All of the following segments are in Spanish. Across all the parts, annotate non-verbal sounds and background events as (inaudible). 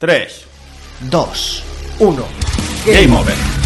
3, 2, 1. Game Over.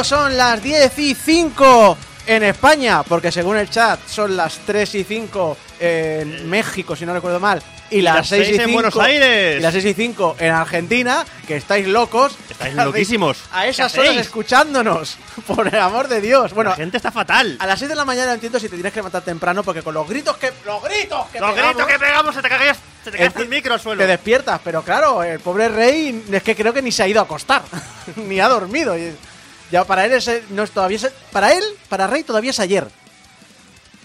Cuando son las 10 y 5 en España, porque según el chat son las 3 y 5 en México, si no recuerdo mal, y, las, las 6 y seis en 5 Buenos Aires. Y las 6 y 5 en Argentina, que estáis locos. Estáis loquísimos. (laughs) A esas ¿Qué horas escuchándonos, (laughs) por el amor de Dios. Bueno, la gente está fatal. a las 6 de la mañana entiendo si te tienes que levantar temprano, porque con los gritos que. ¡Los gritos que Los pegamos, gritos que pegamos se te cae, se te Enti- el micro al suelo. Te despiertas, pero claro, el pobre rey es que creo que ni se ha ido a acostar, (laughs) ni ha dormido. Y Ya para él es, no es todavía es- para él, para rey todavía es ayer.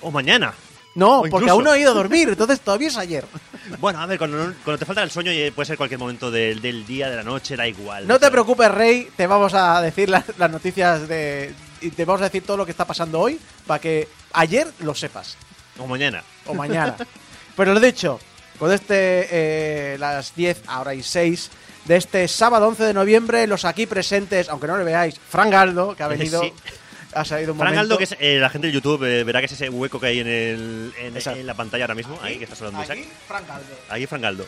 O mañana. No, O porque aún no ha ido a dormir, entonces todavía es ayer. (laughs) Bueno, a ver, cuando, cuando te falta el sueño y puede ser cualquier momento del, del día, de la noche, da igual. No te preocupes, rey, te vamos a decir las, las noticias de y te vamos a decir todo lo que está pasando hoy para que ayer lo sepas O mañana. o mañana. (laughs) Pero lo dicho, con este eh, las 10 ahora y 6 de este sábado 11 de noviembre, los aquí presentes, aunque no le veáis, Fran Galdo, que ha (laughs) venido Sí. ha salido un Frank momento. Aldo, que es eh, la gente de YouTube, eh, verá que es ese hueco que hay en, el, en, la pantalla ahora mismo. Ahí que está sonando Isaac. Aquí, Fran Galdo. Ahí Frank Aldo.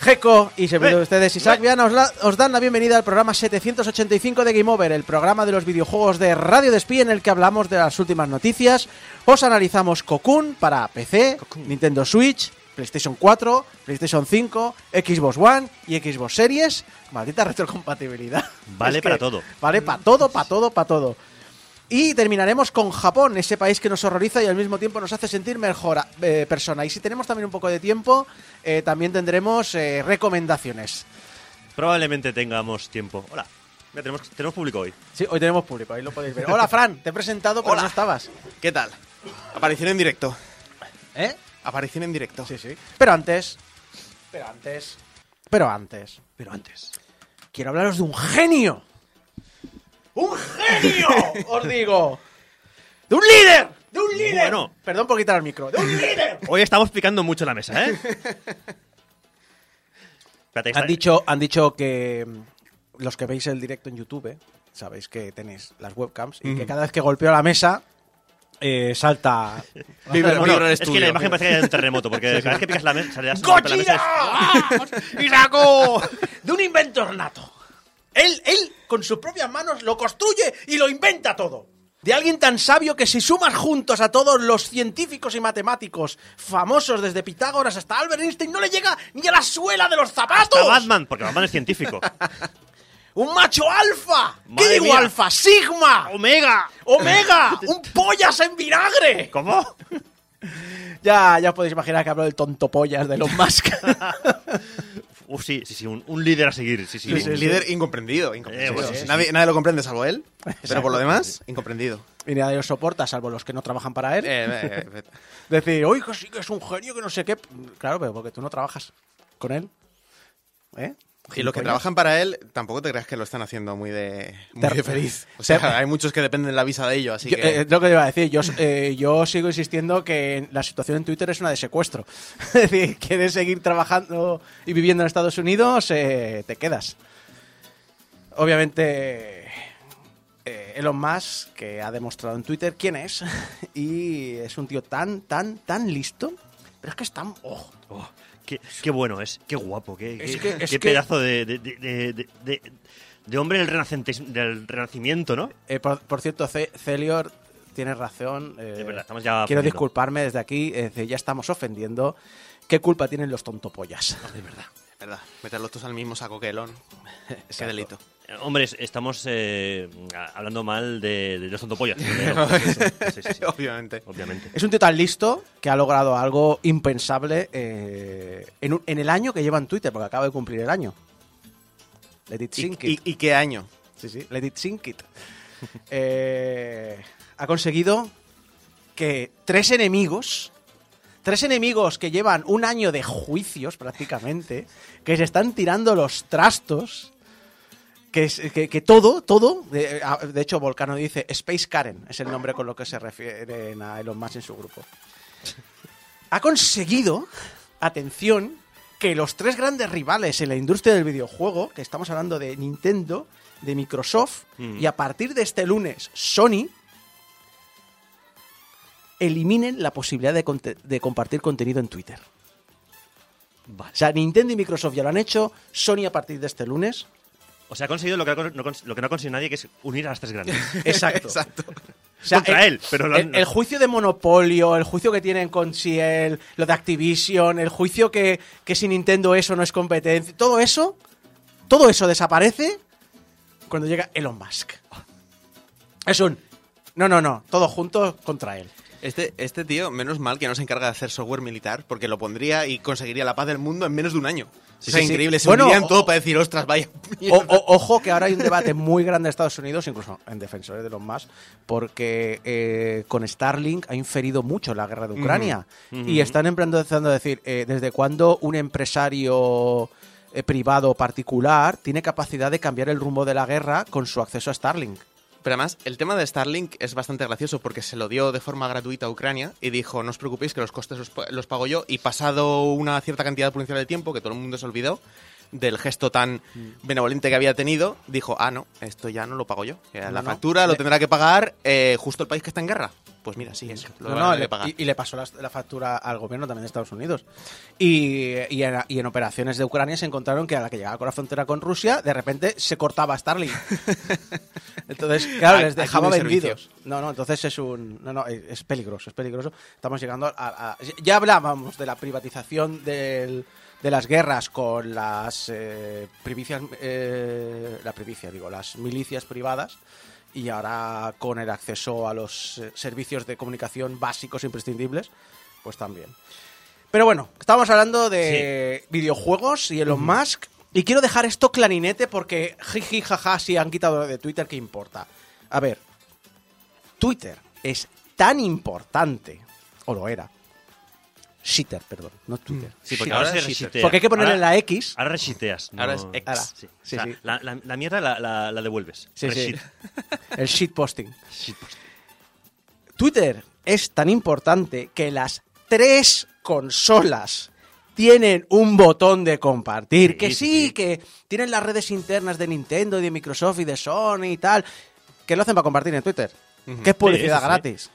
Geco y Eh, de ustedes, Isaac. Viana, os, la- os dan la bienvenida al programa 785 de Game Over, el programa de los videojuegos de Radio Despí en el que hablamos de las últimas noticias. Os analizamos Cocoon para PC, Nintendo Switch, PlayStation 4, PlayStation 5, Xbox One y Xbox Series. Maldita (laughs) retrocompatibilidad. Vale Es que para todo. Vale para todo, para todo, para todo. Y terminaremos con Japón, ese país que nos horroriza y al mismo tiempo nos hace sentir mejor eh, persona. Y si tenemos también un poco de tiempo, eh, también tendremos eh, recomendaciones. Probablemente tengamos tiempo. Hola. Mira, tenemos, tenemos público hoy. Sí, hoy tenemos público, ahí lo podéis ver. Hola, Fran, te he presentado, pero Hola. no estabas. ¿Qué tal? Aparición en directo. ¿Eh? Aparición en directo. Sí, sí. Pero antes, pero antes, pero antes, Pero antes. quiero hablaros de un genio. ¡Un genio! (laughs) os digo. ¡De un líder! ¡De un líder! Bueno. Perdón por quitar el micro. ¡De un líder! Hoy estamos picando mucho la mesa, ¿eh? (laughs) Han dicho, han dicho que mm, los que veis el directo en YouTube, eh, sabéis que tenéis las webcams y que cada vez que golpeo la mesa eh, salta. Vibra- Bueno, vibra el es que la imagen parece que hay un terremoto, porque cada vez que picas la mesa, mesa ¡Ah! ¡Isaco! De un inventor nato. Él, él, con sus propias manos, lo construye y lo inventa todo. De alguien tan sabio que si sumas juntos a todos los científicos y matemáticos famosos desde Pitágoras hasta Albert Einstein, no le llega ni a la suela de los zapatos. Hasta Batman, porque Batman es científico. (laughs) ¡Un macho alfa! ¿Qué digo mía. alfa? ¡Sigma! ¡Omega! ¡Omega! (laughs) ¡Un pollas en vinagre! ¿Cómo? (laughs) Ya, ya os podéis imaginar que hablo del tonto pollas de Elon Musk. (laughs) Uh, sí, sí, sí, un, un líder a seguir. Sí, sí. Sí, sí, un- líder incomprendido. incomprendido. Eh, bueno, nadie, nadie lo comprende salvo él. Pero por lo demás, incomprendido. y nadie lo soporta, salvo los que no trabajan para él. Eh, eh, eh, Decir, oye, que sí que es un genio, que no sé qué. Claro, pero porque tú no trabajas con él. ¿Eh? Y los que trabajan para él, tampoco te creas que lo están haciendo muy de, muy Te- de feliz. O sea, hay muchos que dependen de la visa de ello, así Yo, que... eh, es lo que iba a decir. Yo, eh, yo sigo insistiendo que la situación en Twitter es una de secuestro. (laughs) Es decir, quieres seguir trabajando y viviendo en Estados Unidos, eh, te quedas. Obviamente, eh, Elon Musk, que ha demostrado en Twitter quién es, (laughs) y es un tío tan, tan, tan listo, pero es que es tan... oh, Oh, qué, qué bueno es, qué guapo, qué, Es qué- que- es qué que- pedazo de, de, de- de- de- de- de hombre del, renacentis- del renacimiento, ¿no? Eh, por, por cierto, Ce- Celior tiene razón. eh, Es verdad, estamos ya quiero disculparme desde aquí, ya estamos ofendiendo. ¿Qué culpa tienen los tontopollas? De verdad. Verdad, meterlos todos al mismo saco que Elon. (laughs) Qué delito. Eh, Hombre, es- estamos eh, hablando mal de, de los tontopollas. (laughs) Sí, sí, sí, sí. Obviamente. Obviamente. Es un tío tan listo que ha logrado algo impensable eh, en, un- en el año que lleva en Twitter, porque acaba de cumplir el año. Let it ¿Y, sink y- it. y qué año? Sí, sí, let it sink it. (laughs) Eh, ha conseguido que tres enemigos, tres enemigos que llevan un año de juicios prácticamente, que se están tirando los trastos, que, que, que todo, todo, de, de hecho Volcano dice Space Karen, es el nombre con lo que se refieren a Elon Musk en su grupo. Ha conseguido, atención, que los tres grandes rivales en la industria del videojuego, que estamos hablando de Nintendo, de Microsoft, Mm. y a partir de este lunes Sony, eliminen la posibilidad de, compartir contenido en Twitter. Vale. O sea, Nintendo y Microsoft ya lo han hecho, Sony a partir de este lunes. O sea, ha conseguido lo que, no, lo que no ha conseguido nadie, que es unir a las tres grandes. (laughs) Exacto. Exacto. O sea, Contra él, pero lo el, el juicio de monopolio, el juicio que tienen con Ciel, lo de Activision, el juicio que, que si Nintendo eso no es competencia, todo eso, todo eso desaparece cuando llega Elon Musk. Es un, no, no, no, todo junto contra él. Este, este tío, menos mal que no se encarga de hacer software militar, porque lo pondría y conseguiría la paz del mundo en menos de un año. Sí, o sea, sí, sí. increíble. Se Bueno, o- todo para decir, ostras, vaya. O- mierda". o- ojo que ahora hay un debate muy grande en Estados Unidos, incluso en defensores de los más, porque eh, con Starlink ha inferido mucho la guerra de Ucrania. Y están empezando a decir, eh, ¿desde cuándo un empresario eh, privado o particular tiene capacidad de cambiar el rumbo de la guerra con su acceso a Starlink? Pero además, el tema de Starlink es bastante gracioso porque se lo dio de forma gratuita a Ucrania y dijo, no os preocupéis que los costes los, los pago yo. Y pasado una cierta cantidad prudencial de tiempo, que todo el mundo se olvidó del gesto tan benevolente que había tenido, dijo, ah, no, esto ya no lo pago yo. No, la no. factura lo tendrá que pagar eh, justo el país que está en guerra. Pues mira, sí, eso. Lo No, no, le- pagar. y, y le pasó la, la factura al gobierno también de Estados Unidos. Y, y en, y en operaciones de Ucrania se encontraron que a la que llegaba con la frontera con Rusia, de repente se cortaba Starlink. (laughs) Entonces, claro, les dejaba vendidos. No, no, entonces es un. No, no, es es peligroso, es peligroso. Estamos llegando a. a- ya hablábamos de la privatización del- de las guerras con las eh, privicias. eh, la privicia, digo, las milicias privadas y ahora con el acceso a los eh, servicios de comunicación básicos e imprescindibles, pues también. Pero bueno, estamos hablando de videojuegos y Elon Musk. Y quiero dejar esto clarinete porque jiji, jaja, si han quitado de Twitter, ¿qué importa? A ver, Twitter es tan importante, o lo era. Shitter, perdón, no Twitter. Sí, porque ahora se. Porque hay que ponerle Ahora- la X. Ahora reshiteas. no- Ahora es ex. Ahora, Sí. sí, O sea, sí. La, la- la mierda la, la- la devuelves. Sí, sí. Reshit. (laughs) El shitposting. (laughs) Shitpost. Twitter es tan importante que las tres consolas tienen un botón de compartir. Sí, que sí, que tienen las redes internas de Nintendo y de Microsoft y de Sony y tal. Que lo hacen para compartir en Twitter. Que es publicidad Sí, sí, sí. gratis.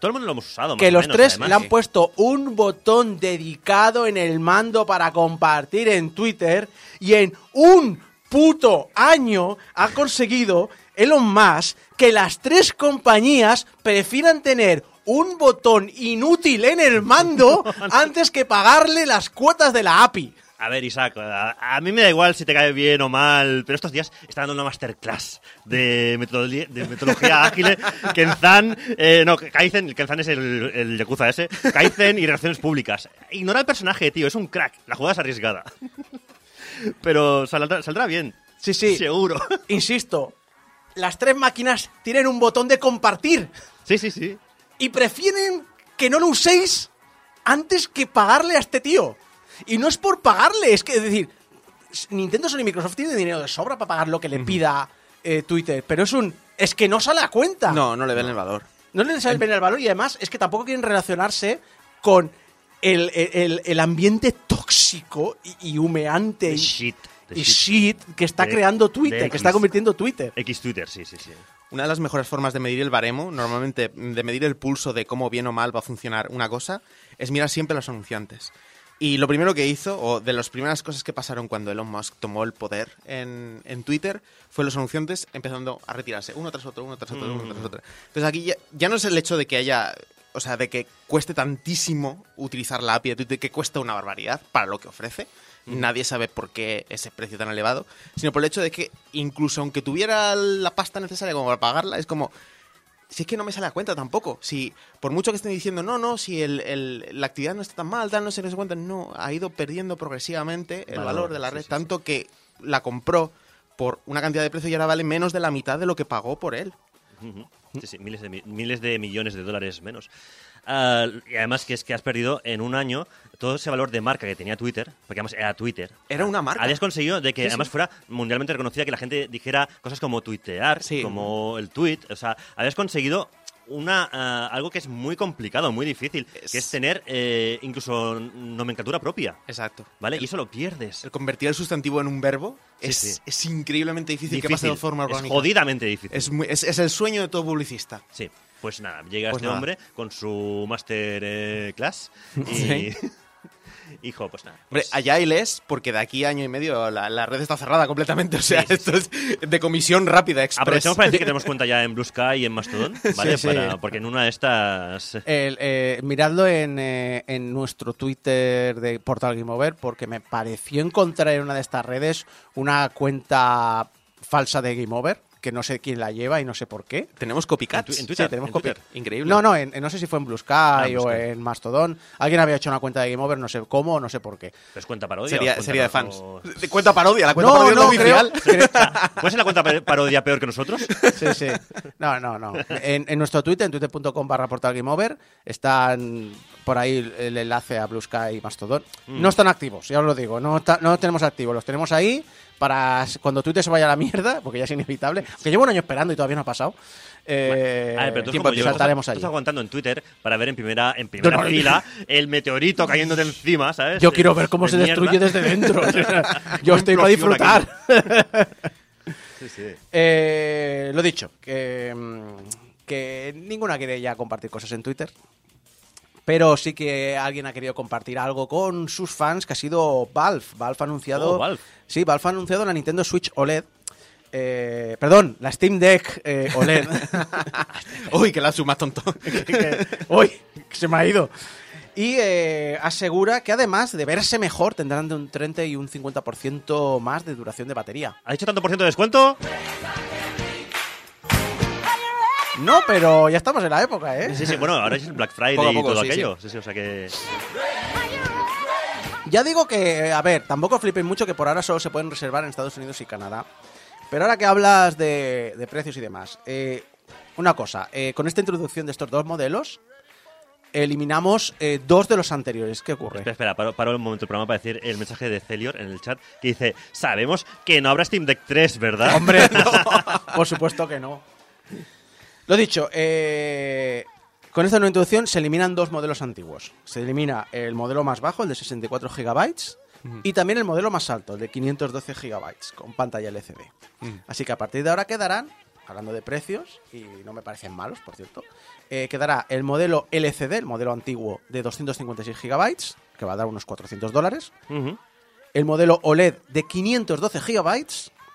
Todo el mundo lo hemos usado. más Que o los menos, tres además. le han Sí. puesto un botón dedicado en el mando para compartir en Twitter y en un puto año ha conseguido Elon Musk que las tres compañías prefieran tener un botón inútil en el mando (laughs) antes que pagarle las cuotas de la API. A ver, Isaac, a, a mí me da igual si te cae bien o mal, pero estos días está dando una masterclass de metodología, de metodología (laughs) ágil. Kenzan, eh, no, Kaizen, Kenzan es el, el Yakuza ese. Kaizen y relaciones públicas. Ignora el personaje, tío, es un crack. La jugada es arriesgada. Pero saldrá, saldrá bien. Sí, sí. Seguro. Insisto, las tres máquinas tienen un botón de compartir. Sí, sí, sí. y prefieren que no lo uséis antes que pagarle a este tío. Y no es por pagarle, es que, es decir, Nintendo, Sony y Microsoft tienen dinero de sobra para pagar lo que le pida eh, Twitter, pero es un... Es que no sale a cuenta. No, no le ven el valor. No le sale bien el valor y además es que tampoco quieren relacionarse con el, el- el ambiente tóxico y, y humeante y, shit. y shit. shit que está De- creando Twitter, que X. está convirtiendo Twitter. X Twitter, sí, sí, sí. Una de las mejores formas de medir el baremo, normalmente de medir el pulso de cómo bien o mal va a funcionar una cosa, es mirar siempre a los anunciantes. Y lo primero que hizo, o de las primeras cosas que pasaron cuando Elon Musk tomó el poder en, en Twitter, fue los anunciantes empezando a retirarse, uno tras otro, uno tras otro, uno tras otro. Entonces aquí ya, ya no es el hecho de que haya, o sea, de que cueste tantísimo utilizar la API de Twitter, que cuesta una barbaridad para lo que ofrece. Nadie sabe por qué ese precio tan elevado, sino por el hecho de que incluso aunque tuviera la pasta necesaria como para pagarla, es como, si es que no me sale a cuenta tampoco. Si, por mucho que estén diciendo, no, no, si el, el- la actividad no está tan mal, tal, no se les cuenta, no, ha ido perdiendo progresivamente el Valor, valor de la red, sí, tanto que la compró por una cantidad de precio y ahora vale menos de la mitad de lo que pagó por él. Miles de, mi- miles de millones de dólares menos. Ah, y además que es que has perdido en un año todo ese valor de marca que tenía Twitter, porque además era Twitter. Era una marca. Habías conseguido de que Sí, sí. además fuera mundialmente reconocida, que la gente dijera cosas como tuitear, Sí. como el tweet. O sea, habías conseguido una ah, algo que es muy complicado, muy difícil, Es- que es tener eh, incluso nomenclatura propia. Exacto. ¿Vale? Y eso lo pierdes. El convertir el sustantivo en un verbo Sí, es, sí. es increíblemente difícil, que pase de forma es orgánica. jodidamente difícil. Es, muy- es- es el sueño de todo publicista. Sí, pues nada, llega Pues este nada. hombre con su master eh, class y... (laughs) Hijo, pues nada. Hombre, pues- allá él es, porque de aquí a año y medio la, la red está cerrada completamente. O sea, Sí, sí, esto es de comisión rápida, express. Aprovechamos para decir que tenemos (laughs) cuenta ya en Blue Sky y en Mastodon, ¿vale? sí. Para- porque en una de estas... El, eh, miradlo en, eh, en nuestro Twitter de Portal Game Over porque me pareció encontrar en una de estas redes una cuenta falsa de Game Over que no sé quién la lleva y no sé por qué. Tenemos copycats. En tu- en Twitter, sí, tenemos en copy. Twitter. Increíble. No, no, en- no sé si fue en Blue Sky Blue o Sky. en Mastodon. Alguien había hecho una cuenta de Game Over, no sé cómo, no sé por qué. ¿Es cuenta parodia? Sería, o cuenta sería de fans. o- cuenta parodia, la cuenta No, parodia es no, oficial. creo- (laughs) ¿Puede ser la cuenta pa- parodia peor que nosotros? (laughs) Sí, sí. No, no, no. En, en nuestro Twitter, en twitter.com barra portal Game Over, están por ahí el enlace a Blue Sky y Mastodon. Mm. No están activos, ya os lo digo. No, está- no los tenemos activos. Los tenemos ahí para cuando Twitter se vaya a la mierda, porque ya es inevitable. Que llevo un año esperando y todavía no ha pasado. Eh, A ver, pero tú, tiempo yo, saltaremos estás, estás aguantando en Twitter para ver en primera, en primera No, no, fila el meteorito cayéndote encima, ¿sabes? Yo quiero ver cómo de se destruye desde dentro. (laughs) Yo estoy para disfrutar. (laughs) Sí, sí. Eh, lo dicho, que, mm, que ninguna quiere ya compartir cosas en Twitter. Pero sí que alguien ha querido compartir algo con sus fans, que ha sido Valve. Valve ha anunciado. Oh, Valve. Sí, Valve ha anunciado la Nintendo Switch OLED. Eh, perdón, la Steam Deck eh, OLED. (laughs) Uy, que la suma tonto. (laughs) uy, que se me ha ido. Y eh, asegura que además de verse mejor, tendrán de un 30 y un 50% más de duración de batería. ¿Ha dicho tanto por ciento de descuento? No, pero ya estamos en la época, ¿eh? Sí, sí, bueno, ahora es el Black Friday Poco y todo sí, aquello. Sí. sí, o sea que... Ya digo que, a ver, tampoco flipen mucho que por ahora solo se pueden reservar en Estados Unidos y Canadá. Pero ahora que hablas de, de precios y demás, eh, una cosa, eh, con esta introducción de estos dos modelos, eliminamos eh, dos de los anteriores. ¿Qué ocurre? Espera, espera, paro, paro un momento el programa para decir el mensaje de Celior en el chat que dice, sabemos que no habrá Steam Deck 3, ¿verdad? Hombre, (laughs) no. por supuesto que no. Lo dicho, eh, con esta nueva introducción se eliminan dos modelos antiguos. Se elimina el modelo más bajo, el de 64 GB, y también el modelo más alto, el de 512 GB, con pantalla LCD. Así que a partir de ahora quedarán, hablando de precios, y no me parecen malos, por cierto, eh, quedará el modelo LCD, el modelo antiguo, de 256 GB, que va a dar unos 400 dólares, el modelo OLED de 512 GB,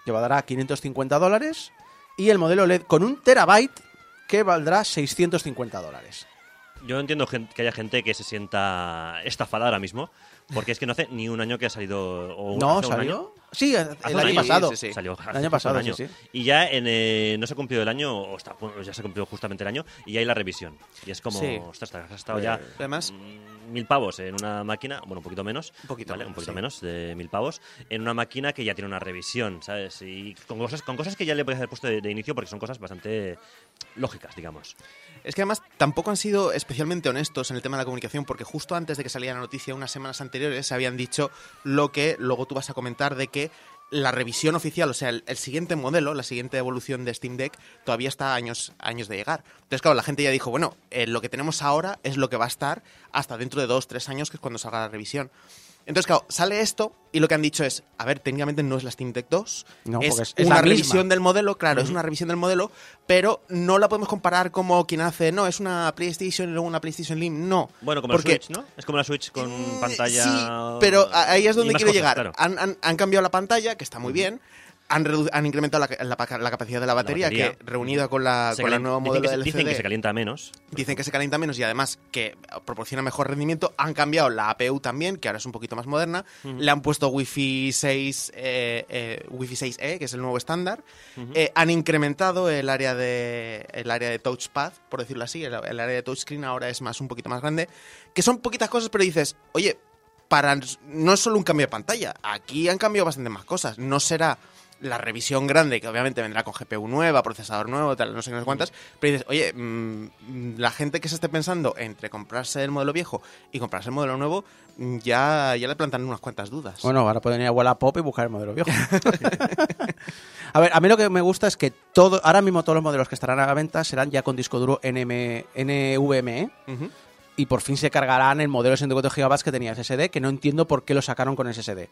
que valdrá 550 dólares, y el modelo OLED con un terabyte, que valdrá 650 dólares. Yo entiendo que haya gente que se sienta estafada ahora mismo, porque es que no hace ni un año que ha salido... O ¿No salió? Sí, el año año. pasado. Sí, sí, sí. Salió El año pasado, año. Y ya en, eh, no se ha cumplido el año, o está, ya se ha cumplido justamente el año, y ya hay la revisión. Y es como, ostras, has gastado ya Además- mm, mil pavos en una máquina, bueno, un poquito menos, Un poquito un poquito menos de mil pavos, en una máquina que ya tiene una revisión, ¿sabes? Y con cosas, con cosas que ya le podías haber puesto de, de inicio porque son cosas bastante lógicas, digamos. Es que además tampoco han sido especialmente honestos en el tema de la comunicación, porque justo antes de que saliera la noticia, unas semanas anteriores, se habían dicho lo que luego tú vas a comentar de que la revisión oficial, o sea, el, el siguiente modelo, la siguiente evolución de Steam Deck, todavía está a años, años de llegar. Entonces, claro, la gente ya dijo, bueno, eh, lo que tenemos ahora es lo que va a estar hasta dentro de dos, tres años, que es cuando salga la revisión. Entonces, claro, sale esto y lo que han dicho es, a ver, técnicamente no es la Steam Deck 2, No, es, porque es- es una revisión del modelo, claro, es una revisión del modelo, pero no la podemos comparar como quien hace, no, es una PlayStation y luego una PlayStation Slim, no. Bueno, como Porque- la Switch, ¿no? Es como la Switch con Eh, pantalla. Sí, pero ahí es donde quiero cosas, llegar. claro. Han, han- han cambiado la pantalla, que está muy bien. Han, incrementado la, la pa- la capacidad de la batería, batería. que reunida con la, con el calien- nuevo dicen modelo que del Dicen que se LCD, calienta menos. dicen que se calienta menos y además que proporciona mejor rendimiento. Han cambiado la APU también, que ahora es un poquito más moderna. Le han puesto Wi-Fi 6, eh, eh, Wi-Fi 6E, que es el nuevo estándar. Eh, han incrementado el área de el área de touchpad, por decirlo así. El, el área de touchscreen ahora es más un poquito más grande. Que son poquitas cosas, pero dices, oye, para no es solo un cambio de pantalla. Aquí han cambiado bastante más cosas. No será la revisión grande, que obviamente vendrá con GPU nueva, procesador nuevo, tal, no sé qué, no sé cuántas. Pero dices, oye, mm, la gente que se esté pensando entre comprarse el modelo viejo y comprarse el modelo nuevo, mm, ya, ya le plantan unas cuantas dudas. Bueno, ahora pueden ir a Wallapop y buscar el modelo viejo. (laughs) a ver, a mí lo que me gusta es que todo, ahora mismo todos los modelos que estarán a la venta serán ya con disco duro NM, NVMe y por fin se cargarán el modelo de 64 GB que tenía SSD, que no entiendo por qué lo sacaron con SSD.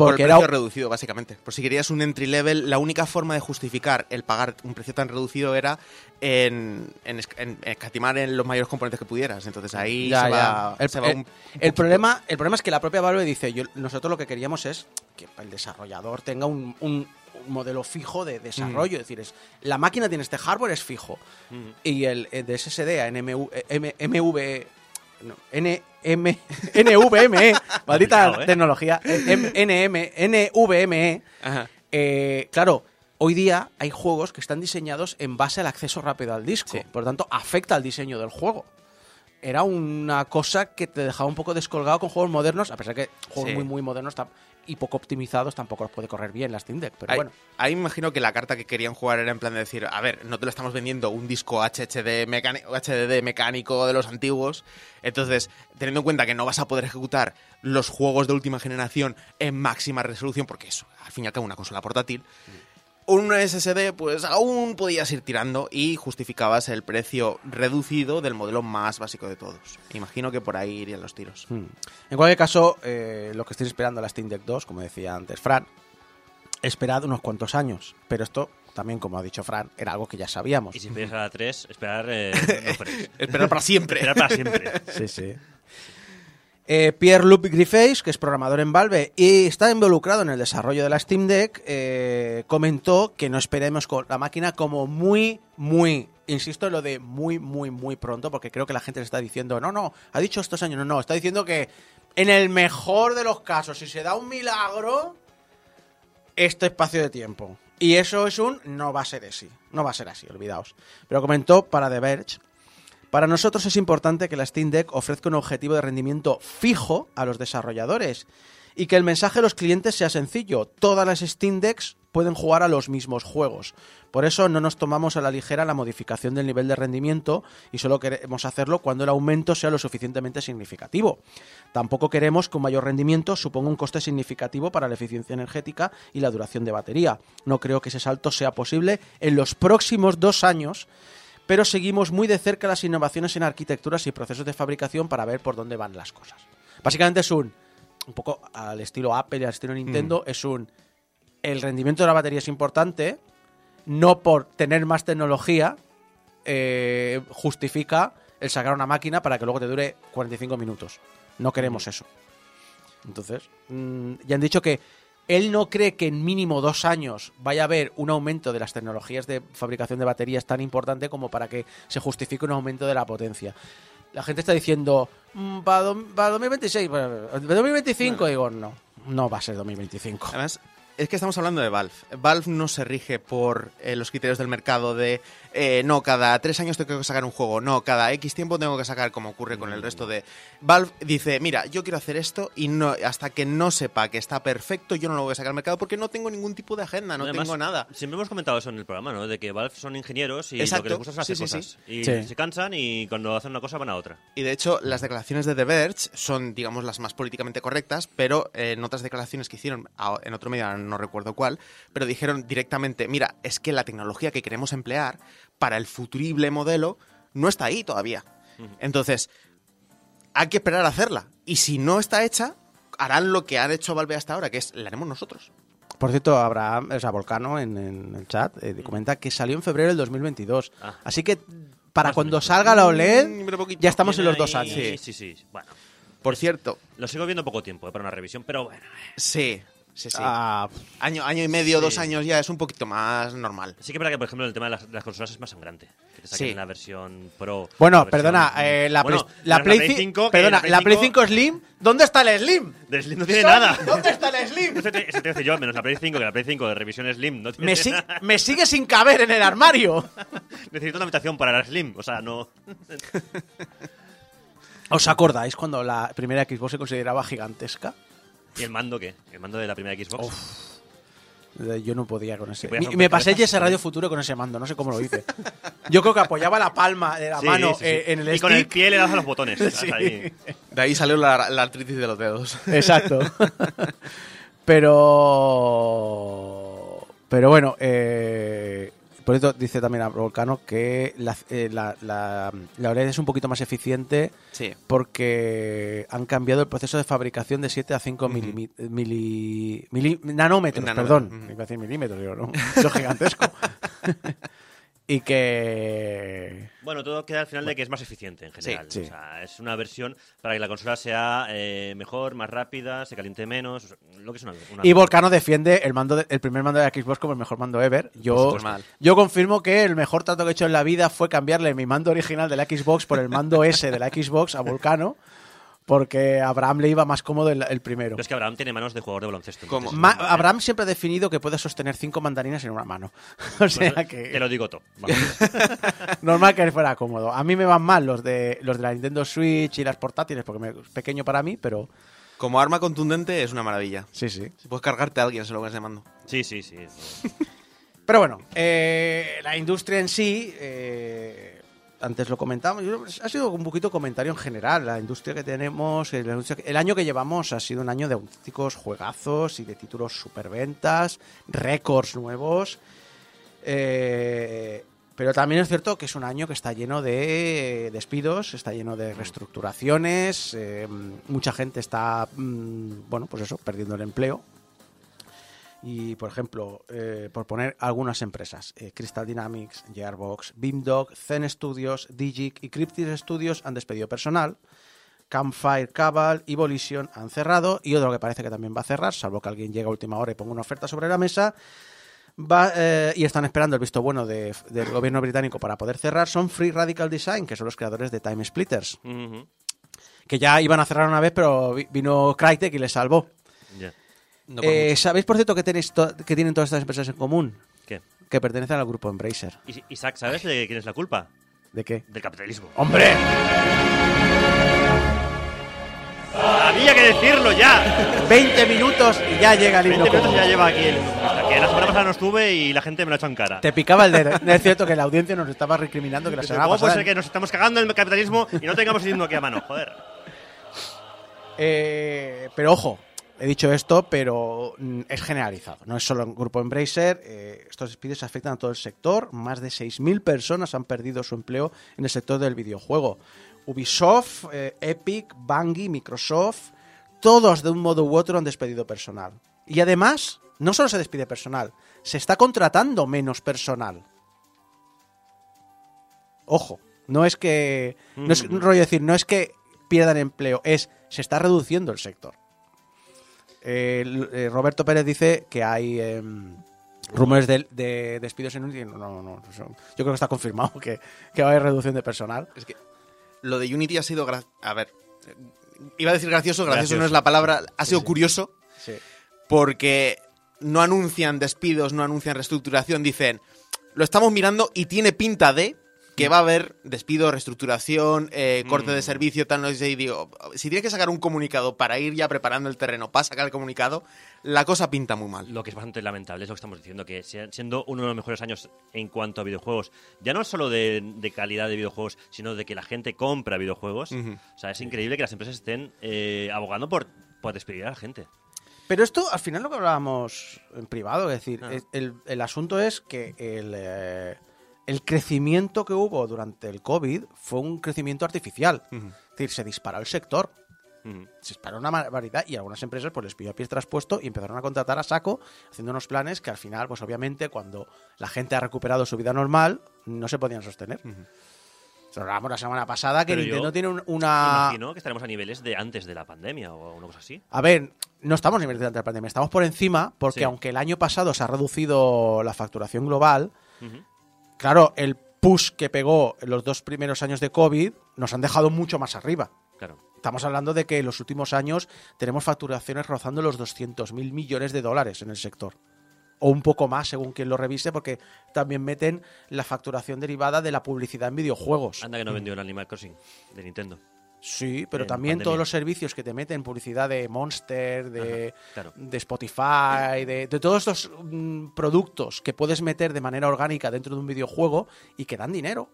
Por Porque el era precio reducido, básicamente. Por si querías un entry level, la única forma de justificar el pagar un precio tan reducido era en, en, en escatimar en los mayores componentes que pudieras. Entonces ahí Ya, se ya. va, El, se va el- un- un el poquito. problema, el problema es que la propia Valve dice, yo, nosotros lo que queríamos es que el desarrollador tenga un, un- un modelo fijo de desarrollo. Es decir, es, la máquina tiene este hardware, es fijo. Y el, el de SSD a NMV, eh, M- MV... no, N, M, NVMe, (laughs) maldita ¿eh? tecnología, NM, NVMe, eh, claro, hoy día hay juegos que están diseñados en base al acceso rápido al disco. Sí. Por lo tanto, afecta al diseño del juego. Era una cosa que te dejaba un poco descolgado con juegos modernos, a pesar que juegos Sí. muy, muy modernos y poco optimizados tampoco los puede correr bien la Steam Deck. Pero Ahí, bueno, ahí me imagino que la carta que querían jugar era en plan de decir, a ver, no te lo estamos vendiendo un disco HHD mecánico, HDD mecánico de los antiguos, entonces, teniendo en cuenta que no vas a poder ejecutar los juegos de última generación en máxima resolución, porque eso, al fin y al cabo, una consola portátil, un SSD, pues aún podías ir tirando y justificabas el precio reducido del modelo más básico de todos. Imagino que por ahí irían los tiros. hmm. en cualquier caso, eh, lo que estéis esperando a la Steam Deck 2, como decía antes Fran, esperad unos cuantos años. Pero esto, también como ha dicho Fran, era algo que ya sabíamos. Y si esperas a la 3, esperar. Eh, (laughs) no. Esperar para siempre. esperar para siempre. Sí, sí. Eh, Pierre-Luc Griffiths, que es programador en Valve y está involucrado en el desarrollo de la Steam Deck, eh, comentó que no esperemos con la máquina como muy, muy, insisto en lo de muy, muy, muy pronto, porque creo que la gente le está diciendo, no, no, ha dicho estos años, no, no, está diciendo que en el mejor de los casos, si se da un milagro, este espacio de tiempo. Y eso es un no va a ser así, no va a ser así, olvidaos. Pero comentó para The Verge para nosotros es importante que la Steam Deck ofrezca un objetivo de rendimiento fijo a los desarrolladores y que el mensaje a los clientes sea sencillo. Todas las Steam Decks pueden jugar a los mismos juegos. Por eso no nos tomamos a la ligera la modificación del nivel de rendimiento y solo queremos hacerlo cuando el aumento sea lo suficientemente significativo. Tampoco queremos que un mayor rendimiento suponga un coste significativo para la eficiencia energética y la duración de batería. No creo que ese salto sea posible en los próximos dos años pero seguimos muy de cerca las innovaciones en arquitecturas y procesos de fabricación para ver por dónde van las cosas. Básicamente es un, un poco al estilo Apple y al estilo Nintendo, es un, el rendimiento de la batería es importante, no por tener más tecnología eh, justifica el sacar una máquina para que luego te dure 45 minutos. No queremos eso. Entonces, mm, ya han dicho que él no cree que en mínimo dos años vaya a haber un aumento de las tecnologías de fabricación de baterías tan importante como para que se justifique un aumento de la potencia. La gente está diciendo, "Mm, para, do- para 2026, para 2025, digo, no, no va a ser 2025. Además, Es que estamos hablando de Valve. Valve no se rige por eh, los criterios del mercado de eh, no, cada tres años tengo que sacar un juego, no, cada X tiempo tengo que sacar, como ocurre con el resto de. Valve dice, mira, yo quiero hacer esto y no hasta que no sepa que está perfecto, yo no lo voy a sacar al mercado porque no tengo ningún tipo de agenda, no Además, tengo nada. Siempre hemos comentado eso en el programa, ¿no? De que Valve son ingenieros y lo Exacto. que les gusta es hacer Sí, sí, cosas. sí. Y Sí. se cansan y cuando hacen una cosa van a otra. Y de hecho, las declaraciones de The Verge son, digamos, las más políticamente correctas, pero eh, en otras declaraciones que hicieron, a- en otro medio, no recuerdo cuál, pero dijeron directamente, mira, es que la tecnología que queremos emplear para el futurible modelo no está ahí todavía. Entonces, hay que esperar a hacerla. Y si no está hecha, harán lo que han hecho Valve hasta ahora, que es, la haremos nosotros. Por cierto, Abraham, o sea, Volcano en, en el chat eh, comenta que salió en febrero del 2022. Ah. Así que para Más cuando salga la Mm, OLED, poquito. ya estamos en los dos años. Sí, sí, sí. Bueno, Por cierto, lo sigo viendo poco tiempo eh, para una revisión, pero bueno. sí, sí, sí. Ah, Año, año y medio, Sí. dos años ya es un poquito más normal. Sí que verdad que, por ejemplo, el tema de las, de las consolas es más sangrante. Que te saquen Sí. la versión Pro. bueno, la versión- perdona, eh, la, Bueno, Play, la, pero Play, Play ci- 5, que perdona, la Play la Play 5 5 Slim, ¿dónde está el Slim? De Slim no tiene Sony, nada. (laughs) ¿Dónde está el Slim? Eso te, eso te dice yo, menos la Play 5, que la Play 5 de revisión Slim no tiene Me, si- me sigue sin caber en el armario. (laughs) Necesito una habitación para la Slim. O sea, no. (laughs) ¿Os acordáis cuando la primera Xbox se consideraba gigantesca? ¿Y el mando qué? ¿El mando de la primera Xbox? Eh, Yo no podía con ese. Y- me pasé ese Radio Futuro con ese mando, no sé cómo lo hice. (laughs) Yo creo que apoyaba la palma de la Sí, mano sí, sí. eh, en el y con el pie le das a los botones. (laughs) Sí. Ahí. De ahí salió la, la artritis de los dedos. (laughs) Exacto. pero. Pero bueno, eh, por eso dice también a Volcano que la, eh, la, la, la es un poquito más eficiente Sí. porque han cambiado el proceso de fabricación de 7 a 5 milimi- mili- mili- nanómetros, Nanómetros, perdón. ujú. Iba a decir milímetros, digo, ¿no? Eso es gigantesco. (laughs) y que... Bueno, todo queda al final de que es más eficiente en general. Sí, sí. O sea, es una versión para que la consola sea eh, mejor, más rápida, se caliente menos. o sea, lo que es una. una- Y Volcano defiende el mando de- el primer mando de la Xbox como el mejor mando ever. Yo. Normal. yo confirmo que el mejor trato que he hecho en la vida fue cambiarle mi mando original de la Xbox por el mando (laughs) S de la Xbox a Volcano, porque a Abraham le iba más cómodo el, el primero. Pero es que Abraham tiene manos de jugador de baloncesto. ¿Cómo? Abraham siempre ha definido que puede sostener cinco mandarinas en una mano. (laughs) O sea Pues, que Te lo digo todo. (laughs) Normal que fuera cómodo. A mí me van mal los de los de la Nintendo Switch y las portátiles porque es pequeño para mí, pero Como arma contundente es una maravilla. sí, sí. Si puedes cargarte a alguien, se lo vas llamando. Sí, sí, sí. (laughs) Pero bueno, eh, la industria en sí, eh, antes lo comentamos, ha sido un poquito comentario en general. La industria que tenemos, que- el año que llevamos ha sido un año de auténticos juegazos y de títulos superventas, récords nuevos. Eh, pero también es cierto que es un año que está lleno de despidos, está lleno de reestructuraciones, eh, mucha gente está, mm, bueno, pues eso, perdiendo el empleo. Y, por ejemplo, eh, por poner algunas empresas, eh, Crystal Dynamics, Gearbox, Beamdog, Zen Studios, Digic y Cryptis Studios han despedido personal. Campfire, Cabal y Volition han cerrado y otro que parece que también va a cerrar, salvo que alguien llegue a última hora y ponga una oferta sobre la mesa. Va, eh, y están esperando el visto bueno de- del gobierno británico para poder cerrar. Son Free Radical Design, que son los creadores de Time Splitters, que ya iban a cerrar una vez, pero vi- vino Crytek y les salvó. No Eh. ¿Sabéis, por cierto, que, tenéis que tienen todas estas empresas en común? ¿Qué? Que pertenecen al grupo Embracer. Y- Isaac, ¿sabes de quién es la culpa? ¿De qué? Del capitalismo. ¡Hombre! Había que decirlo ya. 20 minutos y ya llega el 20 himno. minutos ya lleva aquí el Que la semana pasada no estuve y la gente me lo ha hecho en cara. Te picaba el dedo. Es cierto que la audiencia nos estaba recriminando que la (laughs) semana ¿Cómo puede pasada... ser que nos estamos cagando en el capitalismo y no tengamos el himno aquí a mano? Joder. Eh, pero ojo, he dicho esto, pero mm, es generalizado. No es solo en Grupo Embracer. eh, estos despidos afectan a todo el sector. Más de 6.000 personas han perdido su empleo en el sector del videojuego. Ubisoft, eh, Epic, Bungie, Microsoft, todos de un modo u otro han despedido personal. Y además, no solo se despide personal, se está contratando menos personal. Ojo, no es que. No es un rollo decir, no es que pierdan empleo, es se está reduciendo el sector. Eh, eh, Roberto Pérez dice que hay em, rumores de, de despidos en Unity. No, no, no, yo creo que está confirmado que, que va a haber reducción de personal. Es que lo de Unity ha sido... A ver, iba a decir gracioso, gracioso, Gracioso. no es la palabra, ha sido sí. curioso Sí. porque no anuncian despidos, no anuncian reestructuración, dicen, lo estamos mirando y tiene pinta de que va a haber despido, reestructuración, eh, corte de servicio, tal, no sé, y digo, si tiene que sacar un comunicado para ir ya preparando el terreno para sacar el comunicado, la cosa pinta muy mal. Lo que es bastante lamentable es lo que estamos diciendo, que siendo uno de los mejores años en cuanto a videojuegos, ya no solo de, de calidad de videojuegos, sino de que la gente compra videojuegos. O sea, es increíble que las empresas estén eh, abogando por, por despedir a la gente. Pero esto, al final, lo que hablábamos en privado, es decir, Ah. el, el asunto es que el, eh, el crecimiento que hubo durante el COVID fue un crecimiento artificial. Es decir, se disparó el sector, se disparó una barbaridad y algunas empresas pues les pidió a pies traspuesto y empezaron a contratar a saco, haciendo unos planes que al final, pues obviamente, cuando la gente ha recuperado su vida normal, no se podían sostener. Lo hablábamos la semana pasada que Pero Nintendo tiene un- una... Imagino que estaremos a niveles de antes de la pandemia o una cosa así. A ver, no estamos en nivel de la pandemia, estamos por encima porque Sí. aunque el año pasado se ha reducido la facturación global. Claro, el push que pegó en los dos primeros años de COVID nos han dejado mucho más arriba. Claro. Estamos hablando de que en los últimos años tenemos facturaciones rozando los 200.000 millones de dólares en el sector. O un poco más, según quien lo revise, porque también meten la facturación derivada de la publicidad en videojuegos. Anda que no vendió el Animal Crossing de Nintendo. Sí, pero también pandemia. todos los servicios que te meten, publicidad de Monster, de, Ajá, claro. de Spotify, de, de todos estos mm, productos que puedes meter de manera orgánica dentro de un videojuego y que dan dinero.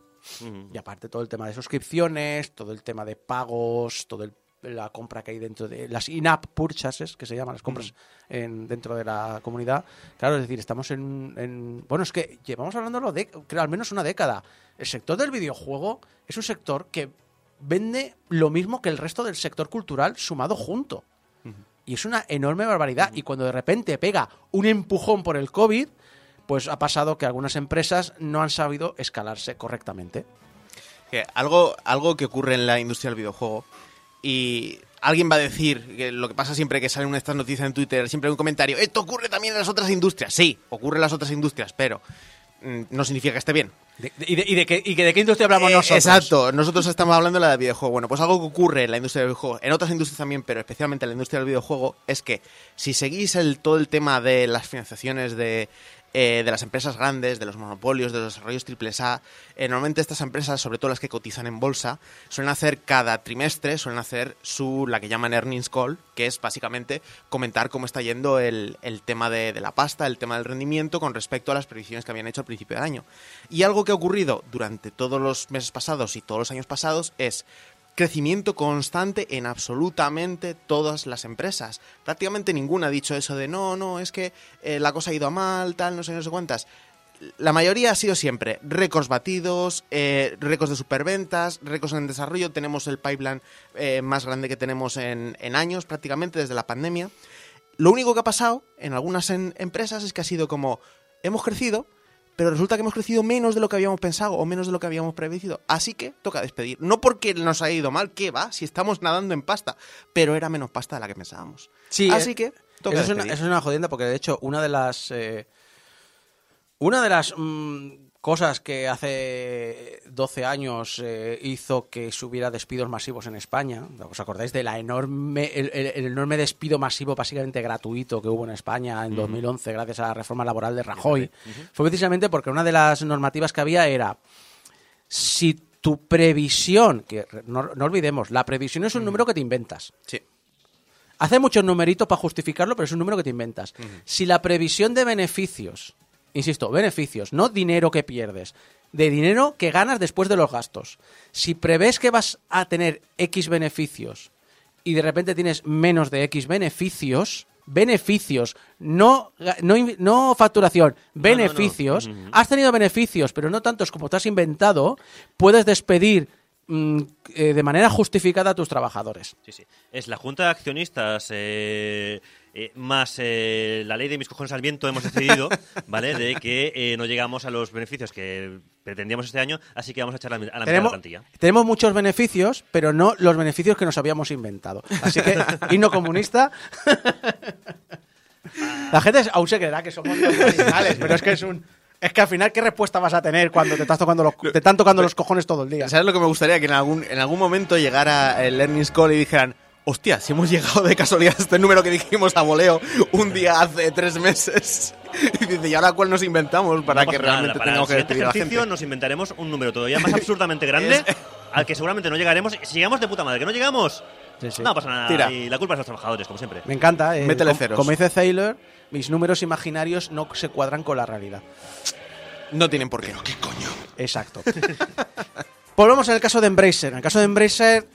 Y aparte todo el tema de suscripciones, todo el tema de pagos, todo el- la compra que hay dentro de las in-app purchases, que se llaman las compras en, dentro de la comunidad. Claro, es decir, estamos en, en- Bueno, es que llevamos hablándolo de, creo, al menos una década. El sector del videojuego es un sector que vende lo mismo que el resto del sector cultural sumado junto. Y es una enorme barbaridad. Y cuando de repente pega un empujón por el COVID, pues ha pasado que algunas empresas no han sabido escalarse correctamente. Algo, algo que ocurre en la industria del videojuego y alguien va a decir que lo que pasa siempre que salen estas noticias en Twitter, siempre hay un comentario, esto ocurre también en las otras industrias. Sí, ocurre en las otras industrias, pero no significa que esté bien. De- de- ¿Y, de, y de qué, y que de qué industria hablamos Eh, nosotros? Exacto, nosotros estamos hablando de la de videojuego. Bueno, pues algo que ocurre en la industria del videojuego, en otras industrias también, pero especialmente en la industria del videojuego, es que si seguís el, todo el tema de las financiaciones de, eh, de las empresas grandes, de los monopolios, de los desarrollos AAA, eh, normalmente estas empresas, sobre todo las que cotizan en bolsa, suelen hacer cada trimestre, suelen hacer su, la que llaman earnings call, que es básicamente comentar cómo está yendo el, el tema de, de la pasta, el tema del rendimiento con respecto a las previsiones que habían hecho al principio del año. Y algo que ha ocurrido durante todos los meses pasados y todos los años pasados es crecimiento constante en absolutamente todas las empresas. Prácticamente ninguna ha dicho eso de no, no, es que eh, la cosa ha ido a mal, tal, no sé, no sé cuántas. La mayoría ha sido siempre récords batidos, eh, récords de superventas, récords en desarrollo. Tenemos el pipeline eh, más grande que tenemos en, en años, prácticamente desde la pandemia. Lo único que ha pasado en algunas en- empresas es que ha sido como, hemos crecido, pero resulta que hemos crecido menos de lo que habíamos pensado o menos de lo que habíamos previsto. Así que toca despedir. No porque nos haya ido mal, que va, si estamos nadando en pasta, pero era menos pasta de la que pensábamos. Sí, Así eh, que toca Eso es, una, eso es una jodienda porque, de hecho, una de las. eh, una de las mm, cosas que hace 12 años eh, hizo que subiera despidos masivos en España. ¿Os acordáis de la enorme, el, el- el enorme despido masivo, básicamente gratuito, que hubo en España en 2011 gracias a la reforma laboral de Rajoy? Fue precisamente porque una de las normativas que había era si tu previsión, que no, no olvidemos, la previsión es un número que te inventas. Sí. Hace muchos numeritos para justificarlo, pero es un número que te inventas. Si la previsión de beneficios, insisto, beneficios, no dinero que pierdes, de dinero que ganas después de los gastos. Si prevés que vas a tener X beneficios y de repente tienes menos de X beneficios, beneficios, no, no, no facturación, no, no. beneficios, has tenido beneficios, pero no tantos como te has inventado, puedes despedir mm, eh, de manera justificada a tus trabajadores. Sí, sí. Es la Junta de Accionistas eh, eh, más eh, la ley de mis cojones al viento hemos decidido, (laughs) ¿vale? De que eh, no llegamos a los beneficios que pretendíamos este año, así que vamos a echar a la, a la mitad de la Tenemos, plantilla. tenemos muchos beneficios, pero no los beneficios que nos habíamos inventado. Así que, (laughs) himno comunista. La gente aún se creerá que somos los originales, pero es que es un. Es que al final, ¿qué respuesta vas a tener cuando te estás tocando los, te están tocando los cojones todo el día? ¿Sabes lo que me gustaría? Que en algún, en algún momento llegara el Earnings Call y dijeran, hostia, si hemos llegado de casualidad a este número que dijimos a voleo un día hace tres meses. (laughs) Y dice, ¿y ahora cuál nos inventamos para No que nada, realmente para tengamos el que despedir a la ejercicio gente? nos inventaremos un número todavía más absurdamente grande (laughs) al que seguramente no llegaremos. Si llegamos de puta madre, que no llegamos, Sí, sí. no pasa nada. Tira. Y la culpa es de los trabajadores, como siempre. Me encanta. eh, Métele com- ceros. Como dice Taylor, mis números imaginarios no se cuadran con la realidad. No tienen por qué. Exacto. (laughs) Volvemos al caso de Embracer. En el caso de Embracer,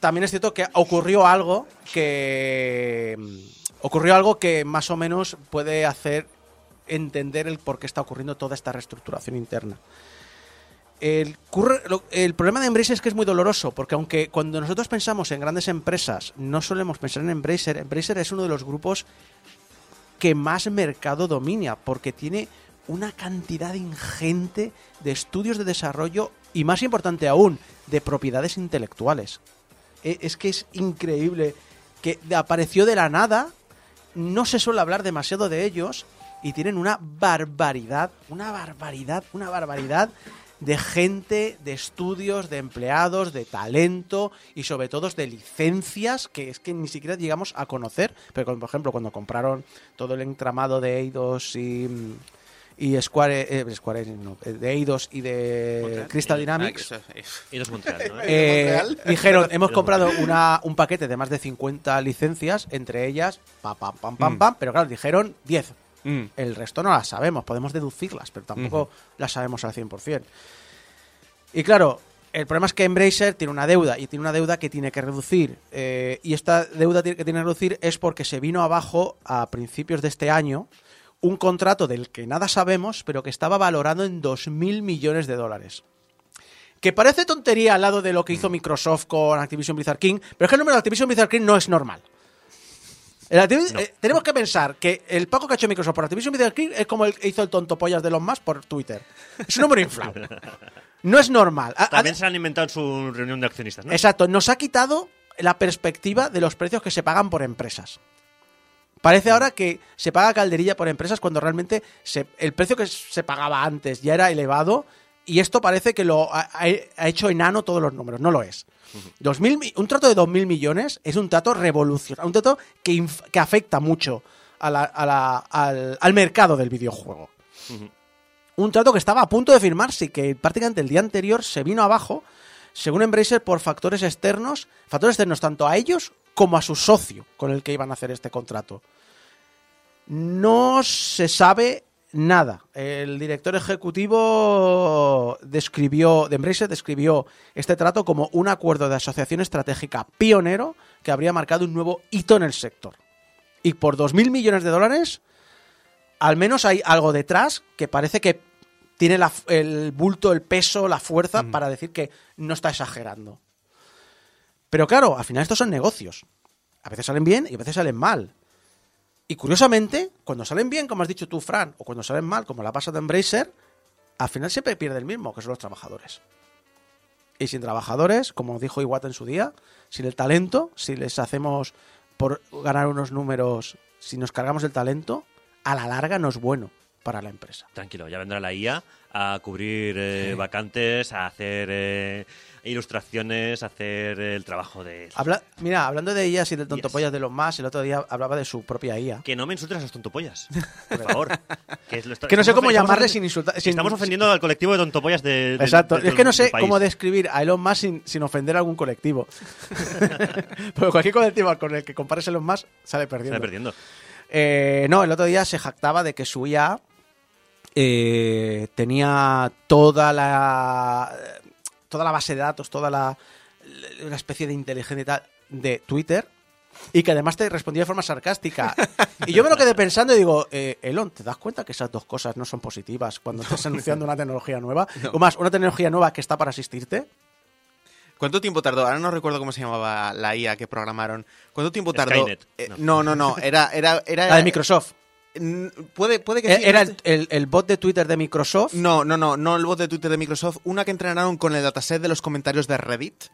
también es cierto que ocurrió algo que. mm, Ocurrió algo que más o menos puede hacer entender el por qué está ocurriendo toda esta reestructuración interna. El, problema de Embracer es que es muy doloroso, porque aunque cuando nosotros pensamos en grandes empresas, no solemos pensar en Embracer, Embracer es uno de los grupos que más mercado domina, porque tiene una cantidad ingente de estudios de desarrollo y, más importante aún, de propiedades intelectuales. E- Es que es increíble que apareció de la nada, no se suele hablar demasiado de ellos y tienen una barbaridad, una barbaridad, una barbaridad de gente, de estudios, de empleados, de talento y sobre todo de licencias que es que ni siquiera llegamos a conocer. Pero por ejemplo, cuando compraron todo el entramado de Eidos y, y Square, eh, Square Enix, no, eh, de Eidos y de Crystal Dynamics, Ah, los Montreal, ¿no? (laughs) eh, Montreal? dijeron, hemos comprado una, un paquete de más de 50 licencias, entre ellas, pam, pam, pam, pam, Mm. pam, pero claro, dijeron 10. Mm. El resto no las sabemos, podemos deducirlas, pero tampoco las sabemos al 100%. Y claro, el problema es que Embracer tiene una deuda y tiene una deuda que tiene que reducir. eh, y esta deuda que tiene que reducir es porque se vino abajo a principios de este año un contrato del que nada sabemos, pero que estaba valorado en 2.000 millones de dólares. Que parece tontería al lado de lo que hizo Microsoft con Activision Blizzard King, pero es que el número de Activision Blizzard King no es normal. Eh, tenemos que pensar que el pago que ha hecho Microsoft por Activision Blizzard King es como el que hizo el tonto pollas de los más por Twitter. Es un número inflado. No es normal. También se han inventado en su reunión de accionistas, ¿no? Exacto, nos ha quitado la perspectiva de los precios que se pagan por empresas. Parece ahora que se paga calderilla por empresas cuando realmente se- el precio que se pagaba antes ya era elevado y esto parece que lo ha, hecho enano todos los números. No lo es. 2000 mi- un trato de 2.000 millones es un trato revolucionario, un trato que, que afecta mucho a la- a la- al, al mercado del videojuego. Un trato que estaba a punto de firmarse y que prácticamente el día anterior se vino abajo, según Embracer, por factores externos, factores externos tanto a ellos como a su socio con el que iban a hacer este contrato. No se sabe nada. El director ejecutivo describió, de Embracer describió este trato como un acuerdo de asociación estratégica pionero que habría marcado un nuevo hito en el sector. Y por 2.000 millones de dólares, al menos hay algo detrás que parece que tiene la el bulto, el peso, la fuerza para decir que no está exagerando. Pero claro, al final estos son negocios. A veces salen bien y a veces salen mal. Y curiosamente, cuando salen bien, como has dicho tú, Fran, o cuando salen mal, como la pasa de Embracer, al final siempre pierde el mismo, que son los trabajadores. Y sin trabajadores, como dijo Iwata en su día, sin el talento, si les hacemos por ganar unos números, si nos cargamos el talento, a la larga no es bueno para la empresa. Tranquilo, ya vendrá la IA a cubrir eh, vacantes, a hacer eh, ilustraciones, a hacer el trabajo de... Habla, mira, hablando de IA y del tonto Yes. pollas de los más, el otro día hablaba de su propia IA. Que no me insultes a esos tontopollas, (laughs) por favor. Que, es lo- Que no sé cómo llamarle sin insultar. sin- Estamos ofendiendo al colectivo de tontopollas de, de- Exacto. de- es que no sé cómo describir a Elon Musk sin, sin ofender a algún colectivo. (laughs) Porque cualquier colectivo con el que compares Elon Musk sale perdiendo. Sale perdiendo. Eh, no, el otro día se jactaba de que su IA eh, tenía toda la toda la base de datos, toda la una especie de inteligencia de Twitter y que además te respondía de forma sarcástica. (laughs) Y yo me lo quedé pensando y digo, eh, Elon, ¿te das cuenta que esas dos cosas no son positivas cuando estás (laughs) anunciando una tecnología nueva? O más, una tecnología nueva que está para asistirte. ¿Cuánto tiempo tardó? Ahora no recuerdo cómo se llamaba la IA que programaron. ¿Cuánto tiempo tardó? Skynet. Eh, No. no, no, no. Era, era, era. La de Microsoft. Puede, puede que Eh, sí. Era no el, el- el bot de Twitter de Microsoft. No, no, no, no el bot de Twitter de Microsoft, una que entrenaron con el dataset de los comentarios de Reddit,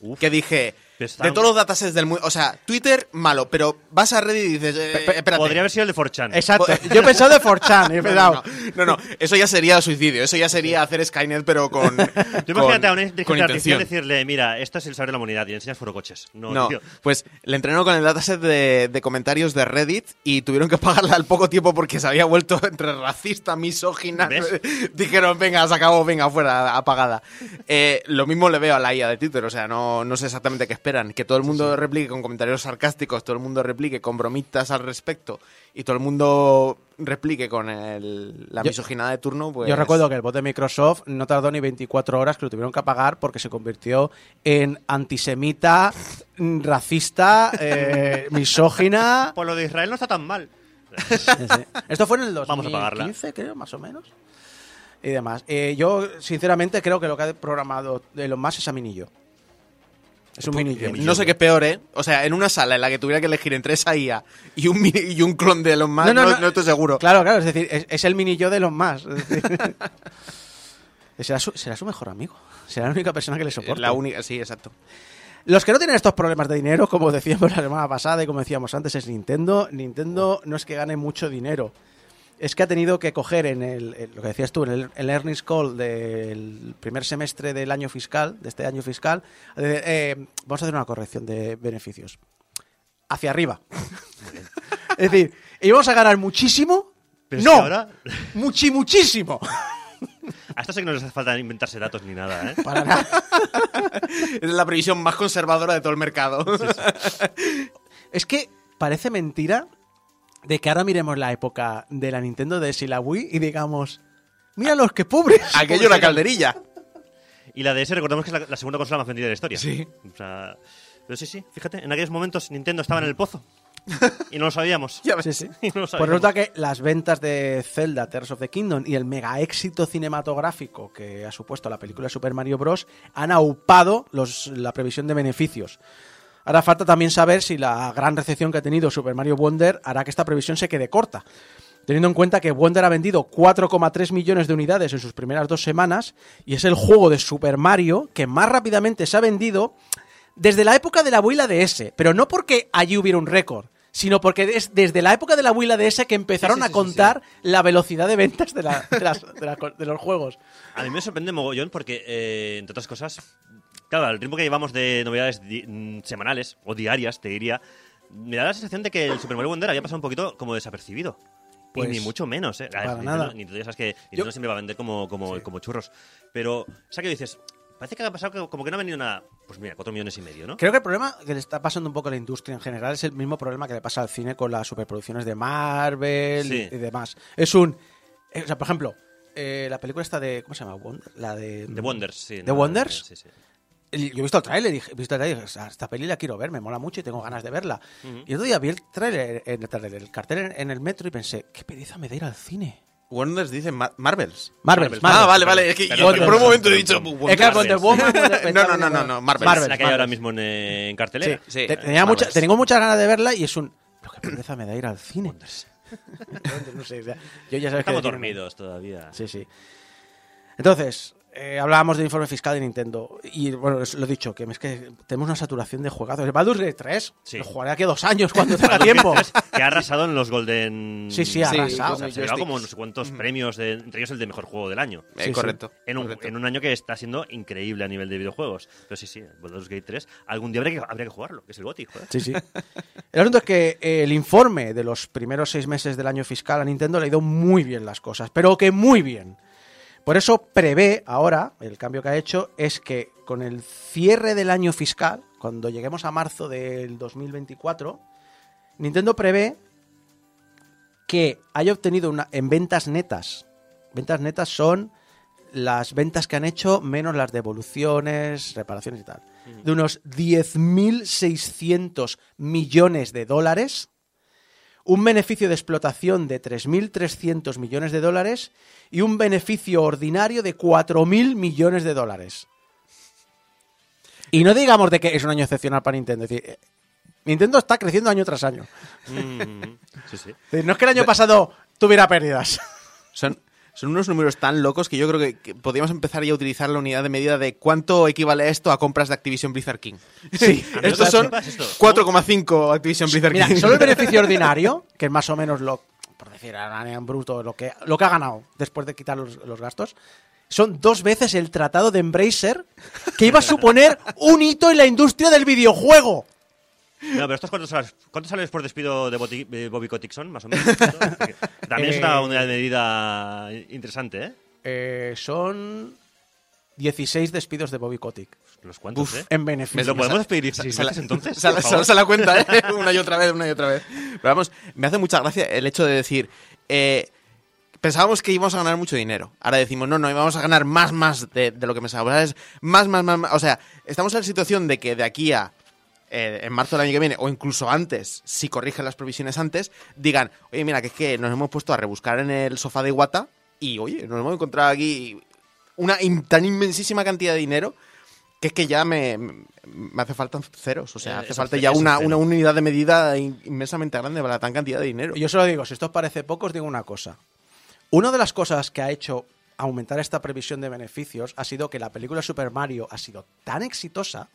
Uf. que dije, está- De todos los datasets del mundo. O sea, Twitter, malo, pero vas a Reddit y dices. eh, espérate. Podría haber sido el de 4chan. Exacto. Yo he pensado de 4chan. he (laughs) No, pensado, no, no, no, eso ya sería suicidio. Eso ya sería hacer Skynet, pero con. (laughs) Tú con- imagínate a una inteligencia artificial decirle, mira, esto es el saber de la humanidad y le enseñas forocoches. No, No, tío. pues le entrenó con el dataset de, de comentarios de Reddit y tuvieron que pagarla al poco tiempo porque se había vuelto (laughs) entre racista, misógina. ¿Ves? Dijeron, venga, se acabó, venga, fuera, apagada. Eh, lo mismo le veo a la IA de Twitter, o sea, no, no sé exactamente qué esperan. Que todo el mundo replique con comentarios sarcásticos, todo el mundo replique con bromitas al respecto y todo el mundo replique con el- la Yo- misoginada de turno, pues... Yo recuerdo que el bot de Microsoft no tardó ni 24 horas que lo tuvieron que apagar porque se convirtió en antisemita, racista, eh, (laughs) misógina. Pues lo de Israel no está tan mal. Sí, sí. Esto fue en el Vamos a apagarla. 2015, creo, más o menos. Y demás. Eh, yo, sinceramente, creo que lo que ha programado Elon Musk es a Minillo. Es un Minillo. No sé qué es peor, ¿eh? O sea, en una sala en la que tuviera que elegir entre esa IA y un, mini- y un clon de Elon Musk, no, no estoy seguro. Claro, claro, es decir, es, es el Minillo de Elon Musk. es decir. (laughs) será, su, será su mejor amigo. Será la única persona que le soporta. La única, sí, exacto. Los que no tienen estos problemas de dinero, como decíamos la semana pasada y como decíamos antes, es Nintendo. Nintendo no es que gane mucho dinero. Es que ha tenido que coger en el, en lo que decías tú, en el, el earnings call del primer semestre del año fiscal, de este año fiscal, eh, eh, vamos a hacer una corrección de beneficios. Hacia arriba. es decir, íbamos a ganar muchísimo. Pero es no, que ahora- muchi, muchísimo. A esto sí que no les hace falta inventarse datos ni nada, ¿eh? Para nada. Es la previsión más conservadora de todo el mercado. Es que parece mentira de que ahora miremos la época de la Nintendo DS y la Wii y digamos, mira los que pobres. (laughs) Aquello era calderilla. Y la DS, recordemos que es la, la segunda consola más vendida de la historia. Sí. O sea, pero sí, sí, fíjate, en aquellos momentos Nintendo estaba en el pozo. (laughs) y no lo sabíamos. Ya ves. Sí, sí. (laughs) Y no lo Pues sabíamos. resulta que las ventas de Zelda, Tears of the Kingdom y el mega éxito cinematográfico que ha supuesto la película Super Mario Bros. han aupado los, la previsión de beneficios. Ahora falta también saber si la gran recepción que ha tenido Super Mario Wonder hará que esta previsión se quede corta. Teniendo en cuenta que Wonder ha vendido 4,3 millones de unidades en sus primeras dos semanas y es el juego de Super Mario que más rápidamente se ha vendido desde la época de la abuela DS, pero no porque allí hubiera un récord, sino porque es desde la época de la abuela DS que empezaron Sí, sí, a sí, contar la velocidad de ventas de, la- de las- de la- de los juegos. A mí me sorprende mogollón porque, eh, entre otras cosas, claro, al ritmo que llevamos de novedades di- mm, semanales o diarias, te diría, me da la sensación de que el Super Mario Wonder había pasado un poquito como desapercibido. Pues, y ni mucho menos, ¿eh? Para Nintendo, nada. Nintendo ya sabes que Nintendo siempre va a vender como, como, como churros. Pero, o sea, que dices, parece que ha pasado que- como que no ha venido nada. Pues mira, cuatro millones y medio, ¿no? Creo que el problema que le está pasando un poco a la industria en general es el mismo problema que le pasa al cine con las superproducciones de Marvel Sí. y demás. Es un... eh, o sea, por ejemplo, eh, la película esta de... ¿Cómo se llama? Wonder- la de... The Wonders, sí. ¿The no, Wonders? Sí, sí. Yo he visto el tráiler, dije- he visto el tráiler y dije, "O sea, esta peli la quiero ver, me mola mucho y tengo ganas de verla. Y otro día vi el tráiler, el, tráiler, el cartel en, en el metro y pensé, qué pereza me da ir al cine. Wonders dice Ma- Marvels. Marvel, Marvel. Marvel. Ah, vale, vale. Es que por un momento he dicho. uh, Es que Wonders. Wonder Woman, Wonder- (laughs) No, no, no, no, no, Marvel. Marvel. Es la que hay ahora mismo en, en cartelera. Sí, Sí, Te- tenía mucha, Marvels. tengo muchas ganas de verla y es un... Pero qué pereza me da ir al cine. (laughs) Entonces, no sé, o sea, yo ya sabes que Estamos decirme- dormidos todavía. Sí, sí. Entonces, eh, hablábamos del informe fiscal de Nintendo. Y bueno, es- lo he dicho, que es que tenemos una saturación de juegazos. El Baldur's Gate 3 Sí. lo jugaré aquí dos años cuando (laughs) tenga tiempo. Gate 3, que ha arrasado en los Golden. Sí, sí, ha Sí, arrasado. O sea, se lleva como no sé cuántos premios, de- entre ellos el de mejor juego del año. Eh, Sí, correcto. En un, correcto. en un año que está siendo increíble a nivel de videojuegos. Pero sí, sí, Baldur's Gate 3. Algún día habría que, habría que jugarlo, que es el GOTY. Sí, sí. El asunto es que eh, el informe de los primeros seis meses del año fiscal a Nintendo le ha ido muy bien las cosas, pero que muy bien. Por eso prevé ahora, el cambio que ha hecho es que con el cierre del año fiscal, cuando lleguemos a marzo del 2024, Nintendo prevé que haya obtenido una, en ventas netas. Ventas netas son las ventas que han hecho menos las devoluciones, reparaciones y tal. De unos 10.600 millones de dólares, un beneficio de explotación de 3.300 millones de dólares y un beneficio ordinario de 4.000 millones de dólares. Y no digamos de que es un año excepcional para Nintendo. Es decir, eh, Nintendo está creciendo año tras año. Mm, sí, sí. No es que el año pasado tuviera pérdidas. Son, Son unos números tan locos que yo creo que, que podríamos empezar ya a utilizar la unidad de medida de cuánto equivale esto a compras de Activision Blizzard King. Sí, Estos son ¿Qué es esto? 4,5 Activision Blizzard Mira, King. solo el (laughs) beneficio ordinario, que es más o menos lo, por decir en bruto, lo que, lo que ha ganado después de quitar los, los gastos, son dos veces el tratado de Embracer, que iba a suponer un hito en la industria del videojuego. No, pero estos cuántos sales, ¿cuántos sales por despido de, Boti- de Bobby más o menos? (laughs) También es una Eh, unidad de medida interesante, ¿eh? Eh, son 16 despidos de Bobby Kotick Los cuantos, Uf, ¿eh? en beneficio. ¿Lo podemos despedir veces entonces? sa- por sa- favor? se la cuenta, ¿eh? (laughs) una y otra vez, una y otra vez. Pero vamos, me hace mucha gracia el hecho de decir, eh, pensábamos que íbamos a ganar mucho dinero. Ahora decimos, no, no, íbamos a ganar más, más de, de lo que pensábamos. Es más, más, más, más. O sea, estamos en la situación de que de aquí a eh, en marzo del año que viene, o incluso antes, si corrigen las previsiones antes, digan, oye, mira, que es que nos hemos puesto a rebuscar en el sofá de Iwata y, oye, nos hemos encontrado aquí una in- tan inmensísima cantidad de dinero que es que ya me, me hace falta ceros. O sea, Eh, hace falta ya una, una unidad de medida in- inmensamente grande para tan cantidad de dinero. Yo solo digo, si esto os parece poco, os digo una cosa. Una de las cosas que ha hecho aumentar esta previsión de beneficios ha sido que la película Super Mario ha sido tan exitosa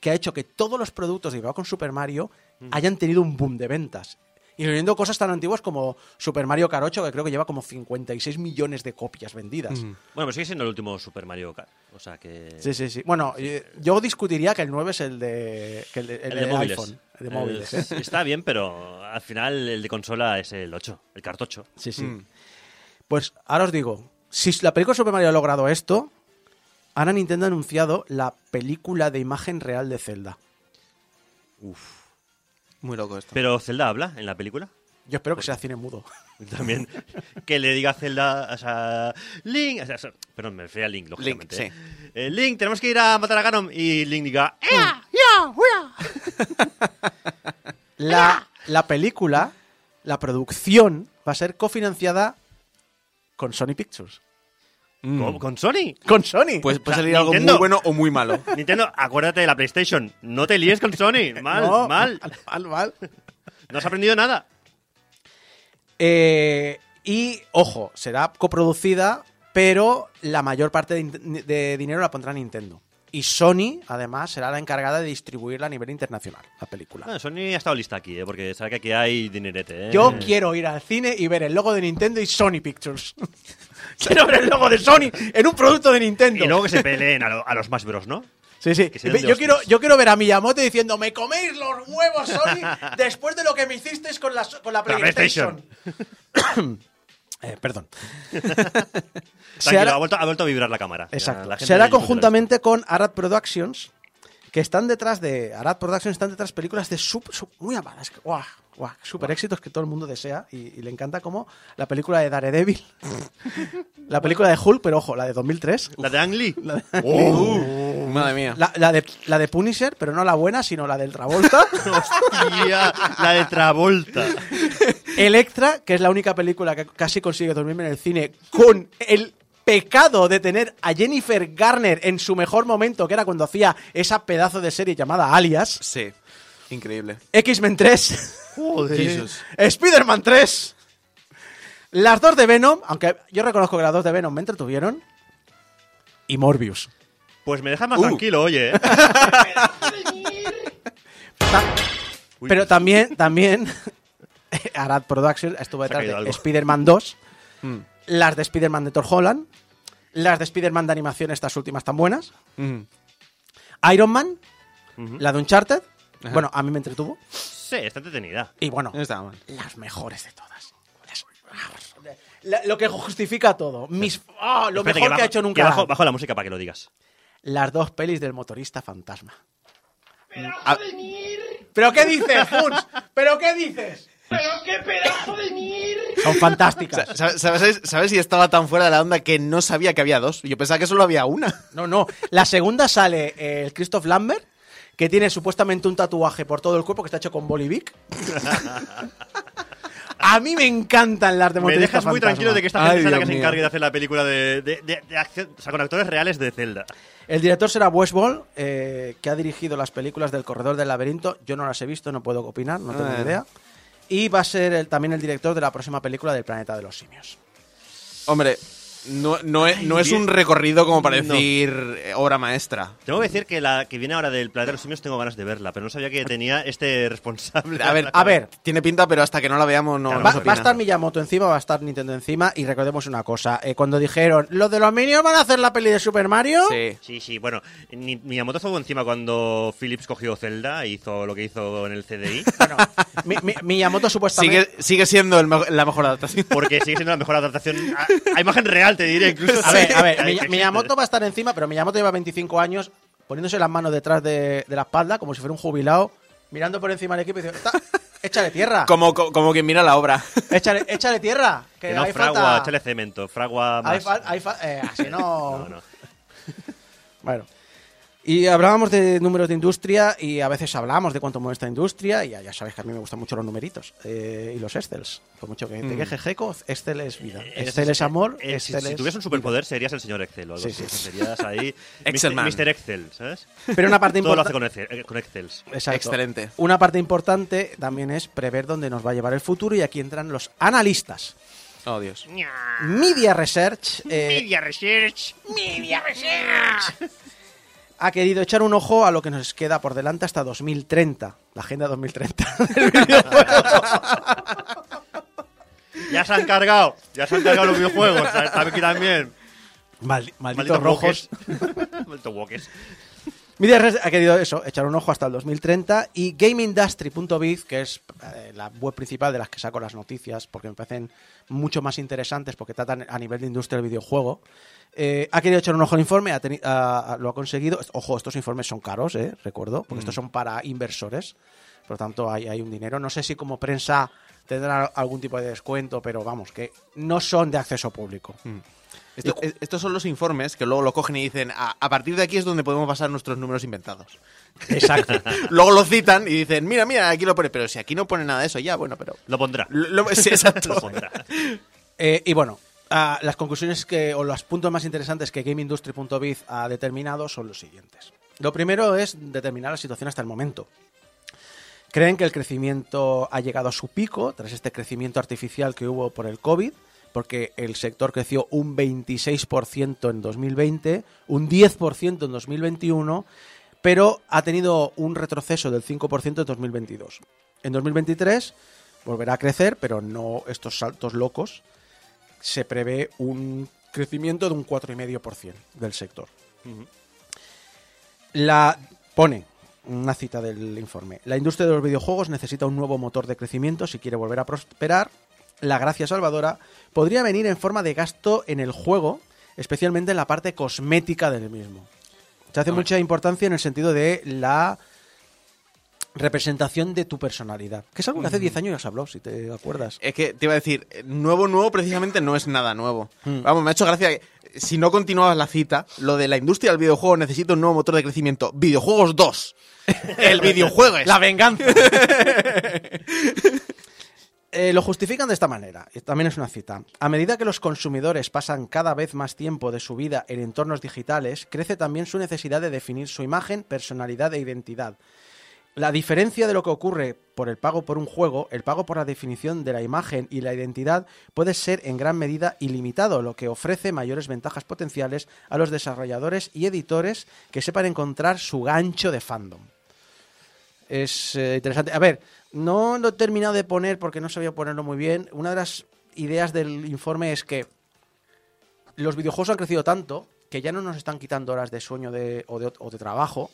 que ha hecho que todos los productos derivados con Super Mario hayan tenido un boom de ventas. Incluyendo cosas tan antiguas como Super Mario Kart 8, que creo que lleva como 56 millones de copias vendidas. Bueno, pero sigue siendo el último Super Mario Kart. O sea que. Sí, sí, sí. Bueno, eh, yo discutiría que el 9 es el de, que el de, el El de de móviles. iPhone. El de móviles, Eh. Está bien, pero al final el de consola es el 8, el Kart 8. Sí, sí. Mm. Pues ahora os digo, si la película Super Mario ha logrado esto, ahora Nintendo ha anunciado la película de imagen real de Zelda. Muy loco esto. Pero Zelda habla en la película. Yo espero que sea cine mudo. (laughs) También que le diga a Zelda, o sea, Link, o sea, so- perdón, me refería a Link, lógicamente. Link, ¿eh? Eh, Link, tenemos que ir a matar a Ganon y Link diga, Mm. ¡Ea! (laughs) La, la película, la producción, va a ser cofinanciada con Sony Pictures. ¿Con, con Sony. Con Sony. Pues puede O sea, salir algo Nintendo. muy bueno o muy malo. (laughs) Nintendo, acuérdate de la PlayStation, no te líes con Sony, (laughs) mal, No, mal, (laughs) mal, mal. no has aprendido nada. Eh, y, ojo, será coproducida, pero la mayor parte de dinero la pondrá Nintendo. Y Sony, además, será la encargada de distribuirla a nivel internacional, la película. Ah, Sony ha estado lista aquí, ¿eh? porque sabe que aquí hay dinerete. ¿eh? Yo quiero ir al cine y ver el logo de Nintendo y Sony Pictures. (laughs) quiero ver el logo de Sony en un producto de Nintendo. Y luego que se peleen a, lo- a los Smash Bros, ¿no? Sí, sí. Yo quiero, yo quiero ver a Miyamoto diciendo, me coméis los huevos, Sony, después de lo que me hicisteis con la, con la La PlayStation. (coughs) Eh, perdón. (laughs) Se hará- ha, vuelto, ha vuelto a vibrar la cámara. Exacto. la gente Se hará conjuntamente con Arad Productions, que están detrás de. Arad Productions están detrás de películas de super, muy amadas. guau, guau, super éxitos que todo el mundo desea y, y le encanta, como la película de Daredevil, (laughs) la película de Hulk, pero ojo, la de 2003. esto. La de Ang Lee. (laughs) Uh, madre mía. La, la de, la de Punisher, pero no la buena, sino la del Travolta. Hostia, la de Travolta. Electra, que es la única película que casi consigue dormirme en el cine con el pecado de tener a Jennifer Garner en su mejor momento, que era cuando hacía esa pedazo de serie llamada Alias. Sí. Increíble. X-Men 3. Jesus. Spider-Man 3. Las dos de Venom, aunque yo reconozco que las dos de Venom me entretuvieron. Y Morbius. Pues me dejas más Uh. tranquilo, oye. ¿eh? (laughs) Pero también, también, (laughs) Arad Productions estuvo detrás de. Spider-Man 2, Mm. las de Spider-Man de Thor Holland, las de Spider-Man de animación, estas últimas tan buenas, Mm. Iron Man, la de Uncharted, Ajá. bueno, a mí me entretuvo, Sí, está entretenida. y bueno, No las mejores de todas. Las- la- lo que justifica todo. Mis, ah, lo Espérate, mejor que, bajo- ha hecho nunca. bajo, la música para que lo digas. Las dos pelis del motorista fantasma. Ah, ¿Pero qué dices, Funs? ¿Pero qué dices? Son fantásticas. Sa- ¿Sabes, ¿Sabes si estaba tan fuera de la onda que no sabía que había dos? Yo pensaba que solo había una. No, no. La segunda sale eh, el Christoph Lambert, que tiene supuestamente un tatuaje por todo el cuerpo que está hecho con Bolivic. A mí me encantan las de Me dejas muy fantasma. tranquilo de que esta Ay, gente sea la que se mío. encargue de hacer la película de, de, de- de acción, o sea, con actores reales de Zelda. El director será Wes Ball, eh, que ha dirigido las películas del Corredor del Laberinto. Yo no las he visto, no puedo opinar, no tengo Ah. ni idea. Y va a ser el- también el director de la próxima película del Planeta de los Simios. Hombre, No, no es, no es un recorrido como para No. decir eh, obra maestra. Tengo que decir que la que viene ahora del Planeta de los Simios tengo ganas de verla, pero no sabía que tenía este responsable. A ver, A ver. tiene pinta, pero hasta que no la veamos no Claro, Va, va a estar Miyamoto encima, va a estar Nintendo encima y recordemos una cosa, eh, cuando dijeron, los de los Minions van a hacer la peli de Super Mario, Sí. Sí, sí, bueno, ni- Miyamoto estuvo encima cuando Philips cogió Zelda e hizo lo que hizo en el CDI, (laughs) bueno, Mi- Mi- Miyamoto supuestamente... Sigue, sigue siendo el la mejor adaptación. (laughs) porque sigue siendo la mejor adaptación a, a imagen real, te diré incluso. A ver, a ver. Miyamoto va a estar encima, pero Miyamoto lleva 25 años poniéndose las manos detrás de, de la espalda, como si fuera un jubilado, mirando por encima del equipo y diciendo, "Está- échale tierra, (laughs) Como, co- como quien mira la obra. (laughs) échale, échale tierra, que, Que no, hay fragua, falta... échale cemento, fragua hay fal- hay fa- eh, así no... (laughs) No, no. Bueno. Y hablábamos de números de industria y a veces hablamos de cuánto mueve esta industria y ya, ya sabéis que a mí me gustan mucho los numeritos eh, y los Excels. Por mucho que te queje Jeco, Excel es vida. Eh, Excel es amor, si, Excel tuvieras un superpoder serías el señor Excel o algo Sí. Serías ahí (laughs) Excelman. Mr. Mr. Excel, ¿sabes? Pero una parte Todo lo hace importante... con, Excel, eh, con Excels. Exacto. Excelente. Una parte importante también es prever dónde nos va a llevar el futuro y aquí entran los analistas. Oh, Dios. Media Research eh, Media Research. (laughs) ha querido echar un ojo a lo que nos queda por delante hasta 2030. La agenda 2030. (laughs) Ya se han cargado, ya se han cargado los videojuegos. Aquí también. Maldi- malditos Malditos rojos. (laughs) Malditos wokes. Media Research ha querido eso, echar un ojo hasta el 2030 y GameIndustry.biz, que es eh, la web principal de las que saco las noticias, porque me parecen mucho más interesantes porque tratan a nivel de industria del videojuego, eh, ha querido echar un ojo al informe, ha ha- ha- lo ha conseguido. Ojo, estos informes son caros, eh, recuerdo, porque estos son para inversores, por lo tanto hay, hay un dinero. No sé si como prensa tendrán algún tipo de descuento, pero vamos, que no son de acceso público. Esto- es- estos son los informes que luego lo cogen y dicen, a, a partir de aquí es donde podemos basar nuestros números inventados. Exacto. (laughs) luego lo citan y dicen, mira, mira, aquí lo pone, pero si aquí no pone nada de eso, ya, bueno, pero... Lo pondrá. Lo- lo- sí, (laughs) exacto. Lo pondrá. (laughs) Eh, y bueno, ah, las conclusiones que, o los puntos más interesantes que GameIndustry.biz ha determinado son los siguientes. Lo primero es determinar la situación hasta el momento. Creen que el crecimiento ha llegado a su pico tras este crecimiento artificial que hubo por el COVID, porque el sector creció un 26% en 2020, un 10% en 2021, pero ha tenido un retroceso del 5% en 2022. En 2023 volverá a crecer, pero no estos saltos locos. Se prevé un crecimiento de un 4,5% del sector. La pone una cita del informe. La industria de los videojuegos necesita un nuevo motor de crecimiento si quiere volver a prosperar. La gracia salvadora podría venir en forma de gasto en el juego, especialmente en la parte cosmética del mismo. Se hace mucha importancia en el sentido de la representación de tu personalidad, que es algo que hace 10 años ya se habló, si te acuerdas. Es que te iba a decir, nuevo, nuevo precisamente no es nada nuevo. Mm. Vamos, me ha hecho gracia que, si no continuabas la cita, lo de la industria del videojuego necesita un nuevo motor de crecimiento. Videojuegos 2. El (laughs) videojuego es. La venganza. (laughs) Eh, lo justifican de esta manera, y también es una cita. A medida que los consumidores pasan cada vez más tiempo de su vida en entornos digitales, crece también su necesidad de definir su imagen, personalidad e identidad. La diferencia de lo que ocurre por el pago por un juego, el pago por la definición de la imagen y la identidad puede ser en gran medida ilimitado, lo que ofrece mayores ventajas potenciales a los desarrolladores y editores que sepan encontrar su gancho de fandom. Es eh, interesante. A ver, no lo he terminado de poner porque no sabía ponerlo muy bien. Una de las ideas del informe es que los videojuegos han crecido tanto que ya no nos están quitando horas de sueño de- o, de, o de trabajo,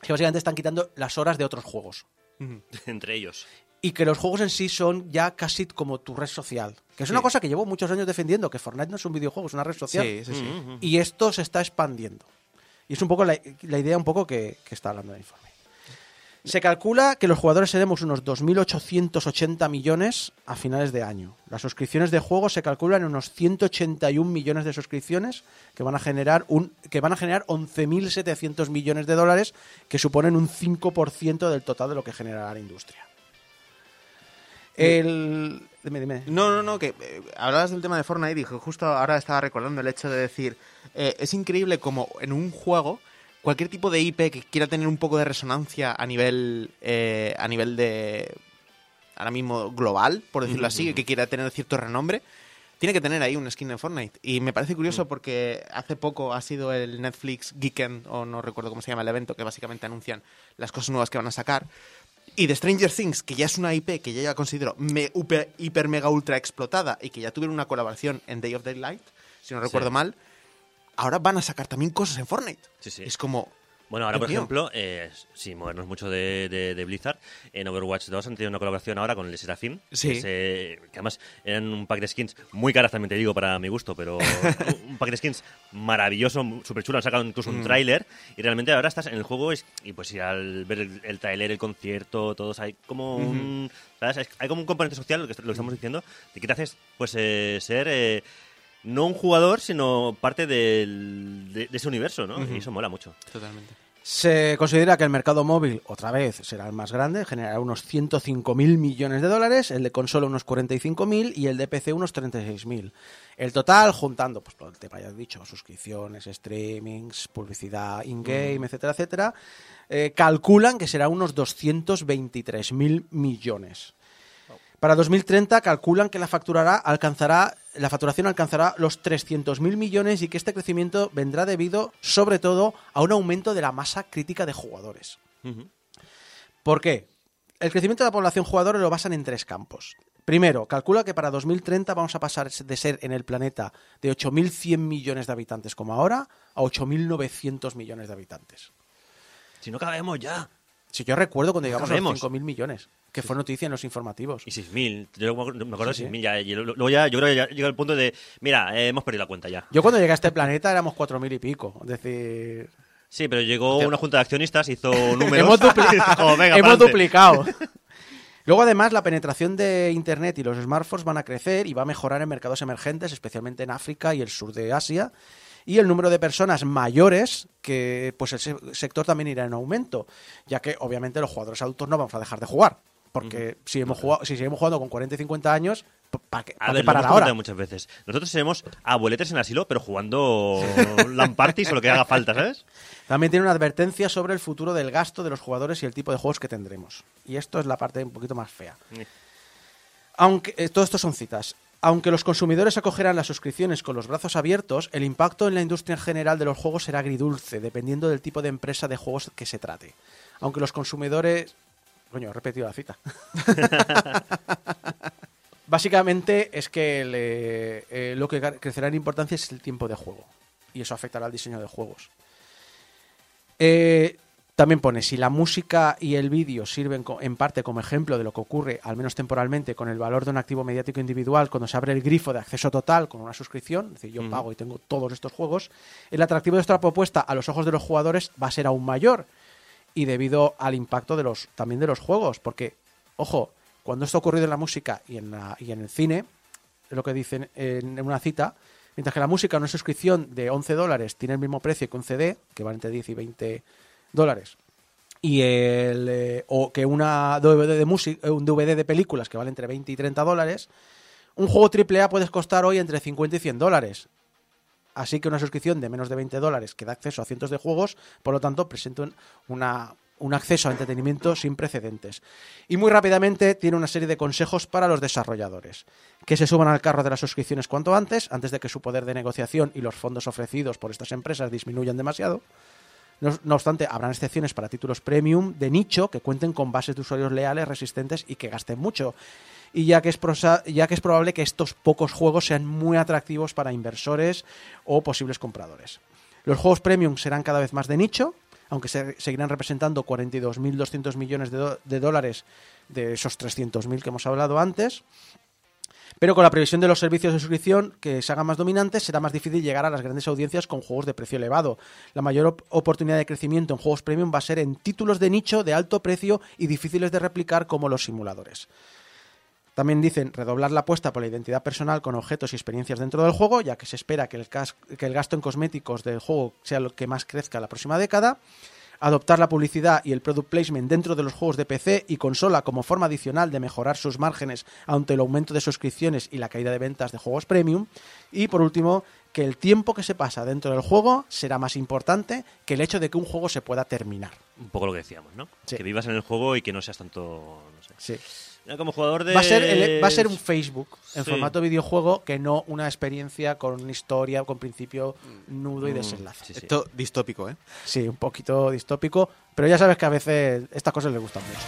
que básicamente están quitando las horas de otros juegos. (laughs) Entre ellos. Y que los juegos en sí son ya casi como tu red social. Que es una cosa que llevo muchos años defendiendo, que Fortnite no es un videojuego, es una red social. Sí, sí, sí. Y esto se está expandiendo. Y es un poco la, la idea un poco que, que está hablando el informe. Se calcula que los jugadores seremos unos 2.880 millones a finales de año. Las suscripciones de juegos se calculan en unos 181 millones de suscripciones que van a generar un que van a generar 11.700 millones de dólares, que suponen un 5% del total de lo que generará la industria. El dime, dime. No, no, no, que eh, hablabas del tema de Fortnite y justo ahora estaba recordando el hecho de decir, eh, es increíble como en un juego cualquier tipo de IP que quiera tener un poco de resonancia a nivel eh, a nivel de ahora mismo global, por decirlo así, que quiera tener cierto renombre, tiene que tener ahí un skin en Fortnite. Y me parece curioso porque hace poco ha sido el Netflix Geekend, o no recuerdo cómo se llama el evento, que básicamente anuncian las cosas nuevas que van a sacar. Y de Stranger Things, que ya es una IP que yo ya considero me- hiper, mega, ultra explotada y que ya tuvieron una colaboración en Day of Daylight, si no recuerdo Sí. mal, ahora van a sacar también cosas en Fortnite. Sí, sí. Es como... Bueno, ahora, por ejemplo, eh, sin movernos mucho de, de- de Blizzard, en Overwatch 2 han tenido una colaboración ahora con el Seraphim. Sí. Que, eh, que además eran un pack de skins muy caras, también te digo, para mi gusto, pero (laughs) un pack de skins maravilloso, súper chulo. Han sacado incluso un Mm. tráiler y realmente ahora estás en el juego es- y pues al ver el, el tráiler, el concierto, todos hay como un... ¿sabes? Hay- como un componente social, lo que, est- lo que estamos diciendo, de que te haces pues eh, ser... no un jugador, sino parte del- de, de ese universo, ¿no? Y eso mola mucho. Totalmente. Se considera que el mercado móvil, otra vez, será el más grande, generará unos 105.000 millones de dólares, el de consola unos 45.000 y el de PC unos 36.000. El total, juntando pues, todo el tema, ya he dicho, suscripciones, streamings, publicidad in-game, etcétera, etcétera, eh, calculan que será unos 223.000 millones. Para 2030 calculan que la facturará alcanzará la facturación alcanzará los 300.000 millones y que este crecimiento vendrá debido sobre todo a un aumento de la masa crítica de jugadores. ¿Por qué? El crecimiento de la población jugadora lo basan en tres campos. Primero, calcula que para 2030 vamos a pasar de ser en el planeta de 8.100 millones de habitantes como ahora a 8.900 millones de habitantes. Si no cabemos ya. Si yo recuerdo cuando llegamos a los cabemos. 5.000 millones, que fue noticia en los informativos. Y 6.000. Yo me acuerdo Sí, de sí. 6.000 ya. Y luego ya, yo creo que ya llega el punto de, mira, eh, hemos perdido la cuenta ya. Yo cuando llegué a este planeta éramos 4.000 y pico. Es decir, Sí, pero llegó una junta de accionistas, hizo (laughs) números. hemos, (laughs) (laughs) duplicado. Luego, además, la penetración de Internet y los smartphones van a crecer y va a mejorar en mercados emergentes, especialmente en África y el sur de Asia. Y el número de personas mayores, que pues el se- sector también irá en aumento, ya que obviamente los jugadores adultos no vamos a dejar de jugar. Porque si, hemos jugado, si seguimos jugando con 40 y 50 años, ¿para qué, A pa' parar ahora? muchas veces. Nosotros seremos abueletes en asilo, pero jugando (laughs) Lampartis o lo que haga falta, ¿sabes? También tiene una advertencia sobre el futuro del gasto de los jugadores y el tipo de juegos que tendremos. Y esto es la parte un poquito más fea. Aunque eh, todo esto son citas. Aunque los consumidores acogerán las suscripciones con los brazos abiertos, el impacto en la industria en general de los juegos será agridulce, dependiendo del tipo de empresa de juegos que se trate. Aunque los consumidores... Coño, he repetido la cita. (laughs) Básicamente es que le- eh, lo que crecerá en importancia es el tiempo de juego. Y eso afectará al diseño de juegos. Eh, también pone, si la música y el vídeo sirven en parte como ejemplo de lo que ocurre, al menos temporalmente, con el valor de un activo mediático individual cuando se abre el grifo de acceso total con una suscripción, es decir, yo Ujú. pago y tengo todos estos juegos, el atractivo de esta propuesta a los ojos de los jugadores va a ser aún mayor y debido al impacto de los también de los juegos, porque, ojo, cuando esto ha ocurrido en la música y en, la- y en el cine, es lo que dicen en una cita, mientras que la música, una suscripción de 11 dólares tiene el mismo precio que un CD, que vale entre 10 y 20 dólares, y el, eh, o que una DVD de música, un DVD de películas que vale entre 20 y 30 dólares, un juego AAA puede costar hoy entre 50 y 100 dólares. Así que una suscripción de menos de 20 dólares que da acceso a cientos de juegos, por lo tanto, presenta un- una, un acceso a entretenimiento sin precedentes. Y muy rápidamente tiene una serie de consejos para los desarrolladores. Que se suban al carro de las suscripciones cuanto antes, antes de que su poder de negociación y los fondos ofrecidos por estas empresas disminuyan demasiado. No, obstante, habrán excepciones para títulos premium de nicho que cuenten con bases de usuarios leales, resistentes y que gasten mucho. Y ya que, es ya que es probable que estos pocos juegos sean muy atractivos para inversores o posibles compradores. Los juegos premium serán cada vez más de nicho, aunque se- seguirán representando 42.200 millones de, de dólares de esos 300.000 que hemos hablado antes. Pero con la previsión de los servicios de suscripción que se hagan más dominantes, será más difícil llegar a las grandes audiencias con juegos de precio elevado. La mayor op- oportunidad de crecimiento en juegos premium va a ser en títulos de nicho de alto precio y difíciles de replicar como los simuladores. También dicen redoblar la apuesta por la identidad personal con objetos y experiencias dentro del juego, ya que se espera que el, que el gasto en cosméticos del juego sea lo que más crezca la próxima década. Adoptar la publicidad y el product placement dentro de los juegos de PC y consola como forma adicional de mejorar sus márgenes ante el aumento de suscripciones y la caída de ventas de juegos premium. Y por último, que el tiempo que se pasa dentro del juego será más importante que el hecho de que un juego se pueda terminar. Un poco lo que decíamos, ¿no? Sí. Que vivas en el juego y que no seas tanto. No sé. Sí. Como jugador de. Va a ser, el- va a ser un Facebook en Sí. formato videojuego que no una experiencia con una historia, con principio, nudo y desenlace. Mm, sí, sí. Esto distópico, ¿eh? Sí, un poquito distópico, pero ya sabes que a veces estas cosas les gustan mucho.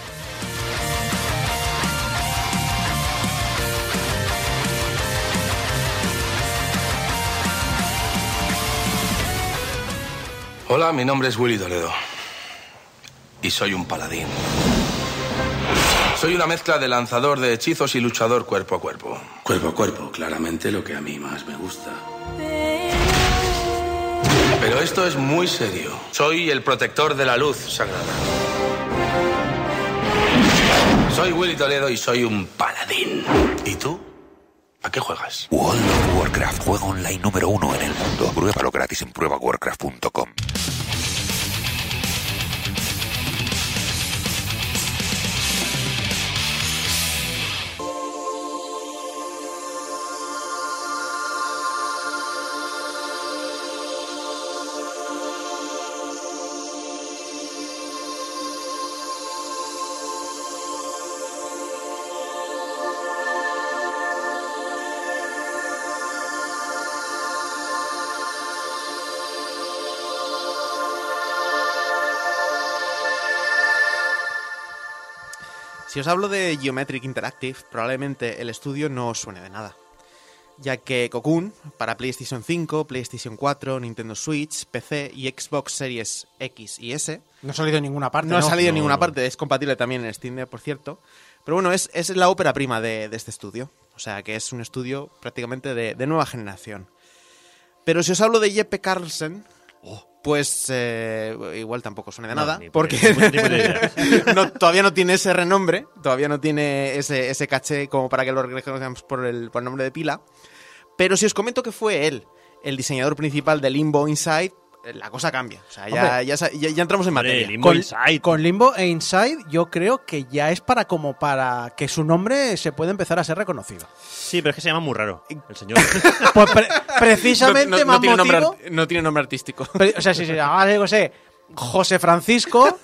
Hola, mi nombre es Willy Toledo. Y soy un paladín. Soy una mezcla de lanzador de hechizos y luchador cuerpo a cuerpo. Cuerpo a cuerpo, claramente lo que a mí más me gusta. Pero esto es muy serio. Soy el protector de la luz sagrada. Soy Willy Toledo y soy un paladín. ¿Y tú? ¿A qué juegas? World of Warcraft, juego online número uno en el mundo. Pruébalo gratis en pruebawarcraft.com. os hablo de Geometric Interactive, probablemente el estudio no os suene de nada. Ya que Cocoon, para PlayStation 5, PlayStation 4, Nintendo Switch, PC y Xbox Series X y S, No ha salido en ninguna parte. no ha salido en No, ninguna no. parte, es compatible también en Steam, por cierto. Pero bueno, es, es la ópera prima de, de este estudio. O sea, que es un estudio prácticamente de, de nueva generación. Pero si os hablo de Jeppe Carlsen, pues eh, igual tampoco suena de. No, nada, ni- porque ni (laughs) no, todavía no tiene ese renombre, todavía no tiene ese, ese caché como para que lo reconozcamos por el, por el nombre de pila. Pero si os comento que fue él, el diseñador principal de Limbo Inside, la cosa cambia. O sea, ya, ya, ya- ya entramos en Hombre, materia. Limbo Con, Inside. con Limbo e Inside yo creo que ya es para como para que su nombre se pueda empezar a ser reconocido. Sí, pero es que se llama muy raro. El señor. (laughs) Pues pre- precisamente No- no- no más tiene nombre motivo- no tiene nombre artístico. O sea, si se llamaba, yo sé, José Francisco,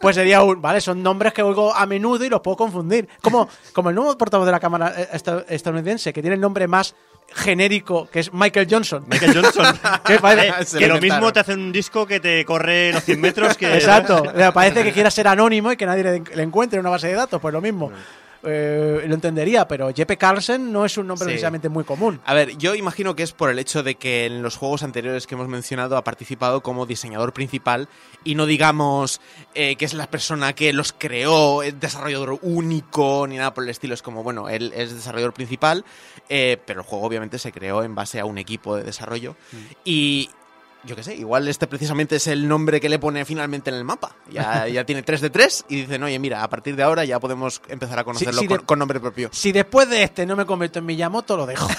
pues sería un. Vale, son nombres que oigo a menudo y los puedo confundir. Como, como el nuevo portavoz de la Cámara eh, esta- estadounidense, que tiene el nombre más genérico, que es Michael Johnson. Michael Johnson. (laughs) Que parece- Eh, que lo mismo te hace un disco que te corre los 100 metros que. Exacto. (laughs) O sea, parece que quiera ser anónimo y que nadie le, le encuentre en una base de datos, pues lo mismo. Eh, lo entendería, pero Jeppe Carlsen no es un nombre Sí. precisamente muy común. A ver, yo imagino que es por el hecho de que en los juegos anteriores que hemos mencionado ha participado como diseñador principal y no digamos eh, que es la persona que los creó, es desarrollador único ni nada por el estilo. Es como, bueno, él es desarrollador principal, eh, pero el juego obviamente se creó en base a un equipo de desarrollo. Y yo qué sé, igual este precisamente es el nombre que le pone finalmente en el mapa. Ya, (laughs) ya tiene 3 de 3 y dicen, oye, mira, a partir de ahora ya podemos empezar a conocerlo sí, con, de- con nombre propio. Si después de este no me convierto en Miyamoto, lo dejo. (laughs)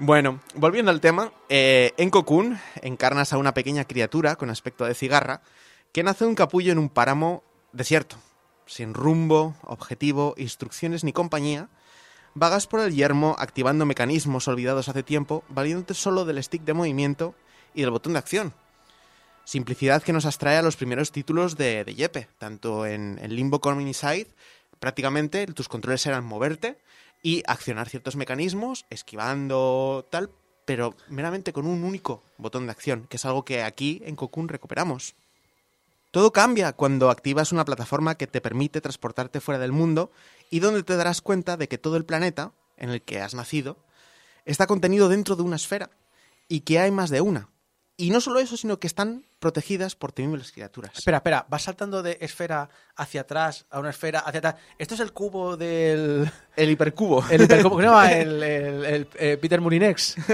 Bueno, volviendo al tema, eh, en Cocoon encarnas a una pequeña criatura con aspecto de cigarra que nace de un capullo en un páramo desierto, sin rumbo, objetivo, instrucciones ni compañía. Vagas por el yermo activando mecanismos olvidados hace tiempo, valiéndote solo del stick de movimiento y del botón de acción. Simplicidad que nos abstrae a los primeros títulos de, de tanto en, en Limbo prácticamente tus controles eran moverte y accionar ciertos mecanismos, esquivando tal, pero meramente con un único botón de acción, que es algo que aquí en Cocoon recuperamos. Todo cambia cuando activas una plataforma que te permite transportarte fuera del mundo y donde te darás cuenta de que todo el planeta en el que has nacido está contenido dentro de una esfera y que hay más de una. Y no solo eso, sino que están protegidas por temibles criaturas. Espera, espera, vas saltando de esfera hacia atrás a una esfera hacia atrás. Esto es el cubo del. El hipercubo. El hipercubo, ¿cómo se llama? (laughs) El, el- el, eh, Peter Murinex. (laughs)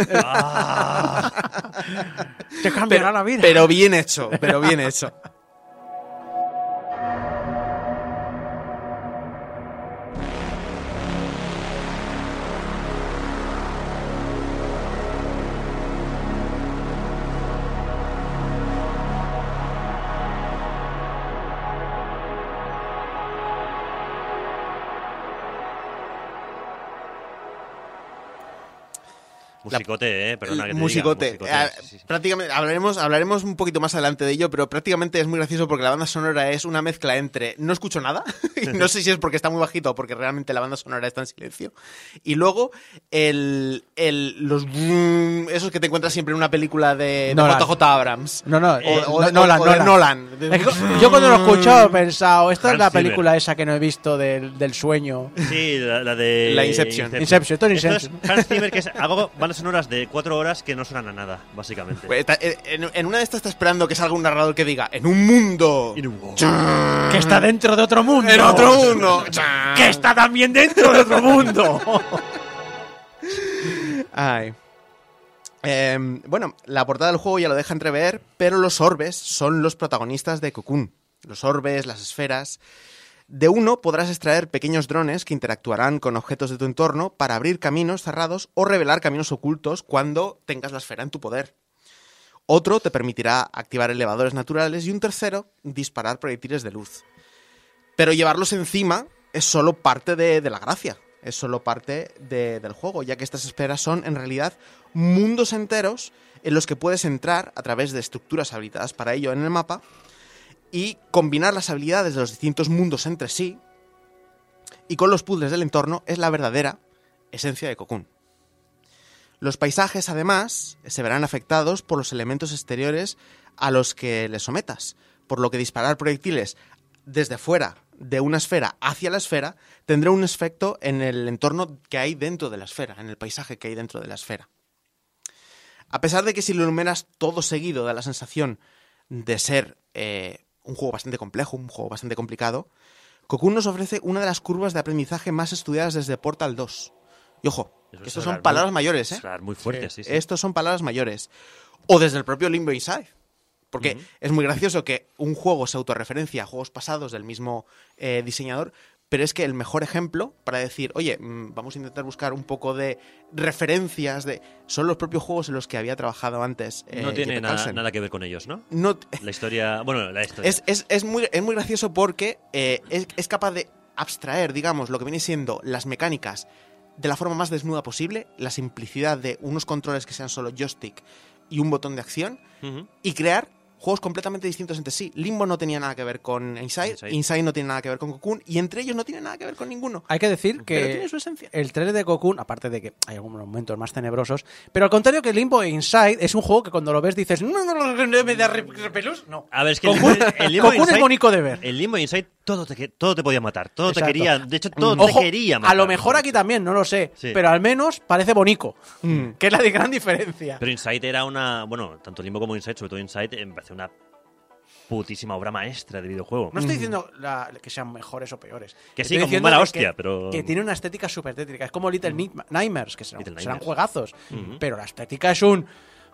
Te cambiará la vida. Pero bien hecho, pero bien hecho. Musicote, eh, perdona que te diga, musicote. musicote, Eh, sí, sí. prácticamente hablaremos hablaremos un poquito más adelante de ello, pero prácticamente es muy gracioso porque la banda sonora es una mezcla entre no escucho nada (laughs) y no sé si es porque está muy bajito o porque realmente la banda sonora está en silencio y luego el, el los esos que te encuentras siempre en una película de. JJ Abrams. No, no, O- eh, o no- de- Nolan, o de Nolan. Nolan. Es que yo cuando lo he escuchado he pensado, esta es Hans la Zimmer. película esa que no he visto del, del sueño. Sí, la, la de. La Inception. Inception, esto es Esto Inception. es Hans Zimmer, que es algo sonoras de cuatro horas que no suenan a nada, básicamente. Pues está- En, en una de estas está esperando que salga un narrador que diga en un mundo. Que está dentro de otro mundo. En otro mundo. Que está también dentro de otro mundo. (laughs) Ay. Em, bueno, la portada del juego ya lo deja entrever, pero los orbes son los protagonistas de Cocoon. Los orbes, las esferas. De uno podrás extraer pequeños drones que interactuarán con objetos de tu entorno para abrir caminos cerrados o revelar caminos ocultos cuando tengas la esfera en tu poder. Otro te permitirá activar elevadores naturales y un tercero disparar proyectiles de luz. Pero llevarlos encima es solo parte de, la gracia, es solo parte de- del juego, ya que estas esferas son en realidad mundos enteros en los que puedes entrar a través de estructuras habilitadas para ello en el mapa y combinar las habilidades de los distintos mundos entre sí y con los puzzles del entorno es la verdadera esencia de Cocoon. Los paisajes, además, se verán afectados por los elementos exteriores a los que les sometas, por lo que disparar proyectiles desde fuera de una esfera hacia la esfera tendrá un efecto en el entorno que hay dentro de la esfera, en el paisaje que hay dentro de la esfera. A pesar de que si lo enumeras todo seguido da la sensación de ser eh, un juego bastante complejo, un juego bastante complicado, Cocoon nos ofrece una de las curvas de aprendizaje más estudiadas desde Portal 2. Y ojo, Eso que es estos son palabras muy- mayores, ¿eh? muy fuerte, sí, sí. Estos son palabras mayores. O desde el propio Limbo Inside. Porque es muy gracioso que un juego se autorreferencia a juegos pasados del mismo eh, diseñador, pero es que el mejor ejemplo para decir, oye, mm, vamos a intentar buscar un poco de referencias de. son los propios juegos en los que había trabajado antes. eh, no tiene nada, nada que ver con ellos, ¿no? No, La historia. Bueno, la historia. es, es- es muy, es muy gracioso porque eh, es, es capaz de abstraer, digamos, lo que viene siendo las mecánicas de la forma más desnuda posible, la simplicidad de unos controles que sean solo joystick y un botón de acción, y crear juegos completamente distintos entre sí. Limbo no tenía nada que ver con Inside, Inside. Inside, no tiene nada que ver con Cocoon, y entre ellos no tiene nada que ver con ninguno. Hay que decir Pero que tiene su esencia. el trailer de Cocoon, aparte de que hay algunos momentos más tenebrosos, pero al contrario que Limbo e Inside, es un juego que cuando lo ves dices, no, no, no, no, me da re- repelús. No. A ver, es que el Cocoon, Limbo, el Limbo Cocoon es Inside- bonito de ver. El Limbo Inside todo te, todo te podía matar. Todo Exacto. te quería. De hecho, todo Ojo, te quería matar. a lo mejor aquí también, no lo sé, Sí. pero al menos parece bonito, Mm. que es la de gran diferencia. Pero Inside era una. Bueno, tanto Limbo como Inside, sobre todo Inside, eh, me parece una putísima obra maestra de videojuego. No estoy diciendo la- que sean mejores o peores. Que Estoy sí, como diciendo mala que- hostia, que- pero- Que tiene una estética súper tétrica. Es como Little Nightma- Nightmares, que serán, Little serán Nightmares. juegazos. Ujú. Pero la estética es un...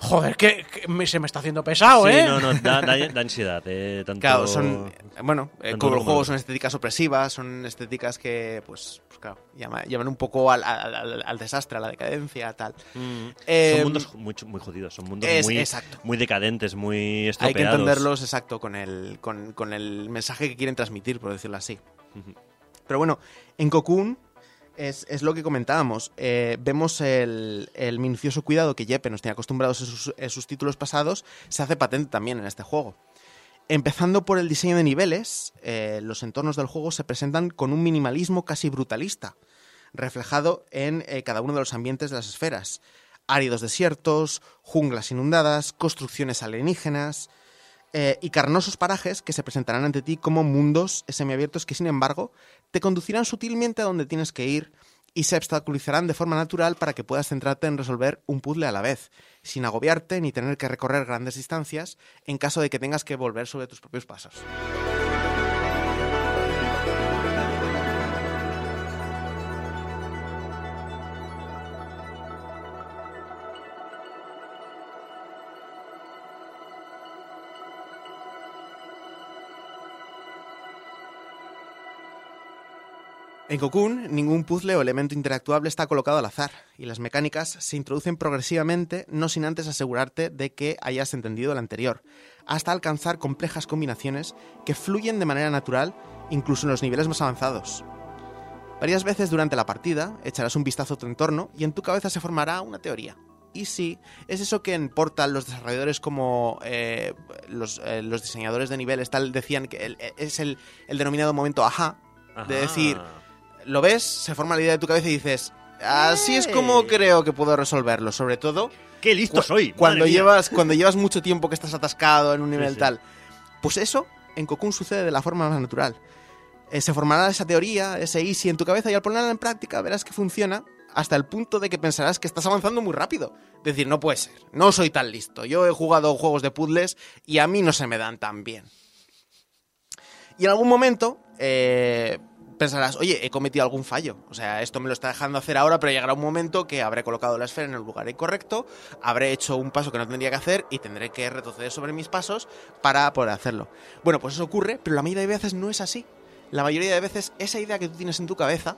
Joder, que, que me- se me está haciendo pesado, Sí, ¿eh? no, no, (laughs) da, da- da ansiedad. eh, tanto... Claro, son. Bueno, eh, como los juegos son estéticas opresivas, son estéticas que, pues, pues claro, llama- llevan un poco al, al- al- al desastre, a la decadencia, tal. Mm. Eh, son mundos muy, muy jodidos, son mundos es- muy, exacto. muy decadentes, muy Hay estropeados. que entenderlos, exacto, con el, con, con el mensaje que quieren transmitir, por decirlo así. Pero bueno, en Cocoon es, es lo que comentábamos. Eh, vemos el, el minucioso cuidado que Jeppe nos tenía acostumbrados en sus, en sus títulos pasados, se hace patente también en este juego. Empezando por el diseño de niveles, eh, los entornos del juego se presentan con un minimalismo casi brutalista, reflejado en eh, cada uno de los ambientes de las esferas. Áridos desiertos, junglas inundadas, construcciones alienígenas eh, y carnosos parajes que se presentarán ante ti como mundos semiabiertos que, sin embargo, te conducirán sutilmente a donde tienes que ir y se obstaculizarán de forma natural para que puedas centrarte en resolver un puzzle a la vez, sin agobiarte ni tener que recorrer grandes distancias en caso de que tengas que volver sobre tus propios pasos. En Cocoon, ningún puzzle o elemento interactuable está colocado al azar, y las mecánicas se introducen progresivamente, no sin antes asegurarte de que hayas entendido el anterior, hasta alcanzar complejas combinaciones que fluyen de manera natural, incluso en los niveles más avanzados. Varias veces durante la partida echarás un vistazo a tu entorno y en tu cabeza se formará una teoría. Easy es eso que en Portal los desarrolladores como eh, los, eh, los diseñadores de niveles tal decían que el- es el, el denominado momento ajá, de Ajá. Lo ves, se forma la idea de tu cabeza y dices, así es como creo que puedo resolverlo, sobre todo ¡Qué listo cu- soy! cuando mía! llevas cuando llevas mucho tiempo que estás atascado en un Sí, nivel sí. tal. Pues eso en Cocoon sucede de la forma más natural. Eh, se formará esa teoría, ese easy en tu cabeza y al ponerla en práctica verás que funciona hasta el punto de que pensarás que estás avanzando muy rápido. Decir, no puede ser, no soy tan listo. Yo he jugado juegos de puzzles y a mí no se me dan tan bien. Y en algún momento eh, pensarás, oye, he cometido algún fallo. O sea, esto me lo está dejando hacer ahora, pero llegará un momento que habré colocado la esfera en el lugar incorrecto, habré hecho un paso que no tendría que hacer y tendré que retroceder sobre mis pasos para poder hacerlo. Bueno, pues eso ocurre, pero la mayoría de veces no es así. La mayoría de veces esa idea que tú tienes en tu cabeza,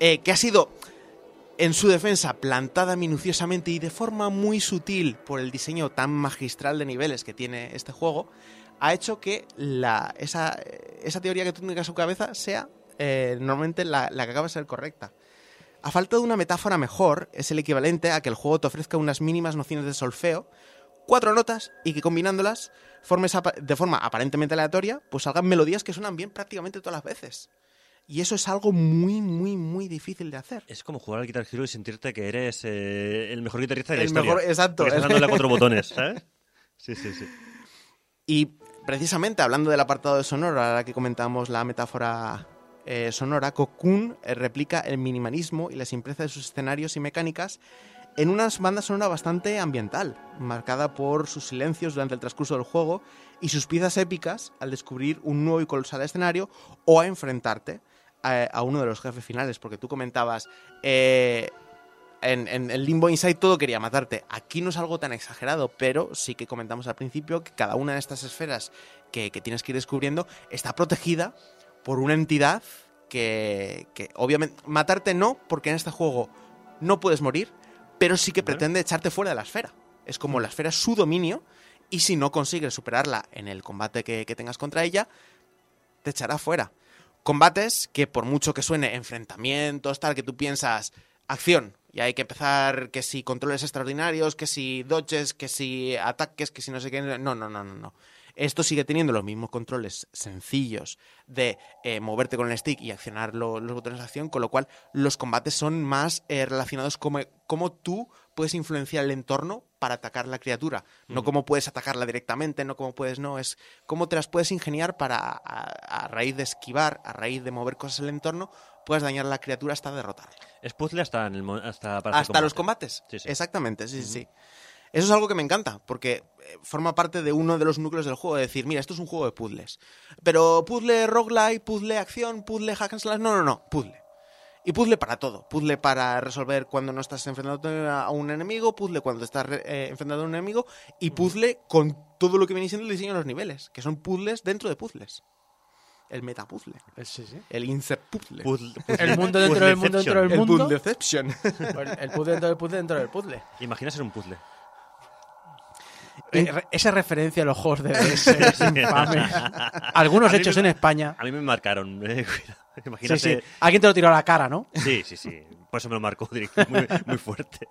eh, que ha sido en su defensa plantada minuciosamente y de forma muy sutil por el diseño tan magistral de niveles que tiene este juego, ha hecho que la, esa, esa teoría que tú tengas en su cabeza sea eh, normalmente la, la que acaba de ser correcta. A falta de una metáfora mejor, es el equivalente a que el juego te ofrezca unas mínimas nociones de solfeo, cuatro notas, y que combinándolas formes de forma aparentemente aleatoria, pues salgan melodías que suenan bien prácticamente todas las veces. Y eso es algo muy, muy, muy difícil de hacer. Es como jugar al Guitar Hero y sentirte que eres eh, el mejor guitarrista de la El historia. mejor- exacto. Estás dándole a cuatro (laughs) botones, ¿sabes? Sí, sí, sí. Y precisamente hablando del apartado de sonoro, ahora que comentamos la metáfora eh, sonora, Cocoon eh, replica el minimalismo y la simpleza de sus escenarios y mecánicas en una banda sonora bastante ambiental, marcada por sus silencios durante el transcurso del juego y sus piezas épicas al descubrir un nuevo y colosal escenario o a enfrentarte a, uno de los jefes finales, porque tú comentabas... eh, en, el Limbo Inside todo quería matarte. Aquí no es algo tan exagerado, pero sí que comentamos al principio que cada una de estas esferas que tienes que ir descubriendo está protegida por una entidad que, que obviamente matarte no, porque en este juego no puedes morir, pero sí que pretende echarte fuera de la esfera. Es como la esfera es su dominio y si no consigues superarla en el combate que, que tengas contra ella, te echará fuera. Combates que por mucho que suene enfrentamientos, tal, que tú piensas acción y hay que empezar que si controles extraordinarios, que si dodges, que si ataques, que si no sé qué. No, no, no, no, no. Esto sigue teniendo los mismos controles sencillos de eh, moverte con el stick y accionar lo- los botones de acción, con lo cual los combates son más eh, relacionados como cómo tú puedes influenciar el entorno para atacar la criatura. No cómo puedes atacarla directamente, no cómo puedes, no, es cómo te las puedes ingeniar para, a, a raíz de esquivar, a raíz de mover cosas en el entorno, puedes dañar a la criatura hasta derrotarla. Es puzzle hasta, en el, hasta, para Hasta los combate. combates. Sí, sí. Exactamente, sí, sí, sí. Eso es algo que me encanta, porque eh, forma parte de uno de los núcleos del juego, de decir, mira, esto es un juego de puzzles. Pero puzzle roguelike, puzzle acción, puzzle hack and slash, no, no, no, puzzle. Y puzzle para todo. Puzzle para resolver cuando no estás enfrentando a un enemigo, puzzle cuando estás eh, enfrentando a un enemigo, y puzzle con todo lo que viene siendo el diseño de los niveles, que son puzzles dentro de puzzles. El metapuzzle, Sí, sí. el insert puzzle, Puzzle- El mundo dentro del mundo dentro del el mundo. puzzleception. El, el puzzle dentro del puzzle dentro del puzzle. Imagina ser un puzzle. Eh, esa referencia a los juegos de DS (laughs) es infame. Algunos hechos me- en España. A mí me marcaron. (laughs) eh. Sí, Imagínate. sí. Alguien te lo tiró a la cara, ¿no? Sí, sí, sí. Por eso me lo marcó (laughs) directo, muy, muy fuerte.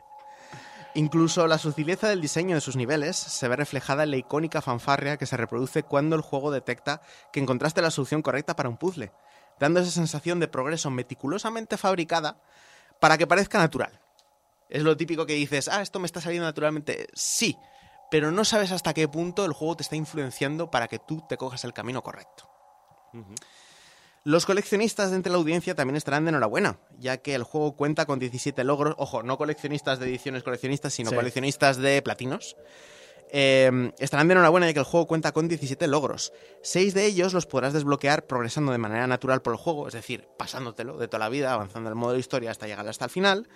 Incluso la sutileza del diseño de sus niveles se ve reflejada en la icónica fanfarria que se reproduce cuando el juego detecta que encontraste la solución correcta para un puzzle, dando esa sensación de progreso meticulosamente fabricada para que parezca natural. Es lo típico que dices, ah, esto me está saliendo naturalmente. Sí, pero no sabes hasta qué punto el juego te está influenciando para que tú te cojas el camino correcto. Los coleccionistas de entre la audiencia también estarán de enhorabuena, ya que el juego cuenta con 17 logros, ojo, no coleccionistas de ediciones coleccionistas, sino Sí. coleccionistas de platinos. Eh, estarán de enhorabuena ya que el juego cuenta con 17 logros. Seis de ellos los podrás desbloquear progresando de manera natural por el juego, es decir, pasándotelo de toda la vida, avanzando el modo de historia hasta llegar hasta el final.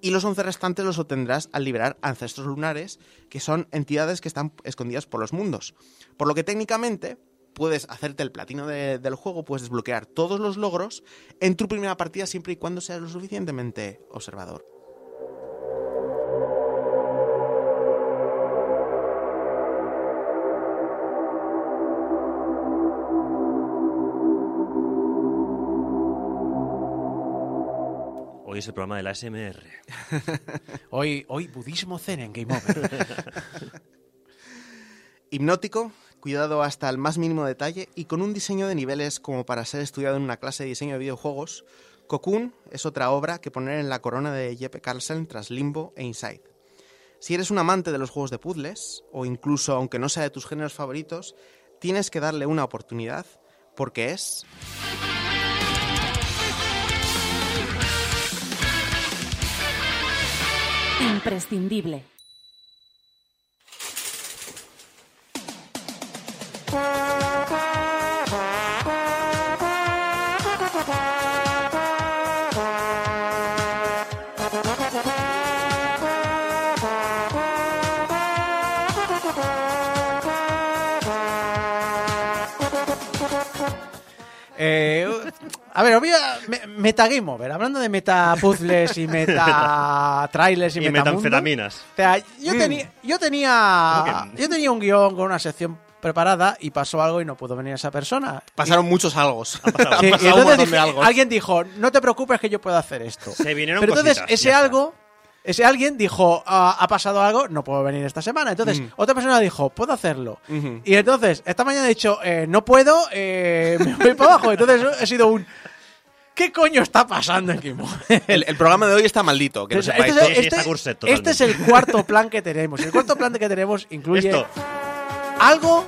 Y los 11 restantes los obtendrás al liberar ancestros lunares, que son entidades que están escondidas por los mundos. Por lo que técnicamente puedes hacerte el platino de- del juego, puedes desbloquear todos los logros en tu primera partida siempre y cuando seas lo suficientemente observador. Hoy es el programa de la SMR. (laughs) Hoy, hoy budismo zen en Game Over. (laughs) Hipnótico, cuidado hasta el más mínimo detalle y con un diseño de niveles como para ser estudiado en una clase de diseño de videojuegos, Cocoon es otra obra que poner en la corona de Jeppe Carlsen tras Limbo e Inside. Si eres un amante de los juegos de puzzles, o incluso aunque no sea de tus géneros favoritos, tienes que darle una oportunidad porque es... Imprescindible. Eh, a ver, a. me- Meta Game Over. Hablando de meta puzzles y meta trailers y, (laughs) Y metanfetaminas. O sea, yo, tenía, yo tenía. Yo tenía un guion con una sección preparada y pasó algo y no pudo venir esa persona. Pasaron muchos algos. Sí, y pasado un entonces montón dije- de algos. alguien dijo, no te preocupes que yo puedo hacer esto. Se vinieron Pero entonces cositas, ese algo, ese alguien dijo, "Ah, ha pasado algo, no puedo venir esta semana. Entonces otra persona dijo, puedo hacerlo. Ujú. Y entonces esta mañana he dicho, eh, no puedo, eh, me voy para abajo. Entonces he sido un, ¿qué coño está pasando aquí? El, el programa de hoy está maldito, que Entonces, sepáis. este, Sí, sí, este- está curset este es el cuarto plan que tenemos. El cuarto plan que tenemos incluye Esto, algo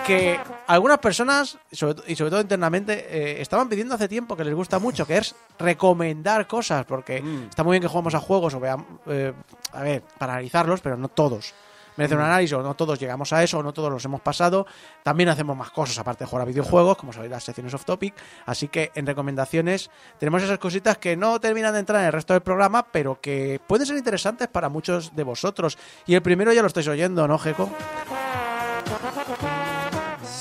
que algunas personas, sobre y sobre todo internamente, eh, estaban pidiendo hace tiempo que les gusta mucho, que es recomendar cosas, porque Mm. está muy bien que juguemos a juegos o veamos, eh, a ver, para analizarlos, pero no todos. Merece Mm. un análisis, o no todos llegamos a eso, o no todos los hemos pasado. También hacemos más cosas aparte de jugar a videojuegos, como sabéis, las secciones off topic. Así que en recomendaciones tenemos esas cositas que no terminan de entrar en el resto del programa, pero que pueden ser interesantes para muchos de vosotros. Y el primero ya lo estáis oyendo, ¿no, Jeco?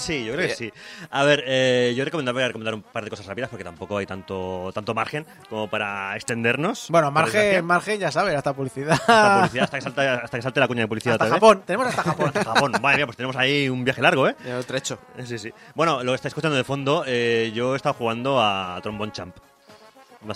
Sí, yo creo que sí. A ver, eh, yo recomendar, voy a recomendar un par de cosas rápidas porque tampoco hay tanto, tanto margen como para extendernos. Bueno, margen, margen, ya sabes, hasta publicidad. Hasta publicidad, hasta que salte, hasta que salte la cuña de publicidad. Hasta. Japón, tenemos hasta Japón. Japón, madre mía, pues tenemos ahí un viaje largo, ¿eh? He trecho. Sí, sí. Bueno, lo que estáis escuchando de fondo, eh, yo he estado jugando a Trombone Champ.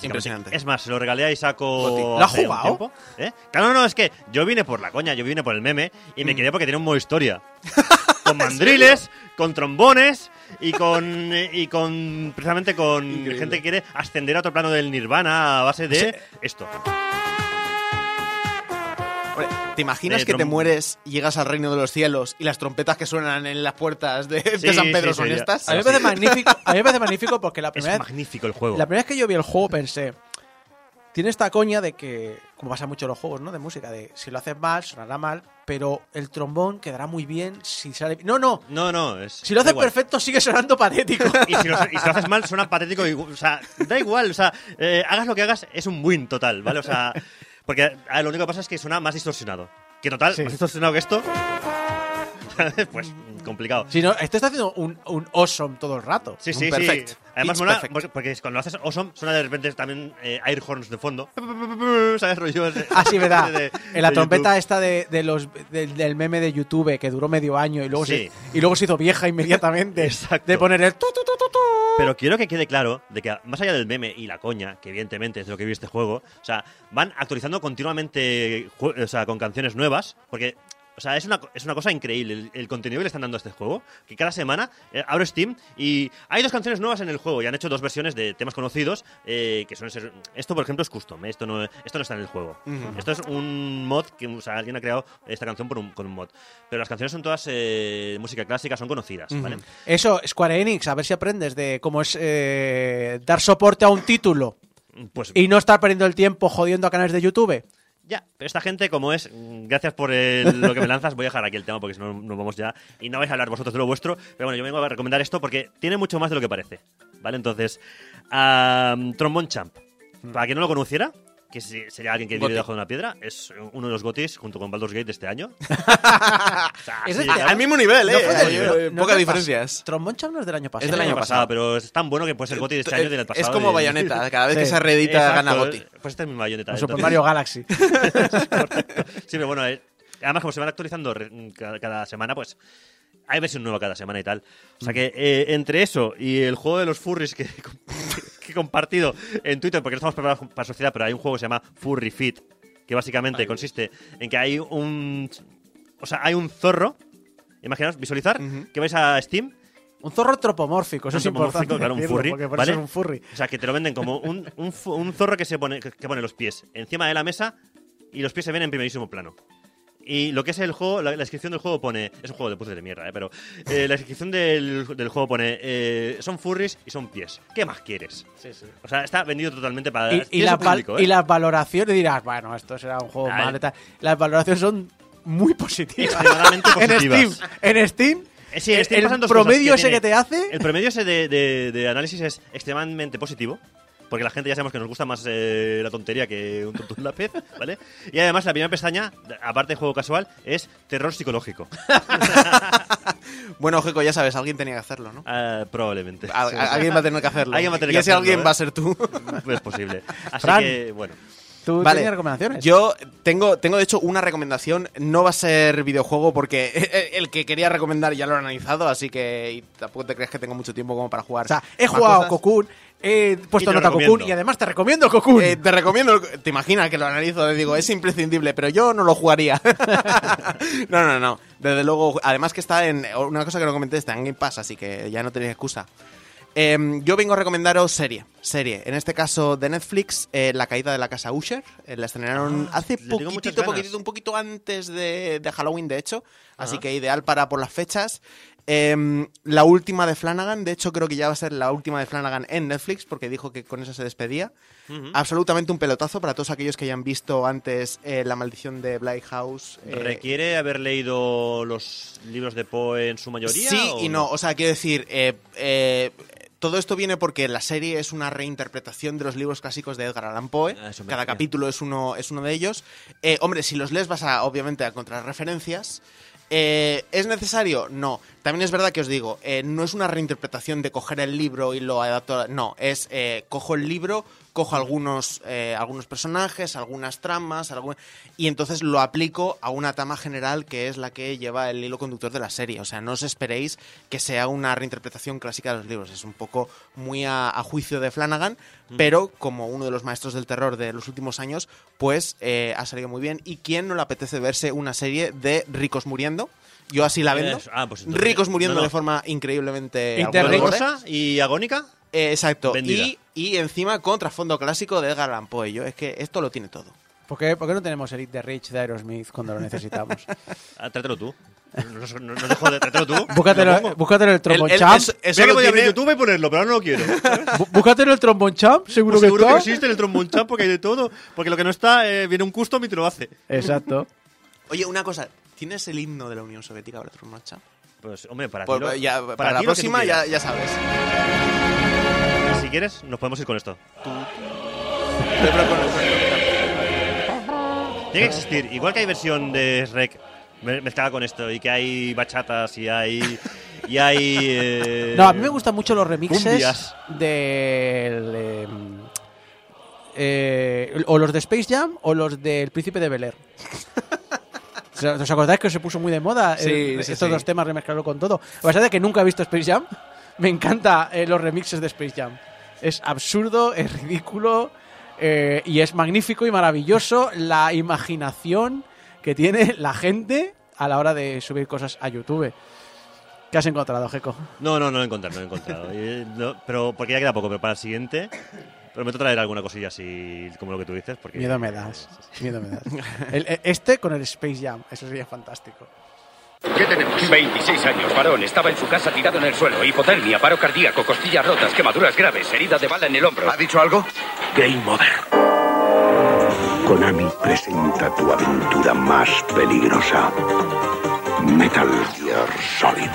Impresionante. Es más, se lo regalé a Isaaco. Goti. ¿Lo has jugado? ¿eh? Claro, no, no, es que yo vine por la coña, yo vine por el meme y Mm. me quedé porque tiene un modo historia. (laughs) con mandriles, con trombones y con (laughs) y con precisamente con Increíble. gente que quiere ascender a otro plano del nirvana a base de Sí. esto. ¿Te imaginas que te mueres, llegas al reino de los cielos y las trompetas que suenan en las puertas de, San Pedro sí, son sería- estas? A mí me parece magnífico, a mí me parece magnífico porque la Es primera, vez, magnífico el juego. la primera vez que yo vi el juego pensé, tiene esta coña de que, como pasa mucho en los juegos, ¿no? De música, de si lo haces mal, sonará mal, pero el trombón quedará muy bien si sale... No, no, No, no, es si lo haces perfecto sigue sonando patético. (laughs) Y si, lo, y si lo haces mal, suena patético. y- o sea, da igual. O sea, eh, hagas lo que hagas, es un win total, ¿vale? O sea, porque a lo único que pasa es que suena más distorsionado. Que total, Sí. más distorsionado que esto. (laughs) pues complicado. si no, esto está haciendo un, un awesome todo el rato. Sí, sí, perfect. sí. Además mola perfect. porque, cuando haces awesome suena de repente también eh, air horns de fondo. (laughs) ¿Sabes? Ah, sí, verdad. (laughs) de- en la trompeta YouTube. esta de, de los, del- del meme de YouTube que duró medio año y luego, Sí. se, y luego se hizo vieja inmediatamente. Exacto. De poner el tu, tu, tu, tu, tu. Pero quiero que quede claro de que más allá del meme y la coña, que evidentemente es de lo que vive este juego, o sea, van actualizando continuamente o sea, con canciones nuevas, porque o sea, es una, es una cosa increíble el, el contenido que le están dando a este juego, que cada semana eh, abro Steam y hay dos canciones nuevas en el juego y han hecho dos versiones de temas conocidos eh, que ser... Esto, por ejemplo, es custom, ¿eh? esto, no, esto no está en el juego. Esto es un mod que o sea, alguien ha creado esta canción por un- con un mod. Pero las canciones son todas eh, música clásica, son conocidas, ¿vale? Eso, Square Enix, a ver si aprendes de cómo es eh, dar soporte a un título Pues y no estar perdiendo el tiempo jodiendo a canales de YouTube. Ya, pero esta gente, como es, mm, gracias por el- lo que me lanzas, voy a dejar aquí el tema porque si no nos vamos ya y no vais a hablar vosotros de lo vuestro. Pero bueno, yo vengo a recomendar esto porque tiene mucho más de lo que parece. ¿Vale? Entonces, um, Trombone Champ. Para quien no lo conociera, que se- sería alguien que vive debajo de una piedra, es uno de los gotis junto con Baldur's Gate de este año. (laughs) O sea, Es de Al mismo nivel, No ¿eh? Eh, no Pocas diferencias. Champ no es del año pasado. Es del año pasado. pero es tan bueno que puede ser goti de este año y del pasado. Es como Bayonetta, cada vez Sí. que se reedita Exacto, gana Goti. Pues este es mi Bayonetta. Super Mario Galaxy. (laughs) Sí, pero bueno, eh, además como se van actualizando cada semana, pues hay versión nueva cada semana y tal. O sea que eh, entre eso y el juego de los furries que, (laughs) que he compartido en Twitter, porque no estamos preparados para sociedad, pero hay un juego que se llama Furry Fit, que básicamente consiste en que hay un. O sea, hay un zorro. Imaginaos, visualizar que vais a Steam Un zorro antropomórfico, eso es Antropomórfico, importante. claro, un furry, Porque por ¿vale? eso es un furry. O sea, que te lo venden como un, un un zorro que se pone que que pone los pies encima de la mesa y los pies se ven en primerísimo plano. Y lo que es el juego, la, la descripción del juego pone. Es un juego de puzzles de mierda, ¿eh? pero eh, la descripción del, del juego pone. eh, son furries y son pies. ¿Qué más quieres? O sea, está vendido totalmente para. Y, y, la público, val- ¿eh? y las valoraciones dirás, bueno, esto será un juego Ay. mal y tal. Las valoraciones son muy positivas. Extremadamente (laughs) en positivas. Steam, en Steam, Eh, sí, en Steam el promedio ese que te hace, El promedio ese de, de- de análisis es extremadamente positivo. Porque la gente ya sabemos que nos gusta más eh, la tontería que un tonto un lápiz, ¿vale? Y además la primera pestaña, aparte de juego casual, es terror psicológico. (laughs) Bueno, Jeco, ya sabes, alguien tenía que hacerlo, ¿no? Ah, probablemente. Al- a- alguien va a tener que hacerlo. Alguien va a tener y que ese hacerlo, alguien ¿eh? va a ser tú. (laughs) Es posible. Así Fran. que, bueno. tú Vale. tenías recomendaciones. Yo tengo, tengo de hecho una recomendación. No va a ser videojuego porque (laughs) el que quería recomendar ya lo he analizado, así que y tampoco te crees que tengo mucho tiempo como para jugar. o sea, he jugado cosas. Cocoon, he puesto nota a Cocoon y además te recomiendo Cocoon. Eh, te recomiendo, te imaginas que lo analizo, te digo, es imprescindible, pero yo no lo jugaría. (laughs) no, no, no. Desde luego, además que está en. Una cosa que no comenté, está en Game Pass, así que ya no tenéis excusa. Em, yo vengo a recomendaros serie. Serie. En este caso de Netflix, eh, La caída de la casa Usher. Eh, la estrenaron hace tengo muchas poquitito, poquitito, un poquito antes de, de Halloween, de hecho. Así que ideal para por las fechas. Em, la última de Flanagan, de hecho creo que ya va a ser la última de Flanagan en Netflix porque dijo que con eso se despedía. Absolutamente un pelotazo para todos aquellos que hayan visto antes eh, La maldición de Bly House. eh, ¿Requiere haber leído los libros de Poe en su mayoría? Sí o y no. O sea, quiero decir, eh, todo esto viene porque la serie es una reinterpretación de los libros clásicos de Edgar Allan Poe. Ah, Cada capítulo es uno, es uno de ellos. Hombre, si los lees vas a, obviamente, a encontrar referencias. Eh, ¿Es necesario? No. También es verdad que os digo, eh, no es una reinterpretación de coger el libro y lo adapto. a- No, es eh, cojo el libro, cojo algunos, eh, algunos personajes, algunas tramas, algún- y entonces lo aplico a una trama general que es la que lleva el hilo conductor de la serie. O sea, no os esperéis que sea una reinterpretación clásica de los libros. Es un poco muy a, a juicio de Flanagan, pero como uno de los maestros del terror de los últimos años, pues ha salido muy bien. ¿Y quién no le apetece verse una serie de ricos muriendo? Yo así la vendo. Ah, pues entonces- ricos muriendo no, no. de forma increíblemente... ¿Dolorosa y agónica? Eh, exacto. Y, y encima con trasfondo clásico de Edgar Allan Poe. Yo, es que esto lo tiene todo. ¿Por, qué, por qué no tenemos Elite de Rich de Aerosmith cuando lo necesitamos? (laughs) Ah, trátelo tú. No, no, te jode, trátelo tú. Lo búscatelo, búscatelo el trombone El- el- champ. eso- eso que lo podía abrir tiene- YouTube y ponerlo, pero ahora no lo quiero. (laughs) Bú- Búscatelo el trombone champ, seguro Pues que seguro que está. existe el trombone champ porque hay de todo. Porque lo que no está, eh, viene un custom y te lo hace. Exacto. Oye, una cosa. ¿Tienes el himno de la Unión Soviética para Truman Show? Pues, hombre, para Pues, ti. lo- ya, para para, la ti próxima ya, sabes. Si quieres, nos podemos ir con esto. Tiene que existir. Igual que hay versión de Shrek me- mezclada con esto y que hay bachatas y hay. Y hay. eh, No, a mí me gustan mucho los remixes del. em, eh, o los de Space Jam o los del Príncipe de Bel Air. (laughs) ¿Os acordáis que se puso muy de moda Sí, eh, sí, estos sí. dos temas remezclarlo con todo? A pesar de que nunca he visto Space Jam, me encanta eh, los remixes de Space Jam. Es absurdo, es ridículo eh, y es magnífico y maravilloso la imaginación que tiene la gente a la hora de subir cosas a YouTube. ¿Qué has encontrado, Jeco? No, no, no lo he encontrado, no lo he encontrado. Y, (laughs) no, pero porque ya queda poco, pero para el siguiente. Prometo traer alguna cosilla así como lo que tú dices. Porque Miedo me das. Miedo me das. (laughs) El- este con el Space Jam, eso sería fantástico. ¿Qué tenemos? 26 años, varón. Estaba en su casa tirado en el suelo. Hipotermia, paro cardíaco, costillas rotas, quemaduras graves, herida de bala en el hombro. ¿Ha dicho algo? Game Over. Konami presenta tu aventura más peligrosa. Metal Gear Solid.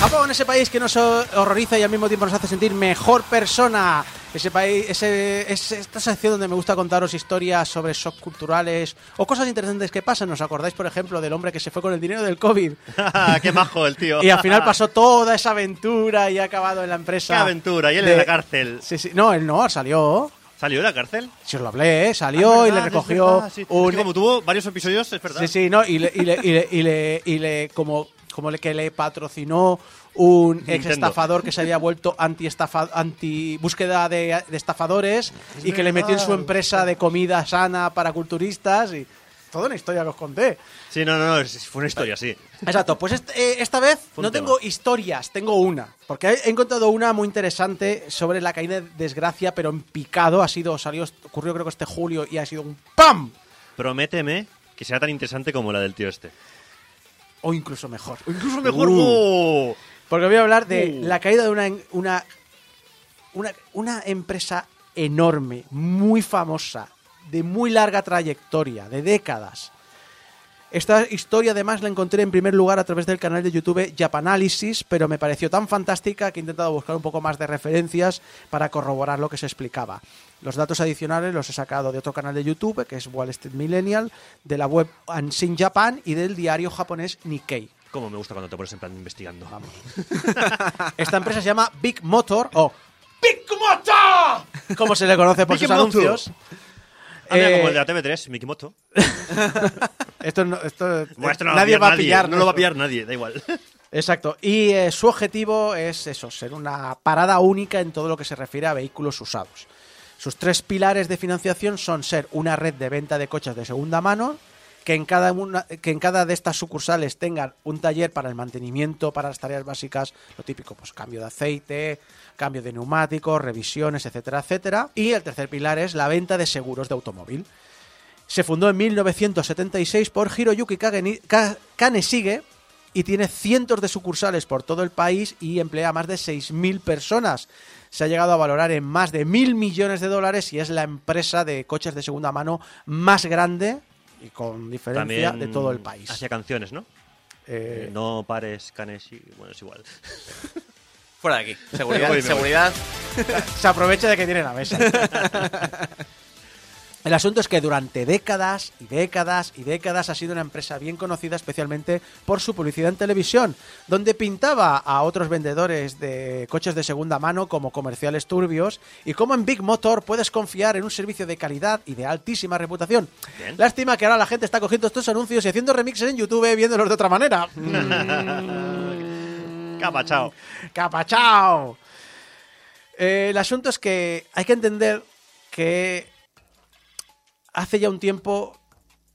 Japón, ese país que nos horroriza y al mismo tiempo nos hace sentir mejor persona. Ese país, ese, es esta sección donde me gusta contaros historias sobre shocks culturales o cosas interesantes que pasan. ¿Os acordáis, por ejemplo, del hombre que se fue con el dinero del COVID? (laughs) ¡Qué majo el tío! (laughs) Y al final pasó toda esa aventura y ha acabado en la empresa. ¡Qué aventura! Y él de- en la cárcel. Sí, sí. No, él no, salió. ¿Salió de la cárcel? Si os lo hablé, ¿eh? salió Ah, y le verdad, es recogió verdad, sí. Es un... que como tuvo varios episodios, es verdad. Sí, sí, no, y le, y le, y le, y le, y le- como, como le que le patrocinó un ex estafador que se había vuelto anti anti búsqueda de, de estafadores y que le metió en su empresa de comida sana para culturistas y toda una historia que os conté. Sí, no, no, fue una historia, sí. Exacto, pues est- eh, esta vez no tema. tengo historias, tengo una. Porque he encontrado una muy interesante sobre la caída de desgracia, pero en picado. Ha sido, salió, ocurrió creo que este julio y ha sido un ¡PAM! Prométeme que será tan interesante como la del tío este. O incluso mejor. Incluso mejor. Uh. ¡oh! Porque voy a hablar de Uh. la caída de una, una, una, una empresa enorme, muy famosa, de muy larga trayectoria, de décadas. Esta historia además la encontré en primer lugar a través del canal de YouTube Japanalysis, pero me pareció tan fantástica que he intentado buscar un poco más de referencias para corroborar lo que se explicaba. Los datos adicionales los he sacado de otro canal de YouTube, que es Wall Street Millennial, de la web Unseen Japan y del diario japonés Nikkei. Cómo me gusta cuando te pones en plan investigando. Vamos. (laughs) Esta empresa se llama Big Motor o Big Motor, como se le conoce por Big sus Motor. anuncios. Ah, mira, Eh, como el de la TV3, Mikimoto. (laughs) esto no- esto- Bueno, esto no nadie lo va va a pillar. No lo va a pillar nadie, da igual. (laughs) Exacto. Y eh, su objetivo es eso, ser una parada única en todo lo que se refiere a vehículos usados. Sus tres pilares de financiación son ser una red de venta de coches de segunda mano, que en cada, una, que en cada de estas sucursales tengan un taller para el mantenimiento, para las tareas básicas, lo típico, pues cambio de aceite, cambio de neumáticos, revisiones, etcétera, etcétera. Y el tercer pilar es la venta de seguros de automóvil. Se fundó en 1976 por Hiroyuki Kaneshige y tiene cientos de sucursales por todo el país y emplea a más de 6.000 personas. Se ha llegado a valorar en más de mil millones de dólares y es la empresa de coches de segunda mano más grande y con diferencia También de todo el país. Hacía canciones, ¿no? Eh, No pares, Kaneshi. Bueno, es igual. (laughs) Fuera de aquí. (laughs) Seguridad, seguridad. (laughs) se aprovecha de que tiene la mesa. El asunto es que durante décadas y décadas y décadas ha sido una empresa bien conocida especialmente por su publicidad en televisión, donde pintaba a otros vendedores de coches de segunda mano como comerciales turbios y como en Big Motor puedes confiar en un servicio de calidad y de altísima reputación. Bien. Lástima que ahora la gente está cogiendo estos anuncios y haciendo remixes en YouTube viéndolos de otra manera. (laughs) Capa, chao. ¡Capachao! Eh, el asunto es que hay que entender que hace ya un tiempo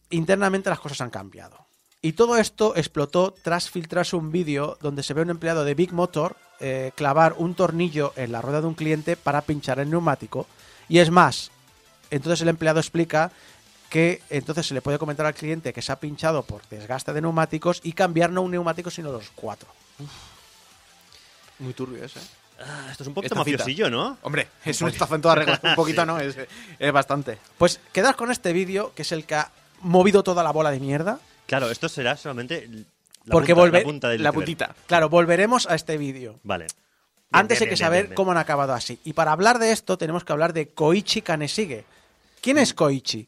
internamente las cosas han cambiado. Y todo esto explotó tras filtrarse un vídeo donde se ve un empleado de Big Motor eh, clavar un tornillo en la rueda de un cliente para pinchar el neumático. Y es más, entonces el empleado explica que entonces se le puede comentar al cliente que se ha pinchado por desgaste de neumáticos y cambiar no un neumático sino los cuatro. Muy turbio eso, ¿eh? Ah, esto es un poquito Estafita. mafiosillo, ¿no? Hombre, es una estafa en toda regla. Un (laughs) poquito no, es, es bastante. Pues quedad con este vídeo, que es el que ha movido toda la bola de mierda. Claro, esto será solamente la Porque punta, volver- la punta del la iceberg. puntita. Claro, volveremos a este vídeo. Vale. Antes bien, hay que bien, saber bien, bien. cómo han acabado así. Y para hablar de esto tenemos que hablar de Koichi Kaneshige. ¿Quién es Koichi?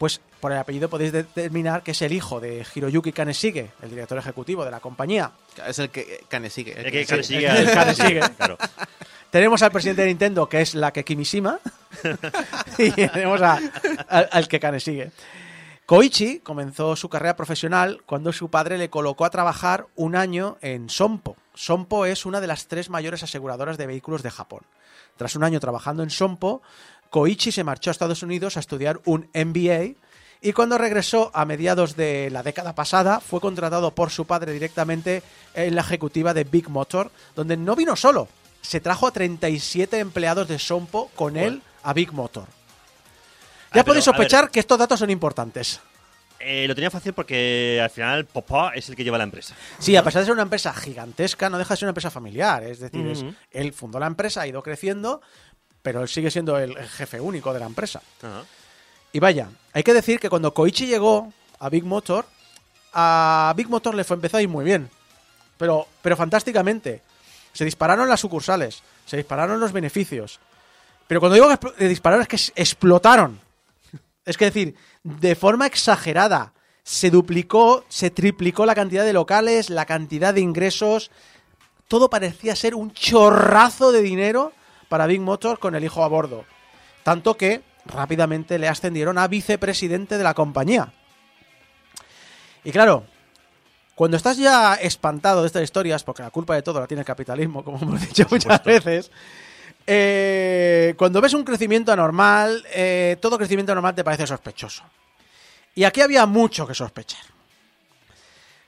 Pues por el apellido podéis determinar que es el hijo de Hiroyuki Kaneshige, el director ejecutivo de la compañía. Es el que Kaneshige- el que (laughs) Kaneshige. Claro. Tenemos al presidente de Nintendo, que es la que Kimishima. (laughs) y tenemos a- al, al que Kaneshige. Koichi comenzó su carrera profesional cuando su padre le colocó a trabajar un año en Sompo. Sompo es una de las tres mayores aseguradoras de vehículos de Japón. Tras un año trabajando en Sompo, Koichi se marchó a Estados Unidos a estudiar un MBA y cuando regresó a mediados de la década pasada fue contratado por su padre directamente en la ejecutiva de Big Motor, donde no vino solo, se trajo a 37 empleados de Sompo con él a Big Motor. Ya Ah, podéis pero, a ver. sospechar que estos datos son importantes. Eh, lo tenía fácil porque al final Popá es el que lleva la empresa. Sí, a pesar de ser una empresa gigantesca, no deja de ser una empresa familiar. Es decir, es- él fundó la empresa, ha ido creciendo, pero él sigue siendo el jefe único de la empresa. Ajá. Y vaya, hay que decir que cuando Koichi llegó a Big Motor, a Big Motor le fue empezó a ir muy bien. Pero, pero fantásticamente. Se dispararon las sucursales, se dispararon los beneficios. Pero cuando digo que dispararon es que explotaron. (laughs) Es que decir, de forma exagerada, se duplicó, se triplicó la cantidad de locales, la cantidad de ingresos. Todo parecía ser un chorrazo de dinero para Big Motors con el hijo a bordo. Tanto que rápidamente le ascendieron a vicepresidente de la compañía. Y claro, cuando estás ya espantado de estas historias, porque la culpa de todo la tiene el capitalismo, como hemos (laughs) dicho muchas veces, eh, cuando ves un crecimiento anormal, eh, todo crecimiento anormal te parece sospechoso. Y aquí había mucho que sospechar.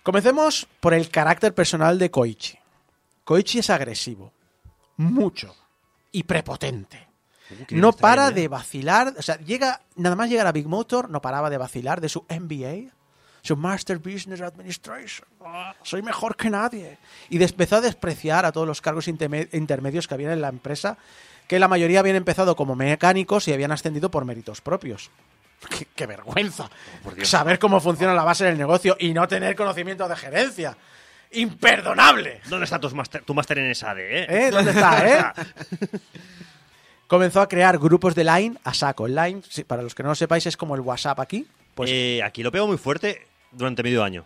Comencemos por el carácter personal de Koichi. Koichi es agresivo, mucho, y prepotente. No para él, ¿eh? de vacilar, o sea, llega, nada más llegar a Big Motor, no paraba de vacilar de su MBA, su Master Business Administration. Soy mejor que nadie. Y de- empezó a despreciar a todos los cargos interme- intermedios que había en la empresa, que la mayoría habían empezado como mecánicos y habían ascendido por méritos propios. ¡Qué, qué vergüenza! Saber cómo funciona la base del negocio y no tener conocimiento de gerencia. ¡Imperdonable! ¿Dónde está tu máster, tu máster en SAD, eh? ¿Eh? ¿Dónde está, (laughs) eh? Comenzó a crear grupos de Line a saco. El Line, sí, para los que no lo sepáis, es como el WhatsApp aquí. Pues, Eh, aquí lo pego muy fuerte durante medio año.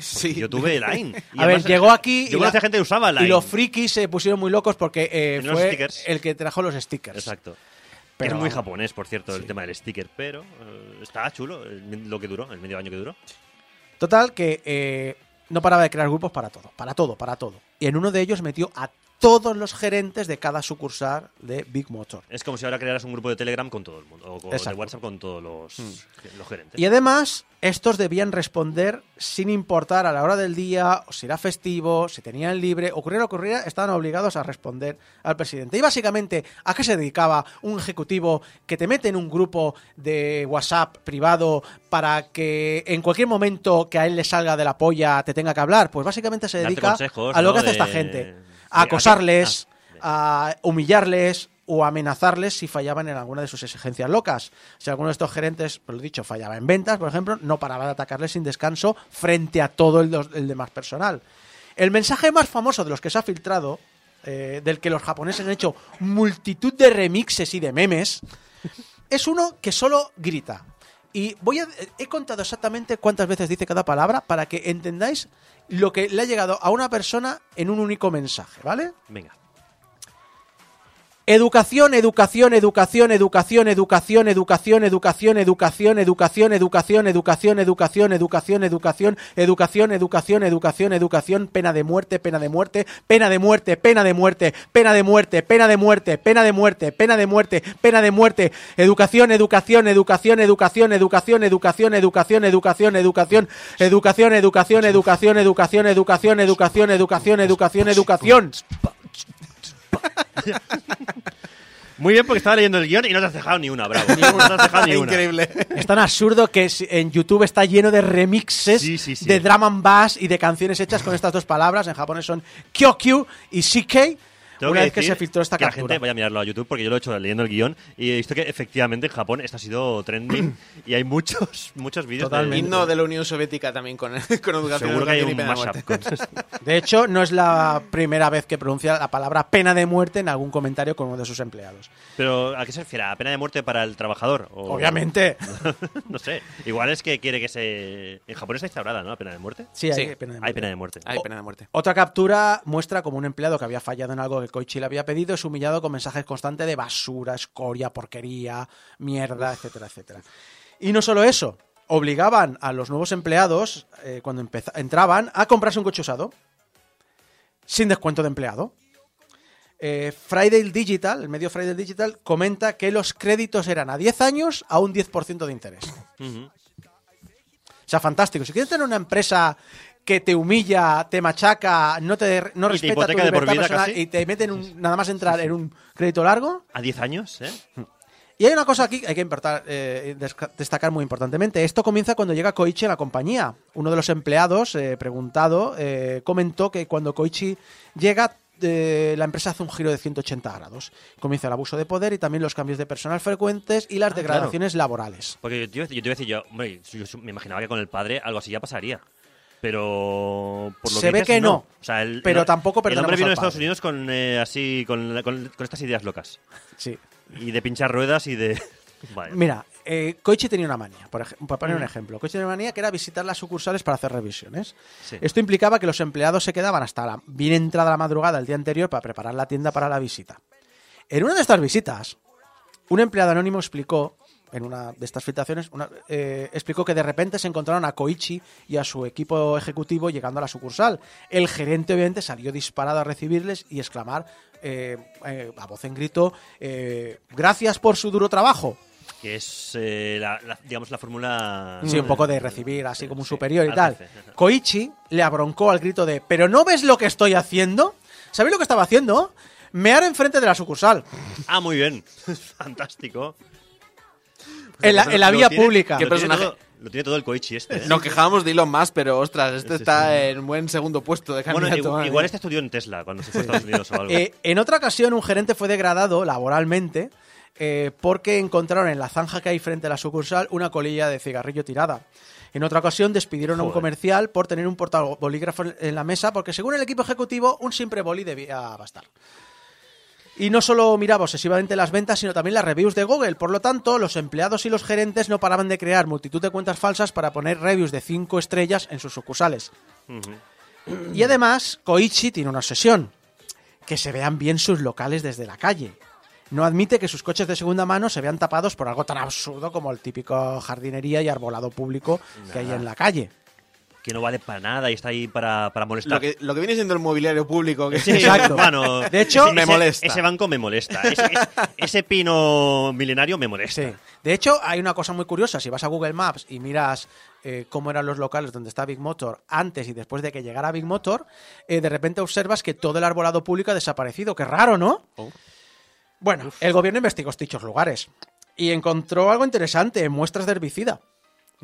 Sí. Yo tuve Line. (laughs) Y a ver, llegó aquí Yo y, conocía la- gente que usaba Line. y los frikis se pusieron muy locos porque eh, fue el que trajo los stickers. Exacto. Pero es muy japonés, por cierto, el tema del sticker, pero eh, está chulo el- lo que duró, el medio año que duró. Total, que eh, no paraba de crear grupos para todo, para todo, para todo. Y en uno de ellos metió a todos los gerentes de cada sucursal de Big Motor. Es como si ahora crearas un grupo de Telegram con todo el mundo, o con- de. WhatsApp con todos los, los gerentes. Y además, estos debían responder sin importar a la hora del día, o si era festivo, si tenían libre, ocurriera lo ocurriera, estaban obligados a responder al presidente. Y básicamente, ¿a qué se dedicaba un ejecutivo que te mete en un grupo de WhatsApp privado para que en cualquier momento que a él le salga de la polla te tenga que hablar? Pues básicamente se dedica consejos, a lo ¿no? que hace de- esta gente. A acosarles, Ah, a humillarles o amenazarles si fallaban en alguna de sus exigencias locas. Si alguno de estos gerentes, por lo dicho, fallaba en ventas, por ejemplo, no paraba de atacarles sin descanso frente a todo el demás personal. El mensaje más famoso de los que se ha filtrado, eh, del que los japoneses han hecho multitud de remixes y de memes, es uno que solo grita. Y voy a, he contado exactamente cuántas veces dice cada palabra para que entendáis lo que le ha llegado a una persona en un único mensaje, ¿vale? Venga. Educación, educación, educación, educación, educación, educación, educación, educación, educación, educación, educación, educación, educación, educación, educación, educación, educación, educación, pena de muerte, pena de muerte, pena de muerte, pena de muerte, pena de muerte, pena de muerte, pena de muerte, pena de muerte, pena de muerte, educación, educación, educación, educación, educación, educación, educación, educación, educación, educación, educación, educación, educación, educación, educación, educación, educación, educación. (laughs) Muy bien, porque estaba leyendo el guion y no te has dejado ni una, bravo. (laughs) No te has dejado ni una. Increíble. Es tan absurdo que en YouTube está lleno de remixes Sí, sí, sí. de drum and bass y de canciones hechas con estas dos palabras. En japonés son Kyokyu y CK. Tengo una que vez que se filtró esta que la captura. gente vaya a mirarlo a YouTube porque yo lo he hecho leyendo el guion y he visto que efectivamente en Japón esto ha sido trending (clears throat) y hay muchos muchos vídeos de- Totalmente. Himno de la Unión Soviética también con, (laughs) con educación, Seguro que hay un de mashup con. (laughs) De hecho, no es la primera vez que pronuncia la palabra pena de muerte en algún comentario con uno de sus empleados. Pero ¿a qué se refiere? ¿A pena de muerte para el trabajador? O- (laughs) Obviamente. no sé. Igual es que quiere que se... En Japón está instaurada, ¿no? La pena de muerte. Sí, hay Sí, pena de muerte. Hay pena de muerte. Hay pena de muerte. Otra captura muestra como un empleado que había fallado en algo que Koichi le había pedido es humillado con mensajes constantes de basura, escoria, porquería, mierda, etcétera, etcétera. Y no solo eso, obligaban a los nuevos empleados, eh, cuando entraban, a comprarse un coche usado, sin descuento de empleado. Eh, Friday Digital, el medio Friday Digital, comenta que los créditos eran a 10 años a un 10% de interés. O sea, fantástico. Si quieres tener una empresa que te humilla, te machaca, no te no Y te respeta tu de por vida personal casi. y te meten un- nada más entrar en un crédito largo. ¿A 10 años? ¿eh? Y hay una cosa aquí que hay que importar- eh, destacar muy importantemente. Esto comienza cuando llega Koichi a la compañía. Uno de los empleados, eh, preguntado, eh, comentó que cuando Koichi llega, eh, la empresa hace un giro de 180 grados. Comienza el abuso de poder y también los cambios de personal frecuentes y las Ah, degradaciones laborales. Porque yo te, yo te iba a decir yo, hombre, yo me imaginaba que con el padre algo así ya pasaría. Pero por lo Se que ve dices, que no. O sea, el- Pero el- tampoco El hombre vino de Estados. Unidos con eh, así con, con, con estas ideas locas. Sí. Y de pinchar ruedas y de. (laughs) Vale. Mira, eh, Koichi tenía una manía, por para Mm. poner un ejemplo. Koichi tenía una manía que era visitar las sucursales para hacer revisiones. Sí. Esto implicaba que los empleados se quedaban hasta la, bien entrada la madrugada el día anterior para preparar la tienda para la visita. En una de estas visitas, un empleado anónimo explicó, en una de estas filtraciones, una- eh, explicó que de repente se encontraron a Koichi y a su equipo ejecutivo llegando a la sucursal. El gerente, obviamente, salió disparado a recibirles y exclamar eh, eh, a voz en grito: eh, Gracias por su duro trabajo. Que es, eh, la, la- digamos, la fórmula. Sí, un poco de recibir así como un superior y al tal. Koichi le abroncó al grito de ¿Pero no ves lo que estoy haciendo? ¿Sabéis lo que estaba haciendo? Mear enfrente de la sucursal. Ah, muy bien. (laughs) Fantástico. En la, en la vía tiene- pública. ¿Qué Lo tiene, personaje? todo, lo tiene todo el Koichi este. ¿eh? Nos quejábamos de Elon Musk, pero ostras, este Sí, está sí. en buen segundo puesto de Bueno, candidato. igual, madre igual este estudió en Tesla cuando se fue a Estados Unidos o (laughs) algo. Eh, en otra ocasión, un gerente fue degradado laboralmente eh, porque encontraron en la zanja que hay frente a la sucursal una colilla de cigarrillo tirada. En otra ocasión despidieron a un comercial por tener un portabolígrafo en- en la mesa porque según el equipo ejecutivo un simple boli debía bastar. Y no solo miraba obsesivamente las ventas, sino también las reviews de Google. Por lo tanto, los empleados y los gerentes no paraban de crear multitud de cuentas falsas para poner reviews de 5 estrellas en sus sucursales. Y además, Koichi tiene una obsesión, que se vean bien sus locales desde la calle. No admite que sus coches de segunda mano se vean tapados por algo tan absurdo como el típico jardinería y arbolado público que hay en la calle. Que no vale para nada y está ahí para, para molestar. Lo que, lo que viene siendo el mobiliario público. Que Sí, Exacto. bueno, De hecho, ese- me molesta. Ese banco me molesta. (laughs) Ese, ese- ese pino milenario me molesta. Sí. De hecho, hay una cosa muy curiosa. Si vas a Google Maps y miras eh, cómo eran los locales donde está Big Motor antes y después de que llegara Big Motor, eh, de repente observas que todo el arbolado público ha desaparecido. Qué raro, ¿no? Bueno, el gobierno investigó dichos lugares y encontró algo interesante, muestras de herbicida.